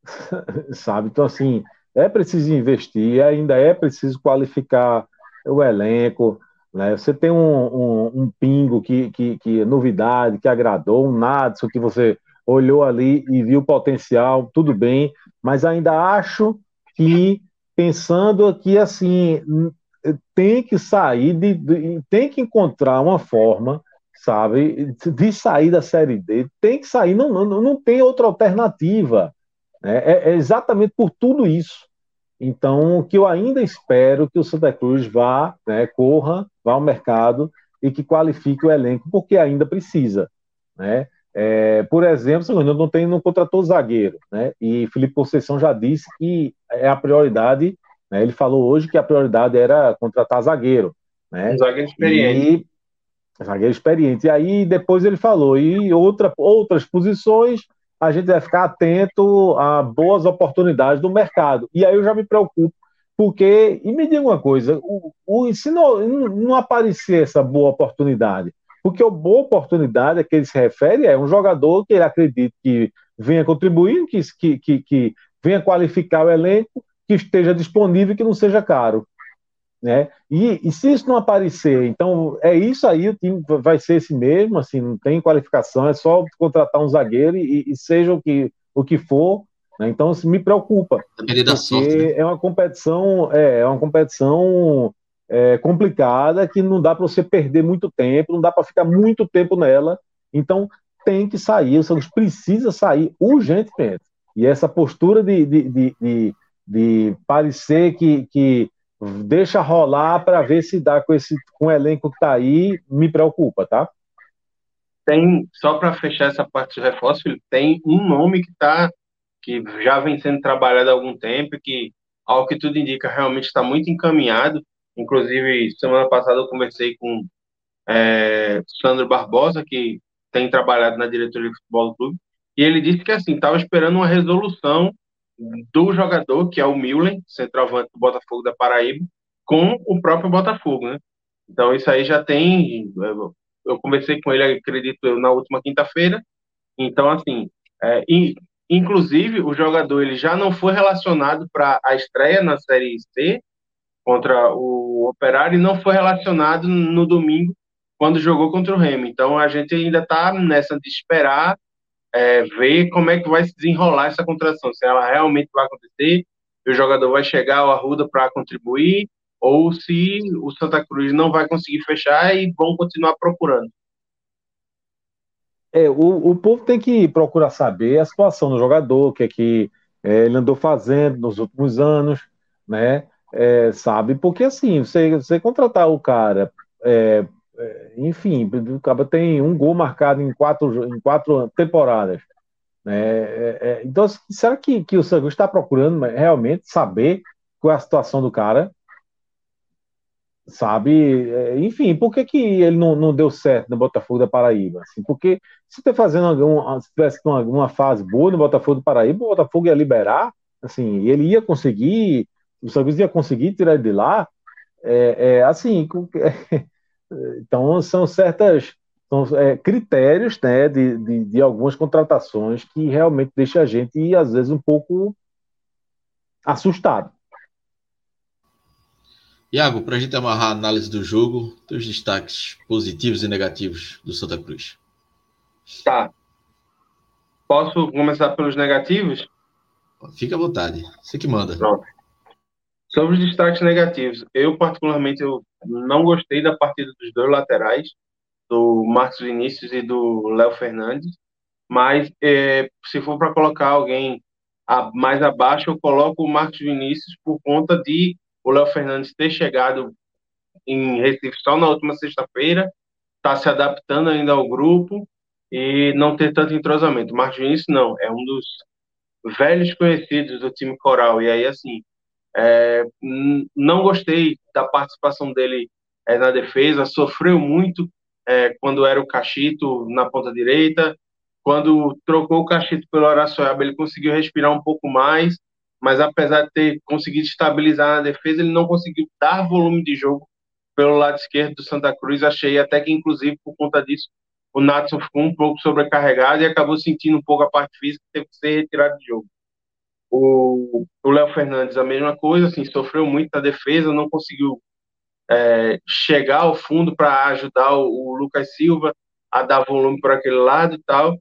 [SPEAKER 4] sabe? Então, assim, é preciso investir, ainda é preciso qualificar o elenco, né? Você tem um, um, um pingo que, que, que é novidade, que agradou, um Nadson que você olhou ali e viu potencial, tudo bem, mas ainda acho que pensando aqui assim tem que sair de, de, tem que encontrar uma forma sabe de sair da série D tem que sair não não, não tem outra alternativa? É, é exatamente por tudo isso. Então, o que eu ainda espero que o Santa Cruz vá, né, corra, vá ao mercado e que qualifique o elenco, porque ainda precisa. Né? É, por exemplo, não tem, não contratou zagueiro, né? E Felipe Conceição já disse que é a prioridade. Né? Ele falou hoje que a prioridade era contratar zagueiro, né?
[SPEAKER 5] Um zagueiro experiente.
[SPEAKER 4] E, zagueiro experiente. E aí depois ele falou e outra, outras posições a gente vai ficar atento a boas oportunidades do mercado. E aí eu já me preocupo, porque, e me diga uma coisa, o, o, se não, não aparecer essa boa oportunidade, porque a boa oportunidade a que ele se refere é um jogador que ele acredita que venha contribuir, que, que, que, que venha qualificar o elenco, que esteja disponível e que não seja caro. Né? E, e, se isso não aparecer, então é isso aí, o time vai ser esse mesmo, assim, não tem qualificação, é só contratar um zagueiro e, e seja o que, o que for, né? então isso me preocupa, porque sorte, né? é uma competição, é, é uma competição é, complicada que não dá para você perder muito tempo, não dá para ficar muito tempo nela, então tem que sair, o Santos precisa sair urgentemente, e essa postura de, de, de, de, de parecer que, que deixa rolar para ver se dá com esse com o elenco que tá aí, me preocupa, tá?
[SPEAKER 5] Tem, só para fechar essa parte do reforço, tem um nome que tá que já vem sendo trabalhado há algum tempo, que ao que tudo indica realmente está muito encaminhado. Inclusive, semana passada eu conversei com é, Sandro Barbosa, que tem trabalhado na diretoria de futebol do clube, e ele disse que assim estava esperando uma resolução do jogador, que é o Millen, centroavante do Botafogo da Paraíba, com o próprio Botafogo, né? Então isso aí já tem. Eu conversei com ele, acredito eu, na última quinta-feira. Então, assim, é, e, inclusive o jogador ele já não foi relacionado para a estreia na Série C contra o Operário e não foi relacionado no domingo quando jogou contra o Remo. Então a gente ainda está nessa de esperar é, ver como é que vai se desenrolar essa contratação, se ela realmente vai acontecer, se o jogador vai chegar ao Arruda para contribuir, ou se o Santa Cruz não vai conseguir fechar e vão continuar procurando.
[SPEAKER 4] É, o, o povo tem que procurar saber a situação do jogador, o que é que é, ele andou fazendo nos últimos anos, né? É, sabe? Porque assim, você, você contratar o cara, é, enfim, o cara tem um gol marcado em quatro, em quatro temporadas. Né? É, é, então, será que, que o Santos está procurando realmente saber qual é a situação do cara? sabe? É, enfim, por que, que ele não, não deu certo no Botafogo da Paraíba? Assim, porque se está fazendo algum, se tivesse uma, uma fase boa no Botafogo da Paraíba, o Botafogo ia liberar, assim, ele ia conseguir, o Santos ia conseguir tirar ele de lá, é, é assim, então são certas são é, critérios né, de, de, de, algumas contratações que realmente deixa a gente, às vezes, um pouco assustado.
[SPEAKER 1] Iago, para a gente amarrar a análise do jogo, teus destaques positivos e negativos do Santa Cruz.
[SPEAKER 5] Tá. Posso começar pelos negativos?
[SPEAKER 1] Fica à vontade. Você que manda.
[SPEAKER 5] Pronto. Sobre os destaques negativos, eu particularmente eu não gostei da partida dos dois laterais, do Marcos Vinícius e do Léo Fernandes, mas é, se for para colocar alguém a, mais abaixo, eu coloco o Marcos Vinícius por conta de o Léo Fernandes ter chegado em Recife só na última sexta-feira, está se adaptando ainda ao grupo e não ter tanto entrosamento. Marcos Vinícius não, é um dos velhos conhecidos do time coral. E aí, assim, é, não gostei da participação dele é, na defesa, sofreu muito é, quando era o Cachito na ponta direita. Quando trocou o Cachito pelo Araçoiaba, ele conseguiu respirar um pouco mais mas apesar de ter conseguido estabilizar na defesa, ele não conseguiu dar volume de jogo pelo lado esquerdo do Santa Cruz. Achei até que, inclusive, por conta disso, o Natson ficou um pouco sobrecarregado e acabou sentindo um pouco a parte física, teve que ser retirado de jogo. O Léo Fernandes, a mesma coisa, assim, sofreu muito na defesa, não conseguiu é, chegar ao fundo para ajudar o, o Lucas Silva a dar volume por aquele lado e tal.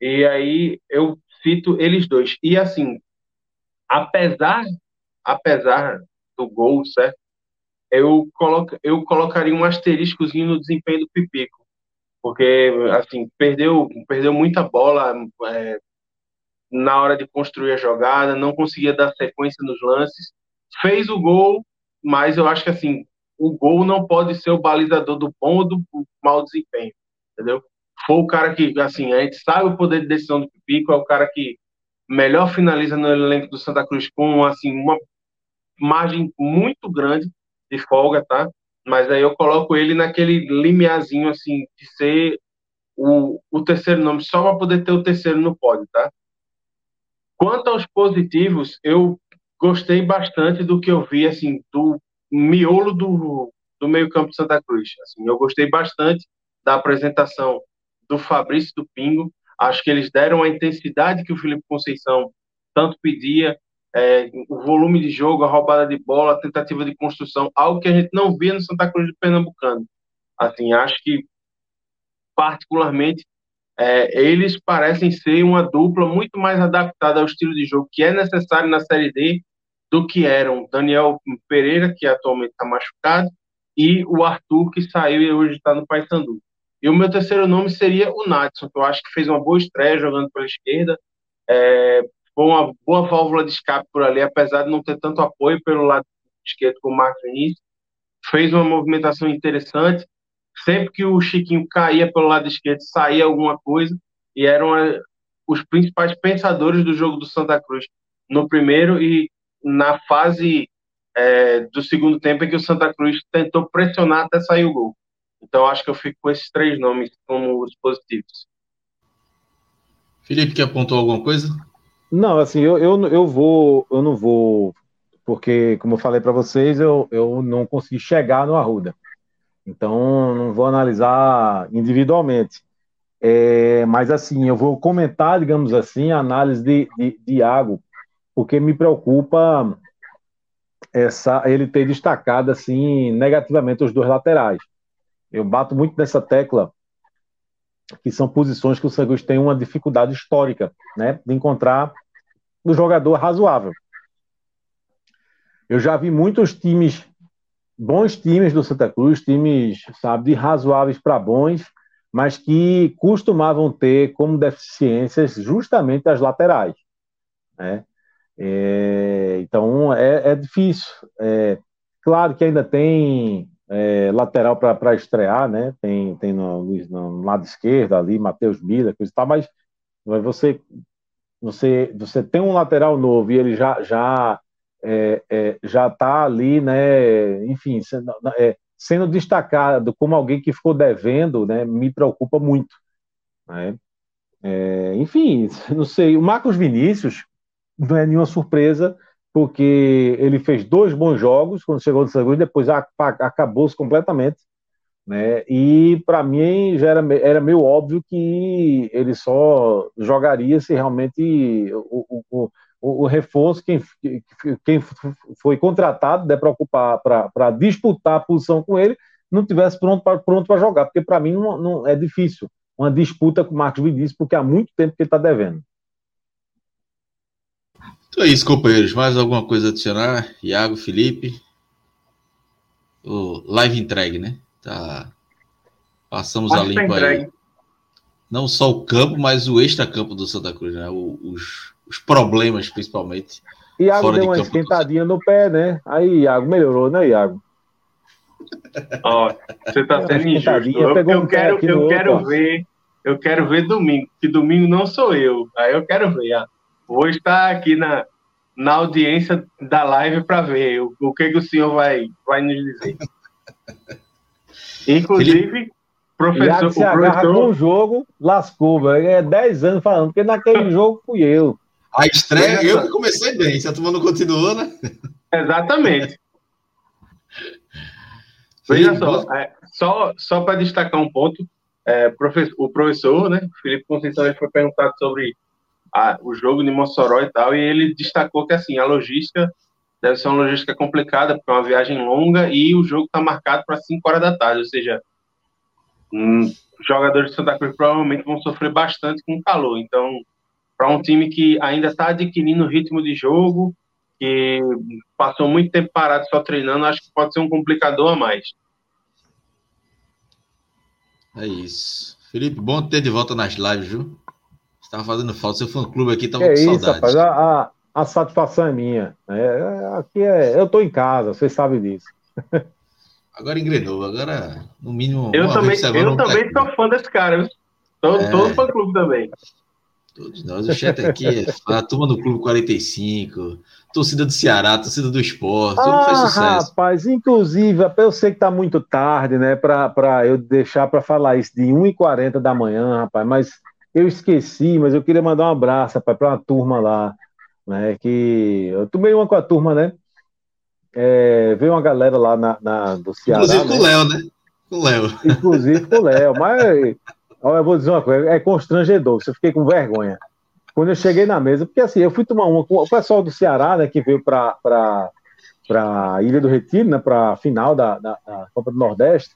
[SPEAKER 5] E aí eu cito eles dois. E assim, apesar, apesar do gol, certo? Eu, coloco, eu colocaria um asteriscozinho no desempenho do Pipico, porque assim perdeu, perdeu muita bola é, na hora de construir a jogada, não conseguia dar sequência nos lances, fez o gol, mas eu acho que assim o gol não pode ser o balizador do bom ou do mau desempenho, entendeu? Foi o cara que, assim, a gente sabe o poder de decisão do Pipico, é o cara que melhor finaliza no elenco do Santa Cruz com assim uma margem muito grande de folga, tá? Mas aí eu coloco ele naquele limiarzinho assim de ser o, o terceiro nome só para poder ter o terceiro no pódio, tá? Quanto aos positivos, eu gostei bastante do que eu vi assim do miolo do, do meio-campo de Santa Cruz. Assim, eu gostei bastante da apresentação do Fabrício do Pingo, Acho que eles deram a intensidade que o Felipe Conceição tanto pedia, é, o volume de jogo, a roubada de bola, a tentativa de construção, algo que a gente não via no Santa Cruz do Pernambucano. Assim, acho que particularmente é, eles parecem ser uma dupla muito mais adaptada ao estilo de jogo que é necessário na Série D do que eram Daniel Pereira, que atualmente está machucado, e o Arthur, que saiu e hoje está no Paysandu. E o meu terceiro nome seria o Natson, que eu acho que fez uma boa estreia jogando pela esquerda. É, foi uma boa válvula de escape por ali, apesar de não ter tanto apoio pelo lado esquerdo como o Marcos Vinícius. Fez uma movimentação interessante. Sempre que o Chiquinho caía pelo lado esquerdo, saía alguma coisa. E eram a, os principais pensadores do jogo do Santa Cruz no primeiro e na fase é, do segundo tempo em que o Santa Cruz tentou pressionar até sair o gol. Então acho que eu fico com esses três nomes como os positivos.
[SPEAKER 1] Felipe, que apontou alguma coisa?
[SPEAKER 4] Não, assim, eu, eu, eu vou, eu não vou, porque, como eu falei para vocês, eu, eu não consegui chegar no Arruda. Então, não vou analisar individualmente. É, mas, assim, eu vou comentar, digamos assim, a análise de, de, de Iago, porque me preocupa essa, ele ter destacado, assim, negativamente os dois laterais. Eu bato muito nessa tecla que são posições que o Santos tem uma dificuldade histórica, né, de encontrar um jogador razoável. Eu já vi muitos times, bons times do Santa Cruz, times, sabe, de razoáveis para bons, mas que costumavam ter como deficiências justamente as laterais, né? É, então é, é difícil. É, claro que ainda tem é, lateral para estrear, né? Tem, tem no, no, lado esquerdo ali, Matheus Miller, coisa e tal, mas você, você, você tem um lateral novo e ele já já é, é, já está ali, né? Enfim, sendo, é, sendo, destacado como alguém que ficou devendo, né? Me preocupa muito, né? É, enfim, não sei. O Marcos Vinícius não é nenhuma surpresa porque ele fez dois bons jogos quando chegou no Santos, depois acabou-se completamente. Né? E para mim já era, era meio óbvio que ele só jogaria se realmente o, o, o, o reforço, quem, quem foi contratado né, para ocupar, para disputar a posição com ele, não tivesse pronto para pronto jogar, porque para mim não, não, é difícil uma disputa com o Marcos Vinícius, porque há muito tempo que ele está devendo.
[SPEAKER 1] Então é isso, companheiros. Mais alguma coisa a adicionar? Iago, Felipe? O live entregue, né? Tá. Passamos Acho a limpo tá aí. Não só o campo, mas o extra-campo do Santa Cruz, né? O, os, os problemas, principalmente.
[SPEAKER 4] Iago deu de uma esquentadinha no pé, né? Aí, Iago, melhorou, né, Iago?
[SPEAKER 5] Ó, você tá sendo injusto. Eu, eu, quero, eu quero ver, eu quero ver domingo, que domingo não sou eu. Aí eu quero ver, Iago vou estar aqui na, na audiência da live para ver o, o que, que o senhor vai, vai nos dizer. Inclusive, professor.
[SPEAKER 4] Se o professor... com o jogo, lascou, velho. É 10 anos falando, porque naquele jogo fui eu.
[SPEAKER 1] A estreia, eu que comecei bem, se a turma não continuou, né?
[SPEAKER 5] Exatamente. Veja só, é, só, só para destacar um ponto, é, professor, o professor, né, Felipe Conceição, ele foi perguntado sobre a, o jogo de Mossoró e tal, e ele destacou que assim, a logística deve ser uma logística complicada, porque é uma viagem longa e o jogo está marcado para 5 horas da tarde, ou seja, hum, jogadores de Santa Cruz provavelmente vão sofrer bastante com o calor. Então, para um time que ainda está adquirindo ritmo de jogo, que passou muito tempo parado só treinando, acho que pode ser um complicador a mais.
[SPEAKER 1] É isso. Felipe, bom ter de volta nas lives, viu? Estava fazendo falta. Seu fã-clube aqui estava
[SPEAKER 4] com isso, saudade. Rapaz, a, a, a, satisfação é minha. É, aqui é, eu estou em casa, vocês sabem disso.
[SPEAKER 1] Agora engrenou, agora, no mínimo.
[SPEAKER 5] Eu também, eu também sou fã desse cara? Todo, é, fã-clube também.
[SPEAKER 1] Todos nós. O chat aqui, a turma do Clube 45, torcida do Ceará, torcida do esporte, tudo ah, faz sucesso.
[SPEAKER 4] Rapaz, inclusive, eu sei que está muito tarde, né, para eu deixar para falar isso de 1h40 da manhã, rapaz, mas eu esqueci, mas eu queria mandar um abraço para uma turma lá, né? Que eu tomei uma com a turma, né? É, veio uma galera lá na, na do Ceará.
[SPEAKER 1] Inclusive
[SPEAKER 4] né?
[SPEAKER 1] com o Léo, né? Com o Léo.
[SPEAKER 4] Inclusive com o Léo. Mas eu vou dizer uma coisa, é constrangedor, eu fiquei com vergonha. Quando eu cheguei na mesa, porque assim, eu fui tomar uma com o pessoal do Ceará, né, que veio para para Ilha do Retiro, né, para a final da, da, da Copa do Nordeste.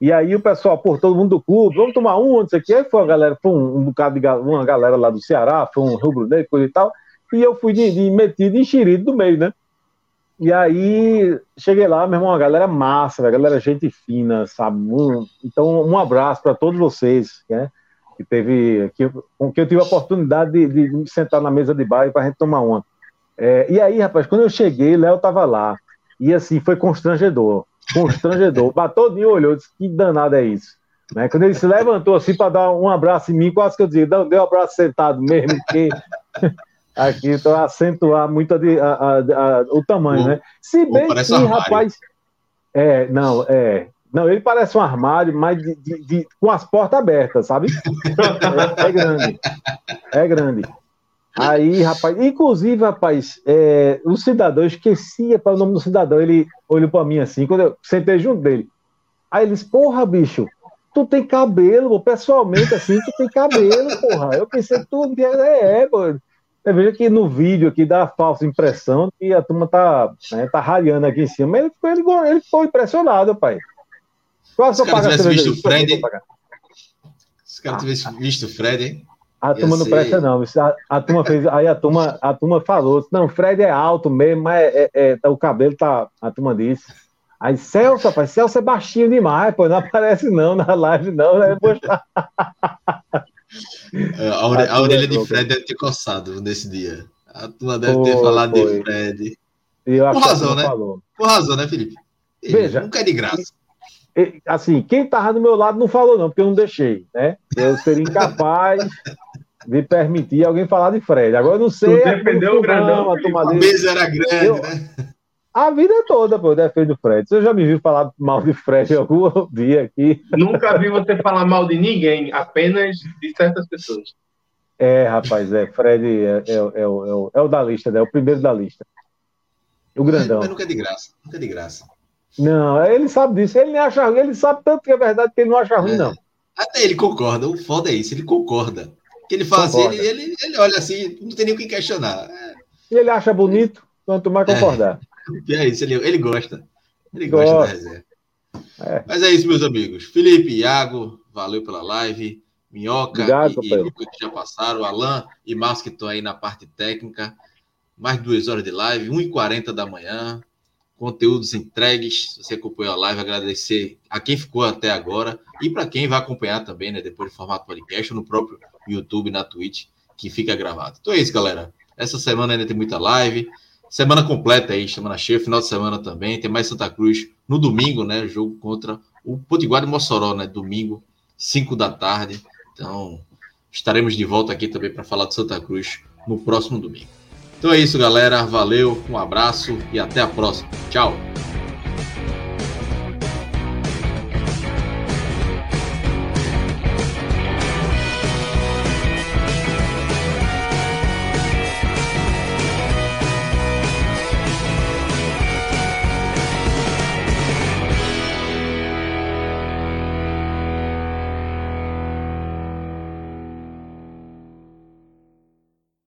[SPEAKER 4] E aí o pessoal, por todo mundo do clube, vamos tomar um, não sei o que. Foi a galera, foi um, um bocado de uma galera lá do Ceará, foi um rubro negro, coisa e tal. E eu fui de, de metido enxerido do meio, né? E aí cheguei lá, meu irmão, a galera massa, a galera gente fina, sabe? Então, um abraço para todos vocês, né? Que teve, que, com que eu tive a oportunidade de, de me sentar na mesa de baile para a gente tomar uma. É, e aí, rapaz, quando eu cheguei, Léo tava lá. E assim, foi constrangedor constrangedor. Batodinho olhou disse: Que danado é isso? Né? Quando ele se levantou assim para dar um abraço em mim, quase que eu dizia: deu um abraço sentado mesmo, porque aqui a acentuar muito a, a, a, o tamanho, né? Se bem que, um rapaz. É, não, é. Não, ele parece um armário, mas de, de, de, com as portas abertas, sabe? É, é grande. É grande. Aí, rapaz, inclusive, rapaz, é, o cidadão, eu esquecia para o nome do cidadão, ele olhou para mim assim, quando eu sentei junto dele. Aí ele disse, porra, bicho, tu tem cabelo, pessoalmente assim, tu tem cabelo, porra. Eu pensei tu é, é, mano. Eu vejo que no vídeo aqui dá a falsa impressão que a turma tá, né, tá ralhando aqui em cima, mas ele, ele, ele ficou impressionado, pai.
[SPEAKER 1] Qual a sua paga? Se tivesse visto o Fred, Se o cara tivesse visto o Fred, hein?
[SPEAKER 4] A turma não presta, não. A, a, turma fez. Aí a turma, a turma falou: não, Fred é alto mesmo, mas é, é, é, o cabelo tá. A turma disse. Aí, Celso, rapaz, Celso é baixinho demais, pô, não aparece não na live, não, né?
[SPEAKER 1] É, a, ore, a, orelha de Fred deve ter coçado nesse dia. A turma deve foi, ter falado foi. de Fred. Com razão, né? Falou. Com razão, né, Felipe?
[SPEAKER 4] Veja,
[SPEAKER 1] nunca é de graça
[SPEAKER 4] assim, quem estava do meu lado não falou, não, porque eu não deixei, né? Eu seria incapaz de permitir alguém falar de Fred. Agora eu não sei.
[SPEAKER 5] Tu defendeu o grandão,
[SPEAKER 1] a, a mesa era grande, eu, né?
[SPEAKER 4] A vida toda, pô, eu defendo o Fred. Você já me viu falar mal de Fred algum dia aqui?
[SPEAKER 5] Nunca vi você falar mal de ninguém, apenas de certas pessoas.
[SPEAKER 4] É, rapaz, é. Fred é, é, é, é, o, é o da lista, né? É o primeiro da lista. O grandão.
[SPEAKER 1] Mas nunca é de graça. Nunca é de graça.
[SPEAKER 4] Não, ele sabe disso. Ele, acha, ele sabe tanto que é verdade que ele não acha ruim, é. não.
[SPEAKER 1] Até ele concorda. O foda é isso, ele concorda. Que ele fala assim, ele, ele, ele, olha assim, não tem nem o que questionar. É.
[SPEAKER 4] E ele acha bonito, quanto mais concordar.
[SPEAKER 1] É, é isso, ele, ele gosta. Ele gosta, gosta da reserva. É. Mas é isso, meus amigos. Felipe, Iago, valeu pela live. Minhoca Obrigado, e, e que já passaram, Alan e Márcio que estão aí na parte técnica. Mais duas horas de live, 1h40 da manhã conteúdos entregues. Você acompanhou a live, agradecer a quem ficou até agora e para quem vai acompanhar também, né, depois do formato podcast, no próprio YouTube, na Twitch, que fica gravado. Então é isso, galera. Essa semana ainda tem muita live. Semana completa aí, semana cheia, final de semana também. Tem mais Santa Cruz no domingo, né? Jogo contra o Potiguar de Mossoró, né? Domingo, 5 da tarde. Então, estaremos de volta aqui também para falar de Santa Cruz no próximo domingo. Então é isso, galera. Valeu, um abraço e até a próxima. Tchau.